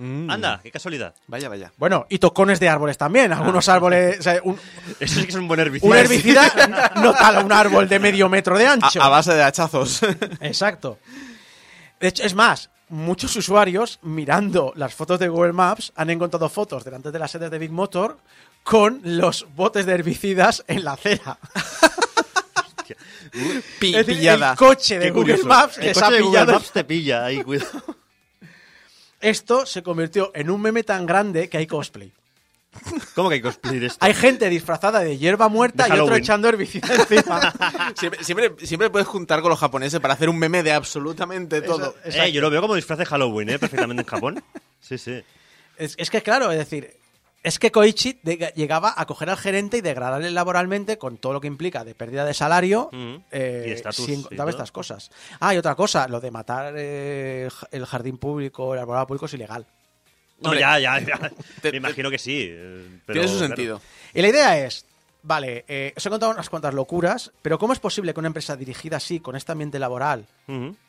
Mm. Anda, qué casualidad. Vaya, vaya. Bueno, y tocones de árboles también. Algunos árboles. o sea, un, (laughs) Eso sí que es un buen herbicida. un herbicida no tala un árbol de medio metro de A, ancho. a base de hachazos. (laughs) Exacto. De hecho, es más, muchos usuarios mirando las fotos de Google Maps han encontrado fotos delante de las sedes de Big Motor con los botes de herbicidas en la acera. (laughs) Pi- Es decir, pillada. el coche de Qué Google curioso. Maps El les coche ha de Google pillado. Maps te pilla ahí, cuidado. Esto se convirtió en un meme tan grande que hay cosplay. ¿Cómo que hay cosplay de esto? Hay gente disfrazada de hierba muerta De y otro echando herbicida encima. (laughs) Siempre, siempre, siempre puedes juntar con los japoneses para hacer un meme de absolutamente todo. Eh, yo lo veo como disfraz de Halloween, ¿eh? Perfectamente en Japón. Sí, sí. Es, es que, claro, es decir, es que Koichi de- llegaba a coger al gerente y degradarle laboralmente con todo lo que implica de pérdida de salario Mm. eh, Y estatus si y estas cosas. Ah, y otra cosa, lo de matar eh, el jardín público, el arbolado público es ilegal. No, Hombre, ya, ya, ya. te- Me imagino que sí. eh, pero, Tiene su claro. sentido. Y la idea es, vale, eh, os he contado unas cuantas locuras, pero ¿cómo es posible que una empresa dirigida así, con este ambiente laboral,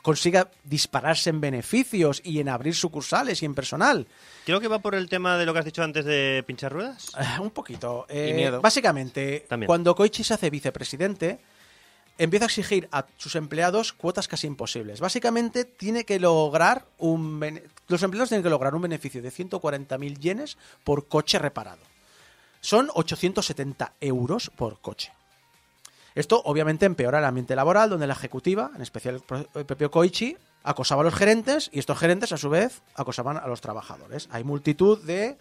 consiga dispararse en beneficios y en abrir sucursales y en personal? Creo que va por el tema de lo que has dicho antes de pinchar ruedas. Eh, un poquito. Eh, Y miedo. Básicamente, También. cuando Koichi se hace vicepresidente, empieza a exigir a sus empleados cuotas casi imposibles. Básicamente, tiene que lograr un los empleados tienen que lograr un beneficio de 140.000 yenes por coche reparado. Son 870 euros por coche. Esto obviamente empeora el ambiente laboral, donde la ejecutiva, en especial el pro- el propio Koichi, acosaba a los gerentes y estos gerentes a su vez acosaban a los trabajadores. Hay multitud de,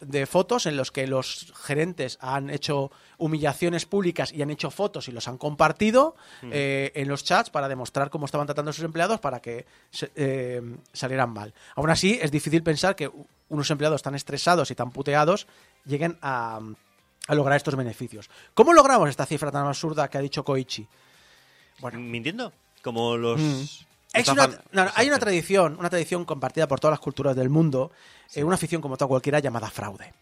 de fotos en los que los gerentes han hecho humillaciones públicas y han hecho fotos y los han compartido eh, en los chats para demostrar cómo estaban tratando a sus empleados para que eh, salieran mal. Aún así, es difícil pensar que unos empleados tan estresados y tan puteados lleguen a, a lograr estos beneficios. ¿Cómo logramos esta cifra tan absurda que ha dicho Koichi? Bueno, ¿Mintiendo? Como los... es una- no, no, hay una tradición, una tradición compartida por todas las culturas del mundo, eh, una afición como toda cualquiera llamada fraude.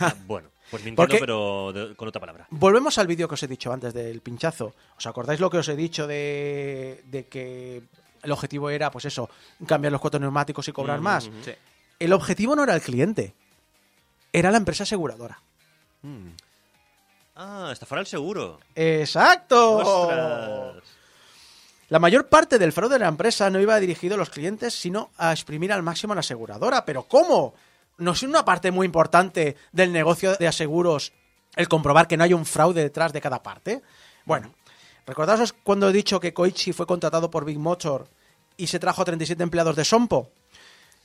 Ah, (laughs) bueno, pues mintiendo, Porque- pero de- con otra palabra. Volvemos al vídeo que os he dicho antes del pinchazo. ¿Os acordáis lo que os he dicho de, de que el objetivo era, pues eso, cambiar los cuatro neumáticos y cobrar Mm, más? mm, Sí. El objetivo no era el cliente, era la empresa aseguradora. Ah, estafar al seguro. ¡Exacto! ¡Ostras! La mayor parte del fraude de la empresa no iba dirigido a los clientes, sino a exprimir al máximo a la aseguradora. ¿Pero cómo? ¿No es una parte muy importante del negocio de aseguros el comprobar que no hay un fraude detrás de cada parte? Bueno, recordaos cuando he dicho que Koichi fue contratado por Big Motor y se trajo a 37 empleados de Sompo.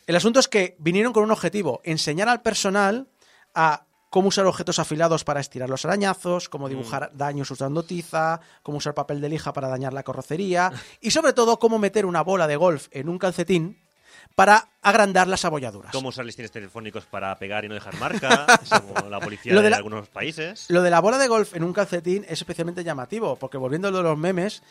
El asunto es que vinieron con un objetivo, enseñar al personal a cómo usar objetos afilados para estirar los arañazos, cómo dibujar daños usando tiza, cómo usar papel de lija para dañar la carrocería (laughs) y sobre todo cómo meter una bola de golf en un calcetín para agrandar las abolladuras. Cómo usar listines telefónicos para pegar y no dejar marca, (laughs) como la policía Lo de de, algunos países. Lo de la bola de golf en un calcetín es especialmente llamativo, porque volviendo a lo de los memes,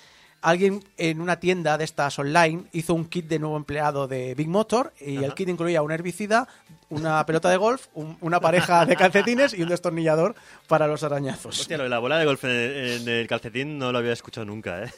alguien en una tienda de estas online hizo un kit de nuevo empleado de Big Motor y el kit incluía un herbicida, una pelota de golf, un- una pareja de calcetines y un destornillador para los arañazos. Hostia, lo de la bola de golf en, en el calcetín no lo había escuchado nunca, ¿eh?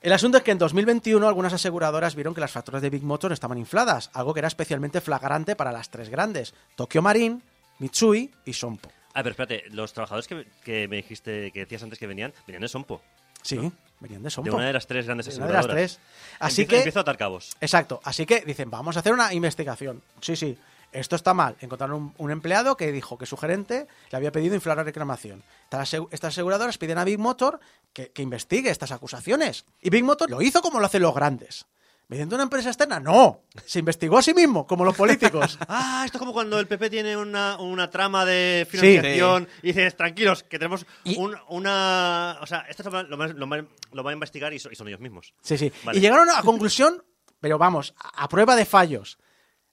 El asunto es que en 2021 algunas aseguradoras vieron que las facturas de Big Motor estaban infladas, algo que era especialmente flagrante para las tres grandes, Tokyo Marine, Mitsui y Sompo. Ah, pero espérate, los trabajadores que, que me dijiste, que decías antes que venían, venían de Sompo. Sí, venían de Sompo. De una de las tres grandes De una de las aseguradoras. tres. Así Empiezo- que- Empiezo a atar cabos. Exacto. Así que dicen, vamos a hacer una investigación. Sí, sí. Esto está mal. Encontraron un, un empleado que dijo que su gerente le había pedido inflar la reclamación. Estas aseguradoras piden a Big Motor que, que investigue estas acusaciones. Y Big Motor lo hizo como lo hacen los grandes. ¿Mediante una empresa externa? No. Se investigó a sí mismo, como los políticos. (laughs) Ah, esto es como cuando el PP tiene una, una trama de financiación y dices, tranquilos, que tenemos Y- un- una... O sea, esto lo, lo, lo lo van a investigar y, so- y son ellos mismos. Sí, sí. Vale. Y llegaron a la conclusión, pero vamos, a a prueba de fallos.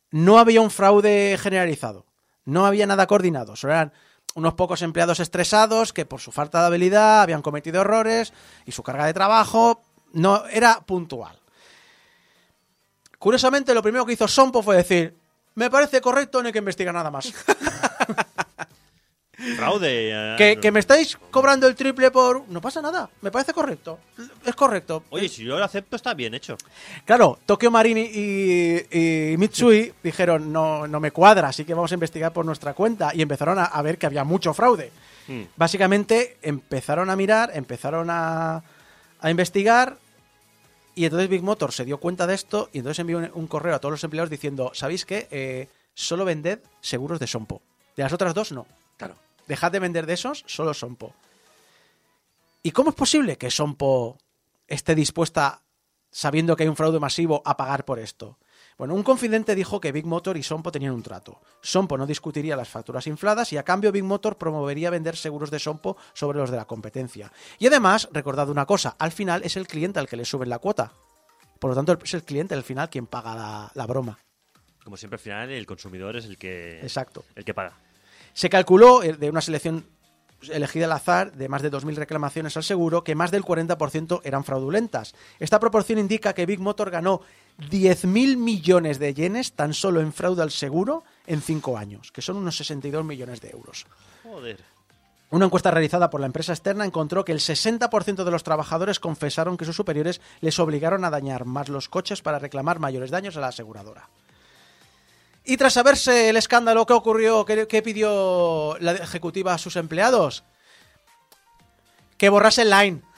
No había un fraude generalizado. No había nada coordinado. Solo eran unos pocos empleados estresados que por su falta de habilidad habían cometido errores y su carga de trabajo no era puntual. Curiosamente, lo primero que hizo Sompo fue decir, me parece correcto, no hay que investigar nada más. (laughs) Fraude. eh, que, me estáis cobrando el triple por... No pasa nada, me parece correcto. Es correcto. Oye, si yo lo acepto, está bien hecho. Claro, Tokyo Marine y, y Mitsui dijeron, no, no me cuadra, así que vamos a investigar por nuestra cuenta. Y empezaron a, a ver que había mucho fraude. Hmm. Básicamente empezaron a mirar, empezaron a, a investigar. Y entonces Big Motor se dio cuenta de esto y entonces envió un, un correo a todos los empleados diciendo, ¿sabéis qué? Eh, solo vended seguros de Sompo. De las otras dos, no. Claro. Dejad de vender de esos, solo Sompo. ¿Y cómo es posible que Sompo esté dispuesta, sabiendo que hay un fraude masivo, a pagar por esto? Bueno, un confidente dijo que Big Motor y Sompo tenían un trato. Sompo no discutiría las facturas infladas y a cambio Big Motor promovería vender seguros de Sompo sobre los de la competencia. Y además, recordad una cosa, al final es el cliente al que le suben la cuota. Por lo tanto, es el cliente al final quien paga la, la broma. Como siempre, al final, el consumidor es el que, Exacto. el que paga. Se calculó eh, de una selección elegida al azar de más de 2.000 reclamaciones al seguro que más del 40% eran fraudulentas. Esta proporción indica que Big Motor ganó 10.000 millones de yenes tan solo en fraude al seguro en 5 años, que son unos 62 millones de euros. Joder. Una encuesta realizada por la empresa externa encontró que el 60% de los trabajadores confesaron que sus superiores les obligaron a dañar más los coches para reclamar mayores daños a la aseguradora. Y tras saberse el escándalo, ¿qué ocurrió? ¿Qué, qué pidió la ejecutiva a sus empleados? Que borrase el line. (laughs)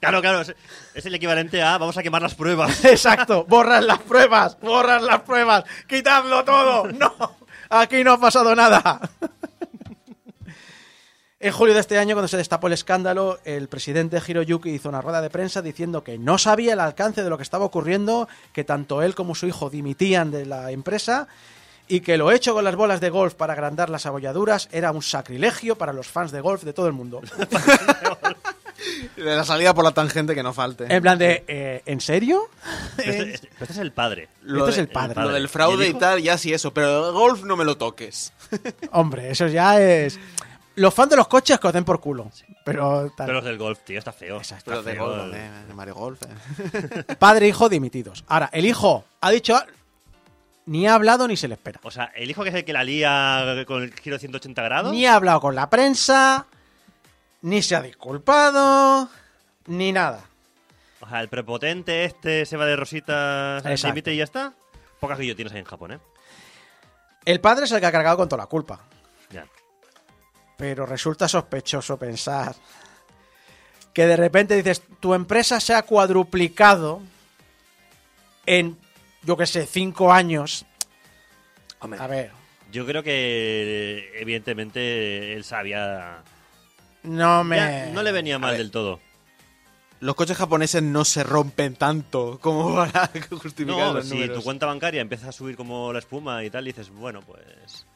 Claro, claro. Es, es el equivalente a vamos a quemar las pruebas. (laughs) Exacto, borras las pruebas, borras las pruebas, quitadlo todo. No, aquí no ha pasado nada. En julio de este año, cuando se destapó el escándalo, el presidente Hiroyuki hizo una rueda de prensa diciendo que no sabía el alcance de lo que estaba ocurriendo, que tanto él como su hijo dimitían de la empresa y que lo hecho con las bolas de golf para agrandar las abolladuras era un sacrilegio para los fans de golf de todo el mundo. (laughs) De la salida por la tangente que no falte. En plan de, eh, ¿en serio? Pero este, este- este es el padre. Este es el padre. Lo del fraude ¿Y tal, ya sí eso, pero el golf no me lo toques. Hombre, eso ya es... Los fans de los coches que os den por culo. Pero, tal. Pero los del golf, tío, está feo. Exacto. Pero de feo, golf, eh. de, Mario Golf. eh. (laughs) Padre e hijo dimitidos. Ahora, el hijo ha dicho... Ni ha hablado ni se le espera. O sea, el hijo que es el que la lía con el giro de 180 grados. Ni ha hablado con la prensa, ni se ha disculpado, ni nada. O sea, el prepotente este se va de rositas al límite y ya está. Pocas guillotinas hay en Japón, ¿eh? El padre es el que ha cargado con toda la culpa. Ya. Pero resulta sospechoso pensar que de repente dices, tu empresa se ha cuadruplicado en, yo qué sé, cinco años. Hombre, A ver, Yo creo que, evidentemente, él sabía. no me... Ya, no le venía mal del todo. los coches japoneses no se rompen tanto como para (laughs) justificar No, los si números. tu cuenta bancaria empieza a subir como la espuma y tal, y dices, bueno, pues.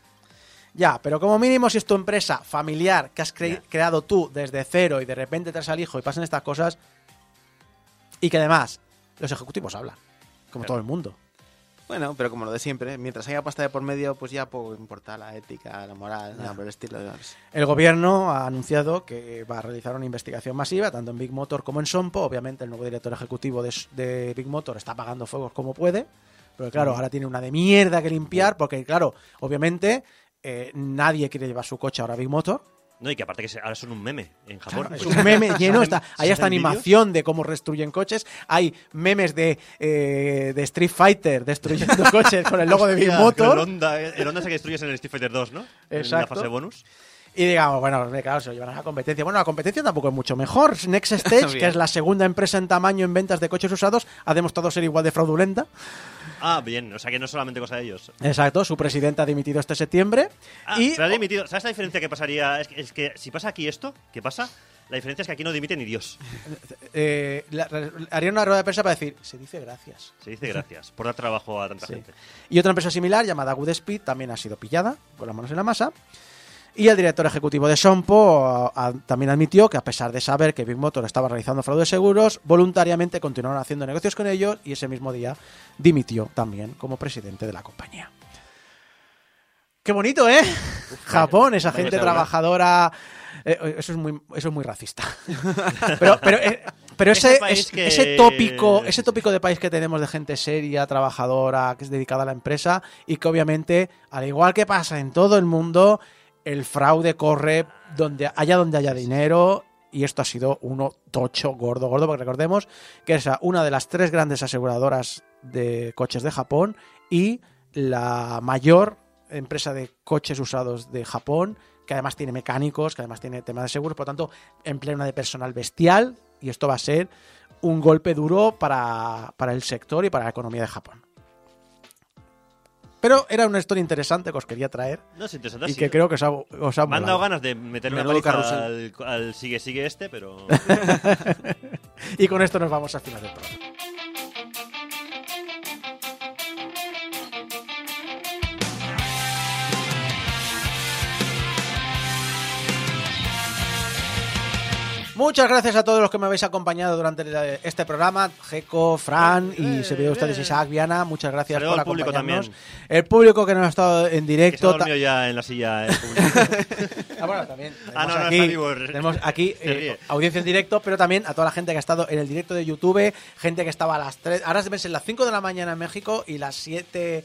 Ya, pero como mínimo si es tu empresa familiar que has cre- creado tú desde cero y de repente traes al hijo y pasan estas cosas y que además los ejecutivos hablan, como todo el mundo. Bueno, pero como lo de siempre, mientras haya pasta de por medio, pues ya poco importa la ética, la moral, nada por el estilo. de- El gobierno ha anunciado que va a realizar una investigación masiva, tanto en Big Motor como en Sompo. Obviamente, el nuevo director ejecutivo de, de Big Motor está apagando fuegos como puede. Pero claro, ahora tiene una de mierda que limpiar, porque claro, obviamente eh, nadie quiere llevar su coche ahora a Big Motor. No, y que aparte que ahora son un meme en Japón. Es Pues- un meme (laughs) lleno, está, hay ¿Se hasta animación de cómo destruyen coches, hay memes de, eh, de Street Fighter destruyendo (laughs) coches con el logo de Big Motor. El Honda, el Honda que destruyes en el Street Fighter 2, ¿no? En la Exacto. fase bonus. Y digamos, bueno, claro, se lo llevan a la competencia. Bueno, la competencia tampoco es mucho mejor. Next Stage, (laughs) que es la segunda empresa en tamaño en ventas de coches usados, ha demostrado ser igual de fraudulenta. Ah, bien. O sea que no es solamente cosa de ellos. Exacto, su presidente ha dimitido este septiembre. Ah, y pero ha dimitido. ¿Sabes la diferencia que pasaría? Es que, es que si pasa aquí esto, ¿qué pasa? La diferencia es que aquí no dimite ni Dios. eh, la- la- haría una rueda de prensa para decir, se dice gracias. Se dice gracias por dar trabajo a tanta Sí. gente. Y otra empresa similar, llamada Goodspeed, también ha sido pillada con las manos en la masa. Y el director ejecutivo de Sompo ah, ah, también admitió que a pesar de saber que Big Motor estaba realizando fraudes seguros, voluntariamente continuaron haciendo negocios con ellos y ese mismo día dimitió también como presidente de la compañía. Qué bonito, ¿eh? (laughs) Japón, esa gente sabor, ¿eh? trabajadora. eh, eso es muy, eso es muy racista. (laughs) pero, pero, eh, pero Ese es- que- ese tópico, ese tópico de país que tenemos de gente seria, trabajadora, que es dedicada a la empresa y que obviamente, al igual que pasa en todo el mundo, el fraude corre donde allá donde haya dinero y esto ha sido uno tocho, gordo, gordo, porque recordemos que es una de las tres grandes aseguradoras de coches de Japón y la mayor empresa de coches usados de Japón, que además tiene mecánicos, que además tiene temas de seguros, por lo tanto, emplea una de personal bestial y esto va a ser un golpe duro para, para el sector y para la economía de Japón. Pero era una historia interesante que os quería traer No es interesante. y sí. que creo que os ha, os ha Me han molado. dado ganas de meter una paliza al, al sigue sigue este, pero. (laughs) Y con esto nos vamos al final del programa. Muchas gracias a todos los que me habéis acompañado durante este programa. Jeco, Fran y se ve ustedes Isaac, Viana. Muchas gracias Saludo por al público acompañarnos. también. El público que nos ha estado en que se ha directo. ta- dormido ya en la silla. el público. (laughs) Ah, bueno, también. Ah, no, aquí, vivo. tenemos aquí (laughs) Se eh, audiencia en directo, pero también a toda la gente que ha estado en el directo de YouTube, gente que estaba a las 3, ahora deben ser las 5 de la mañana en México y las 7, eh,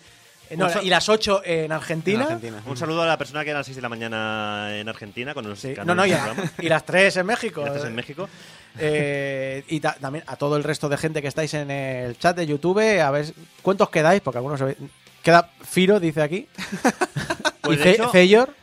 no, Un sa- y las 8 en Argentina. En Argentina. Un saludo a la persona que era a las 6 de la mañana en Argentina con los Sí, No, no, y, a- y las 3 en México. Gracias en México. Eh, y ta- también a todo el resto de gente que estáis en el chat de YouTube, a ver cuántos quedáis, porque algunos queda Firo, dice aquí. (laughs) Pues y de hecho- Ceyor.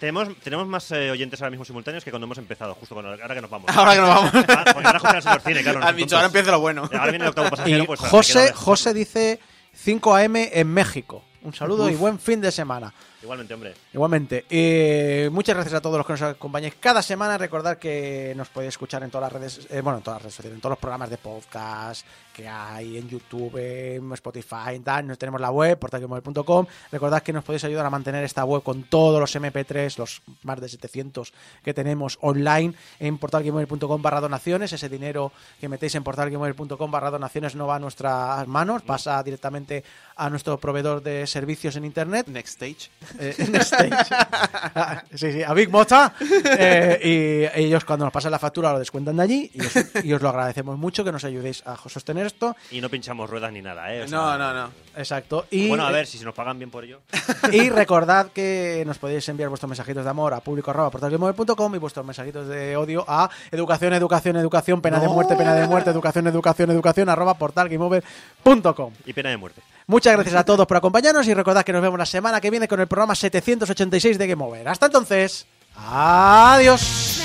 Tenemos, tenemos más eh, oyentes ahora mismo simultáneos que cuando hemos empezado, justo cuando, ahora que nos vamos. Ahora que nos vamos. Porque ahora José cine, claro. no dicho, ahora empieza lo bueno. Ahora viene el octavo Y pasajero, pues. ahora José, José dice 5 AM en México. Un saludo y buen fin de semana. Igualmente, hombre. Igualmente. Eh, muchas gracias a todos los que nos acompañáis cada semana. Recordad que nos podéis escuchar en todas las redes, eh, bueno, en todas las redes sociales, en todos los programas de podcast que hay en YouTube, en Spotify, en tal. Nos tenemos la web, portalquimóvil.com. Recordad que nos podéis ayudar a mantener esta web con todos los MP3, los más de 700 que tenemos online en portalquimóvil.com barra donaciones. Ese dinero que metéis en portalquimóvil.com barra donaciones no va a nuestras manos, pasa directamente a nuestro proveedor de servicios en Internet. Next stage. Eh, en stage. (laughs) Ah, sí, sí, a Big Mota. Eh, y ellos cuando nos pasan la factura lo descuentan de allí y os, y os lo agradecemos mucho que nos ayudéis a sostener esto. Y no pinchamos ruedas ni nada, ¿eh? O sea, No, no, no. Exacto. Y, Bueno, a ver si se nos pagan bien por ello. y recordad que nos podéis enviar vuestros mensajitos de amor a público arroba portalquimover.com y vuestros mensajitos de odio a educación, educación, educación, pena de muerte, pena de muerte, educación, educación, educación, arroba portalgameover.com. Y pena de muerte. Muchas gracias a todos por acompañarnos y recordad que nos vemos la semana que viene con el programa 786 de Game Over. Hasta entonces, adiós.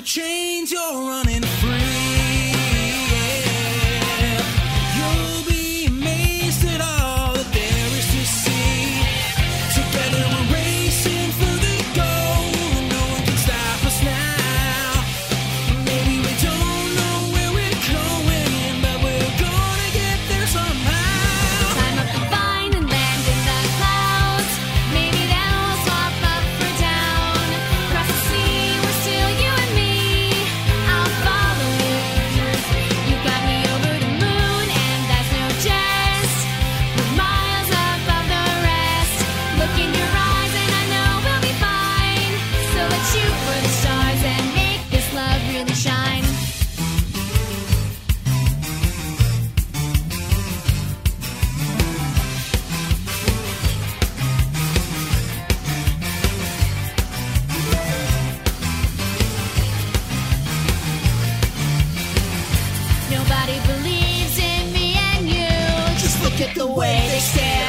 the chains you're running look at the way they stare.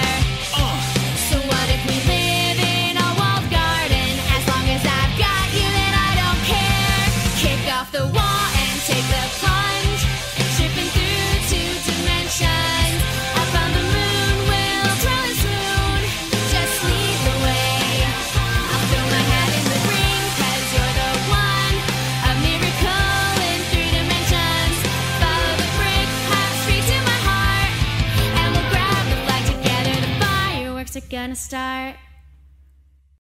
Gonna start.